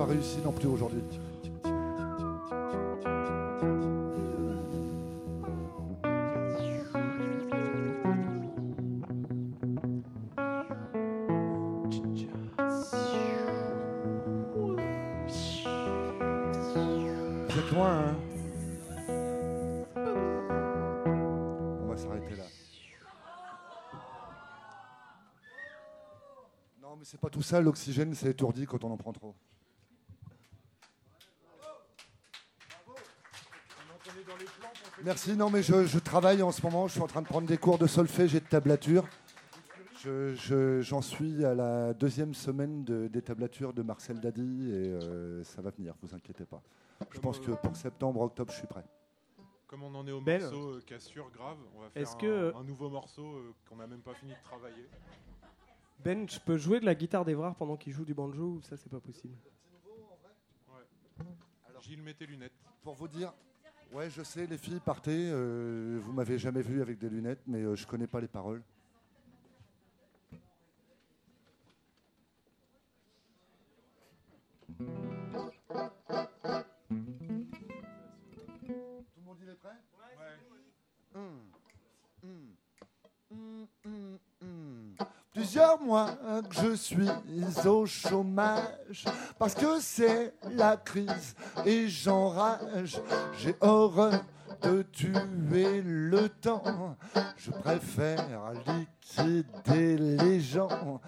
Réussi non plus aujourd'hui. Hein On va s'arrêter là. Non, mais c'est pas tout ça. L'oxygène, c'est étourdi quand on en prend trop. Merci. Non, mais je, je travaille en ce moment. Je suis en train de prendre des cours de solfège et de tablature. Je- je- J'en suis à la deuxième semaine de, des tablatures de Marcel Dadi et euh, ça va venir, vous inquiétez pas. Je pense que pour septembre, octobre, je suis prêt. Comme on en est au Ben, morceau euh, cassure grave, on va faire un, que- un nouveau morceau euh, qu'on n'a même pas fini de travailler. Ben, je peux jouer de la guitare d'Evrard pendant qu'il joue du banjo ou ça, c'est pas possible? Gilles, mets tes lunettes. Pour vous dire, ouais, je sais, les filles, partez. euh, vous m'avez jamais vu avec des lunettes, mais euh, je connais pas les paroles. Plusieurs mois que je suis au chômage parce que c'est la crise et j'enrage. J'ai horreur de tuer le temps. Je préfère liquider les gens.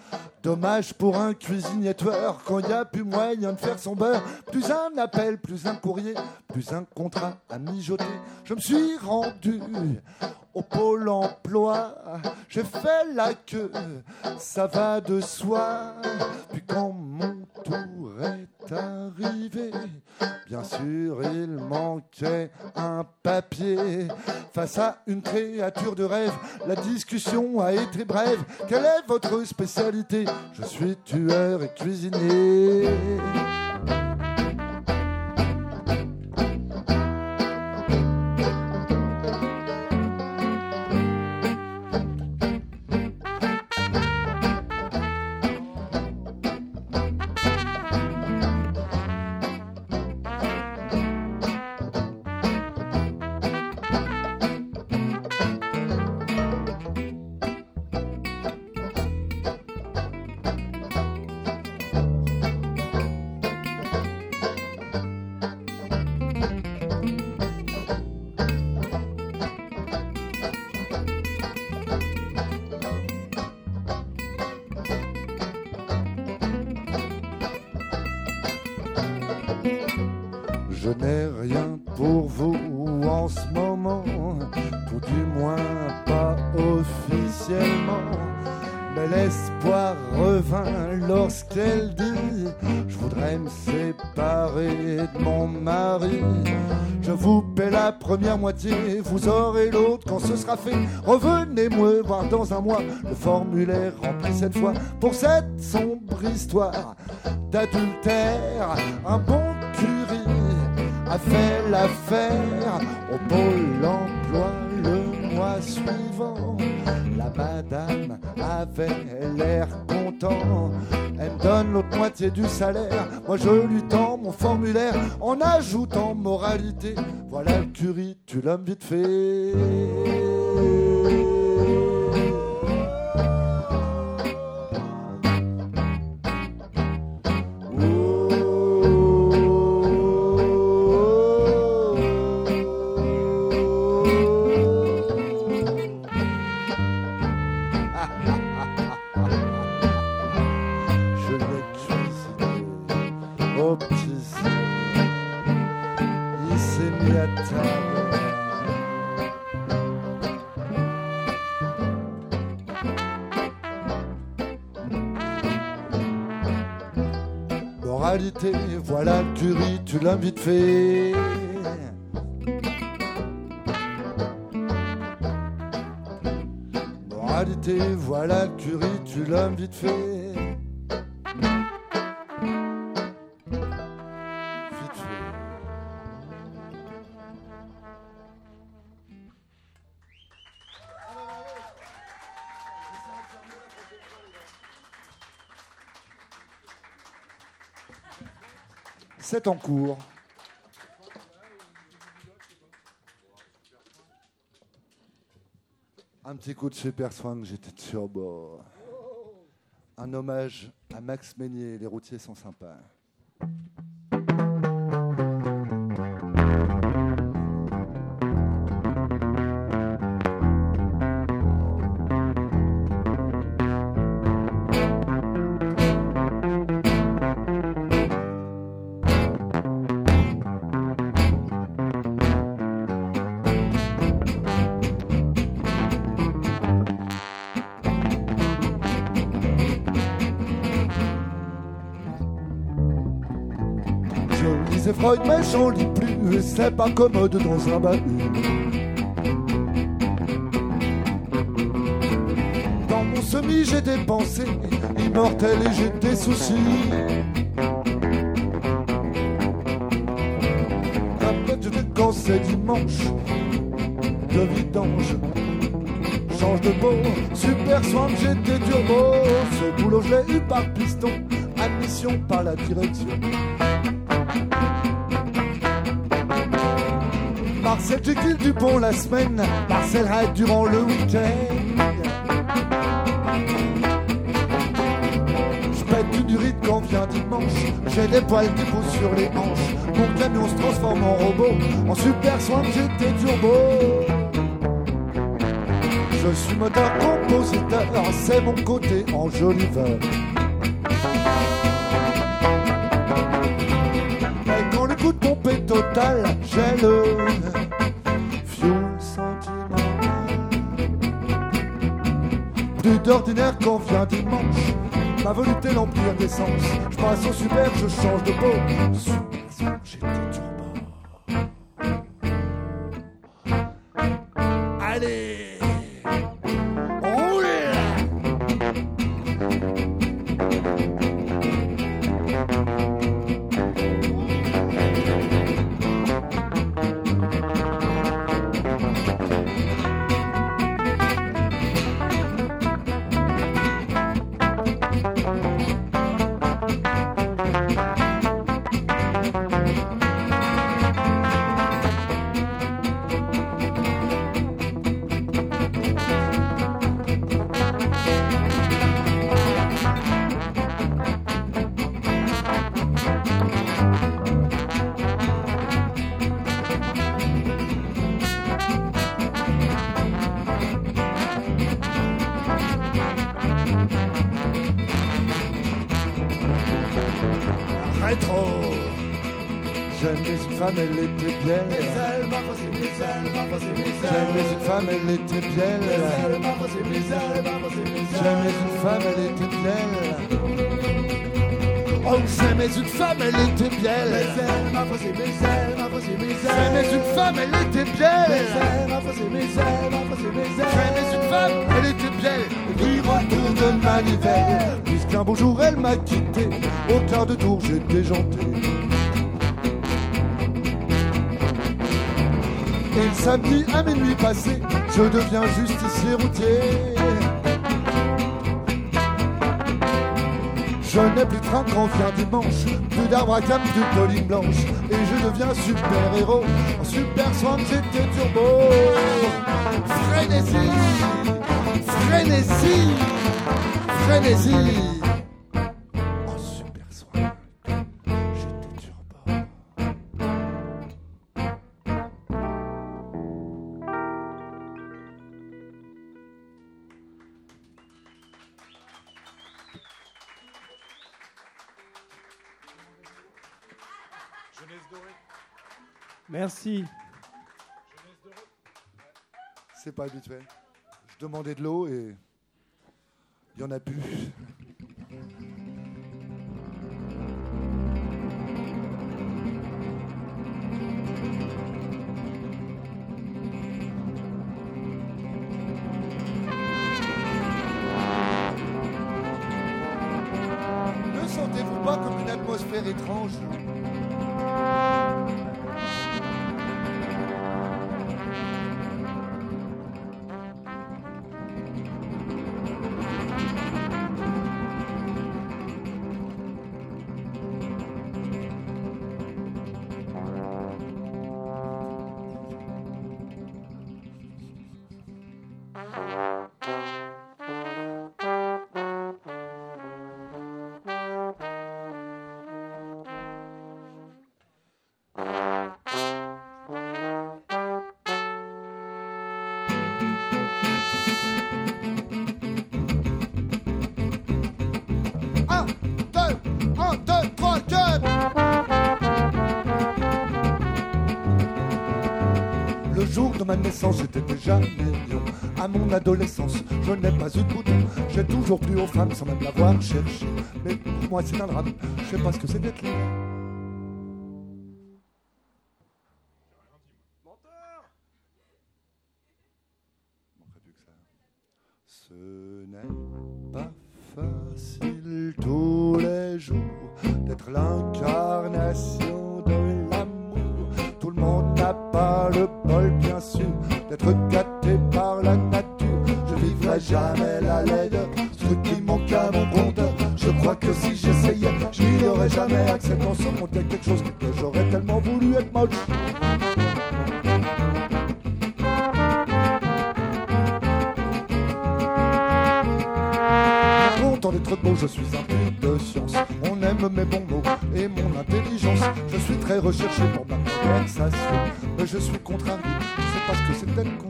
Dommage pour un cuisinier tueur quand il n'y a plus moyen de faire son beurre. Plus un appel, plus un courrier, plus un contrat à mijoter. Je me suis rendu au pôle emploi. J'ai fait la queue, ça va de soi. Puis quand mon tour est arrivé, bien sûr il manquait un papier. Face à une créature de rêve, la discussion a été brève. Quelle est votre spécialité? Je suis tueur et cuisinier. Vous aurez l'autre quand ce sera fait. Revenez me voir dans un mois, le formulaire rempli cette fois pour cette sombre histoire d'adultère. Un bon curé a fait l'affaire au pôle emploi le mois suivant. La madame avait l'air content. Moitié du salaire. Moi je lui tends mon formulaire en ajoutant moralité. Voilà le curry, tu l'homme vite fait. Vite fait. Moralité, voilà curry, tu l'as. Vite fait. C'est en cours. Un petit coup de super swing, j'étais turbo. Un hommage à Max Meignier, les routiers sont sympas. J'en lis plus, c'est pas commode dans un bahut. Dans mon semi, j'ai des pensées immortelles et j'ai des soucis. Rappelle-toi quand c'est dimanche, de vidange. Change de peau, super soin, j'étais turbo. Ce boulot, je l'ai eu par piston, admission par la direction. Marcel Jekyll Dupont la semaine, Marcel Red durant le week-end. Je pète du rythme quand vient dimanche, j'ai des poils qui poussent sur les hanches. Mon camion se transforme en robot, en super soin, j'étais turbo. Je suis moteur compositeur, c'est mon côté enjoliveur. Et quand le coup de pompe est total, j'ai le d'ordinaire quand vient dimanche, ma volonté l'empire d'essence. Je passe au super, je change de peau. J'aimais une femme, elle était belle. J'aimais une femme, elle était belle. J'aimais une femme, elle était belle. Oh, j'aimais une femme, elle était belle. J'aimais une femme, elle était belle. J'aimais une femme, elle était belle. Qui retourne de manivelle. Puisqu'un beau jour, elle m'a quitté. Au quart de tour, j'étais janté. Et le samedi à minuit passé, je deviens justicier routier. Je n'ai plus de train quand vient dimanche, plus d'arbre à cam, plus de ligne blanche. Et je deviens super héros, en super soin j'étais turbo. Frénésie, frénésie, frénésie. Merci. C'est pas habituel. Je demandais de l'eau et il y en a plus. Ne sentez-vous pas comme une atmosphère étrange? j'étais déjà mignon. À mon adolescence, je n'ai pas eu de bouton. J'ai toujours plu aux femmes sans même l'avoir cherché. Mais pour moi, c'est un drame. Je sais pas ce que c'est d'être libre. Ce n'est pas facile tous les jours d'être l'incarnation pas le bol, bien sûr, d'être gâté par la nature. Je vivrai jamais la laideur, ce qui manque à mon compteur. Je crois que si j'essayais, je n'y aurais jamais accès dans ce quelque chose que j'aurais tellement voulu être moche. Je suis un type de science. On aime mes bons mots et mon intelligence. Je suis très recherché pour ma conversation. Mais je suis contrarié, c'est parce que c'est tel con.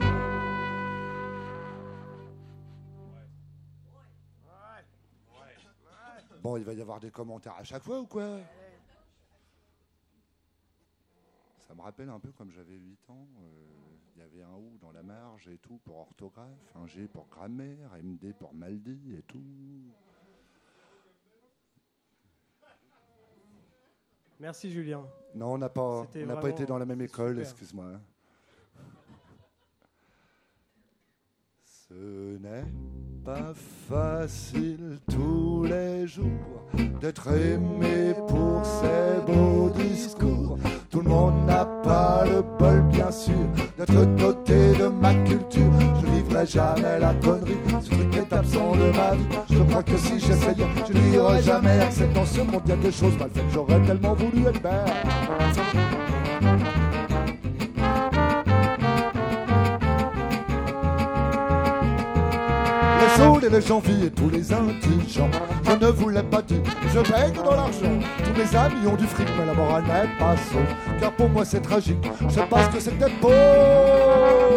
Bon, il va y avoir des commentaires à chaque fois ou quoi? Ça me rappelle un peu comme j'avais 8 ans. euh, Il y avait un O dans la marge et tout pour orthographe, un G pour grammaire, MD pour maldi et tout. Merci Julien. Non, on n'a pas, C'était on n'a pas vraiment été dans la même école, excuse-moi. Ce n'est pas facile tous les jours d'être aimé pour ses beaux discours. Tout le monde n'a pas le bol, bien sûr, d'être doté de ma culture. Je vivrai jamais la connerie, ce truc est absent de ma vie. Je crois que si j'essayais, je n'y aurais jamais accès dans ce monde. Il y a des choses mal faites, j'aurais tellement voulu être belle. Les saules et les janviers et tous les indigents. Je ne vous l'ai pas dit, je baigne dans l'argent. Tous mes amis ont du fric, mais la morale n'est pas sauve. Car pour moi c'est tragique, je ce que c'est d'être beau.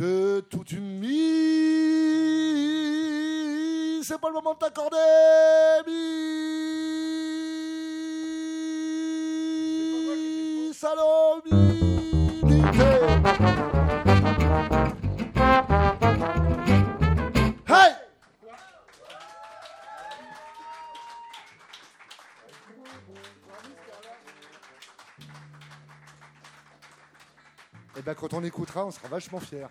De toute une. C'est pas le moment de t'accorder, mi. Salomité. Et bien quand on écoutera, on sera vachement fiers.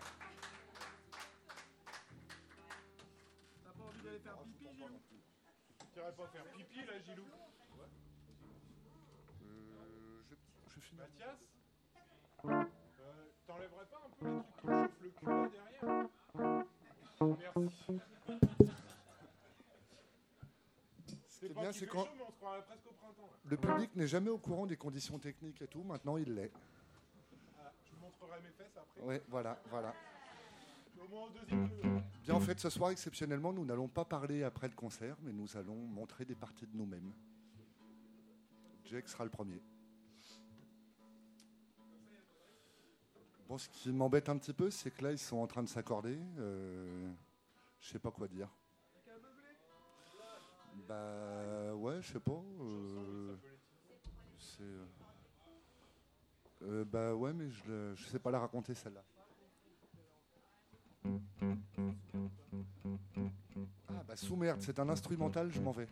T'irais pas faire pipi là, Gilou Euh, je, je finis. Mathias euh, T'enlèverais pas un peu les trucs qui me chauffent le cul là derrière Merci. Ce qui est pas bien, c'est quand, chaud, mais on se croirait presque au printemps. là. Le public n'est jamais au courant des conditions techniques et tout. Maintenant, il l'est. Mes fesses après. Oui, voilà, voilà. Bien, en fait, ce soir, exceptionnellement, nous n'allons pas parler après le concert, mais nous allons montrer des parties de nous-mêmes. Jake sera le premier. Bon, ce qui m'embête un petit peu, c'est que là, ils sont en train de s'accorder. Euh, je sais pas quoi dire. Bah ouais, je sais pas. euh, c'est. Euh, bah ouais, mais je, je sais pas la raconter celle-là. Ah bah sous merde, c'est un instrumental, je m'en vais.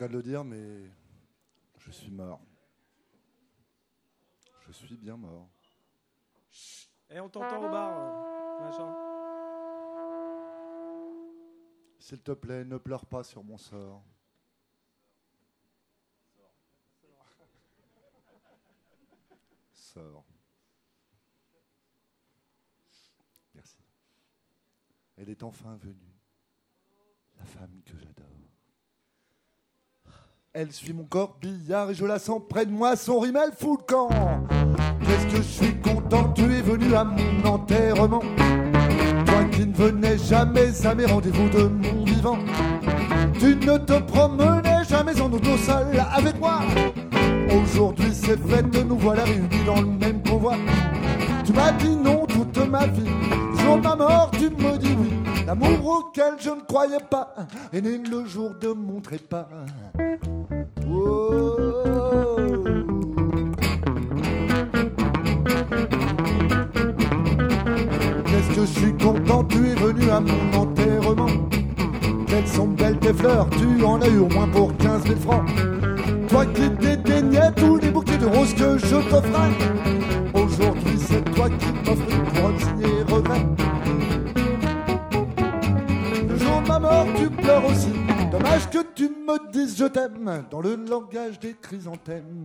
Cas de le dire, mais je suis mort. Je suis bien mort. Et on t'entend au bar, machin. S'il te plaît, ne pleure pas sur mon sort. Sort. Merci. Elle est enfin venue. La femme que j'adore. Elle suit mon corps billard et je la sens près de moi, son rimel fout le camp. Qu'est-ce que je suis content, tu es venu à mon enterrement? Toi qui ne venais jamais à mes rendez-vous de mon vivant. Tu ne te promenais jamais en auto seul avec moi. Aujourd'hui c'est fait, nous voilà réunis dans le même convoi. Tu m'as dit non toute ma vie. Jour de ma mort, tu me dis oui. L'amour auquel je ne croyais pas est né le jour de mon trépas. Oh. Qu'est-ce que je suis content, tu es venu à mon enterrement. Quelles sont belles tes fleurs, tu en as eu au moins pour 15 000 francs. Toi qui dédaignais tous les bouquets de roses que je t'offrais. Aujourd'hui, c'est toi qui m'offres une couronne signée regret. tu pleures aussi. Dommage que tu me dises je t'aime dans le langage des chrysanthèmes.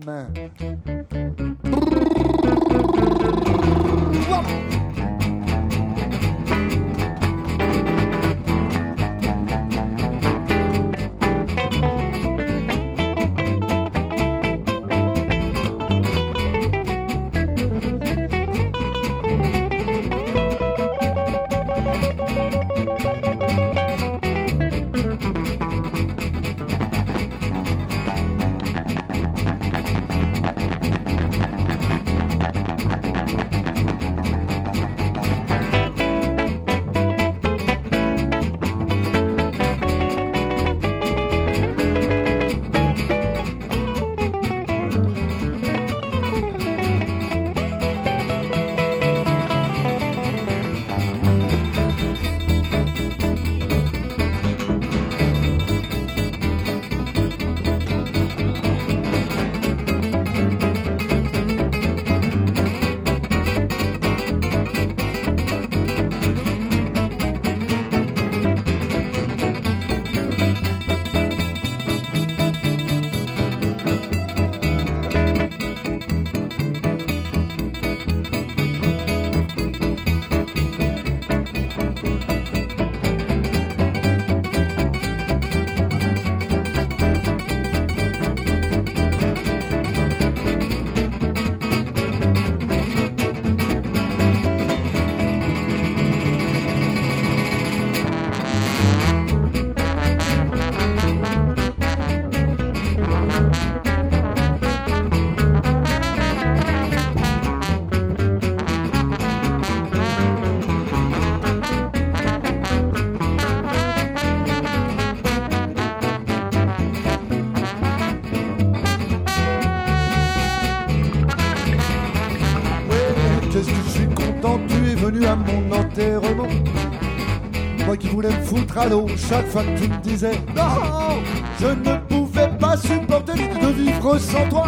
Moi qui voulais me foutre à l'eau chaque fois que tu me disais Non, je ne pouvais pas supporter de vivre sans toi.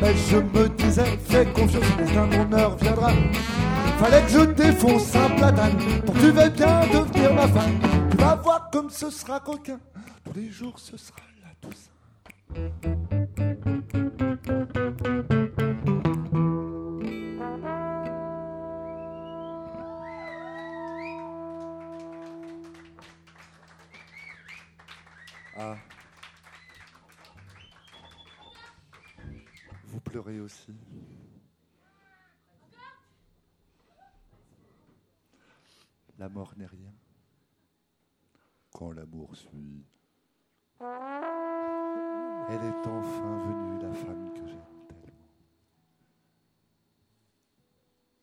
Mais je me disais, fais confiance, mon heure viendra. Fallait que je défonce un platane pour que tu veuilles bien devenir ma femme. Tu vas voir comme ce sera coquin. Tous les jours ce sera Elle est enfin venue, la femme que j'aime tellement.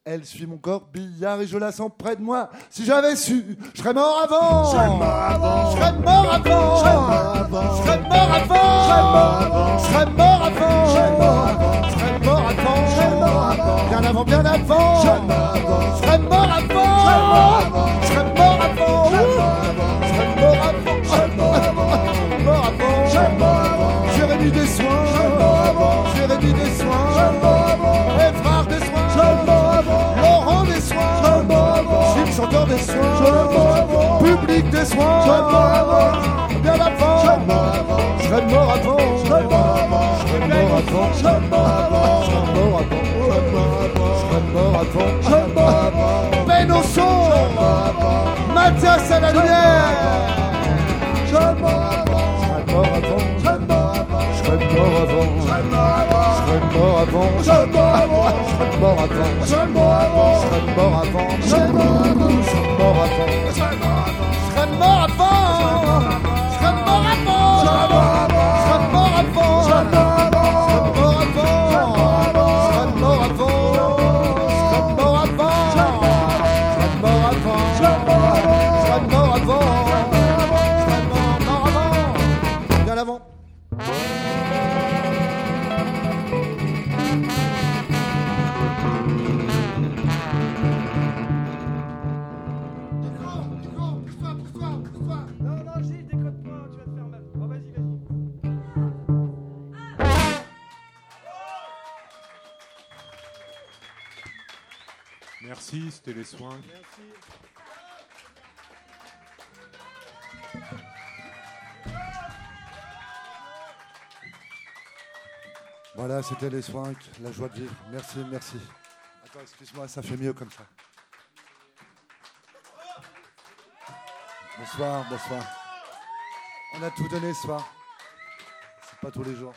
Elle suit mon corbillard et je la sens près de moi. Si j'avais su, je serais mort avant. Je serais mort avant. Je serais mort avant. Je serais mort avant. Je serais mort avant. Je serais mort avant. Bien avant, bien avant. Je avant. Je serais mort avant. public des soins, bien avant, je serais mort avant, je serais mort je serais mort je serais mort je mort avant, je mort avant, je serais mort avant, peine au son, Mathias à la lumière, je mort avant, je serais mort je mort avant serais mort avant, je serais mort avant, je mort avant, je mort avant, je mort avant, je mort avant, je mort avant, je mort avant, je mort avant, je mort avant. Les soins. Voilà, c'était les soins, la joie de vivre. Merci, merci. Attends, excuse-moi, ça fait mieux comme ça. Bonsoir, bonsoir. On a tout donné ce soir. C'est pas tous les jours.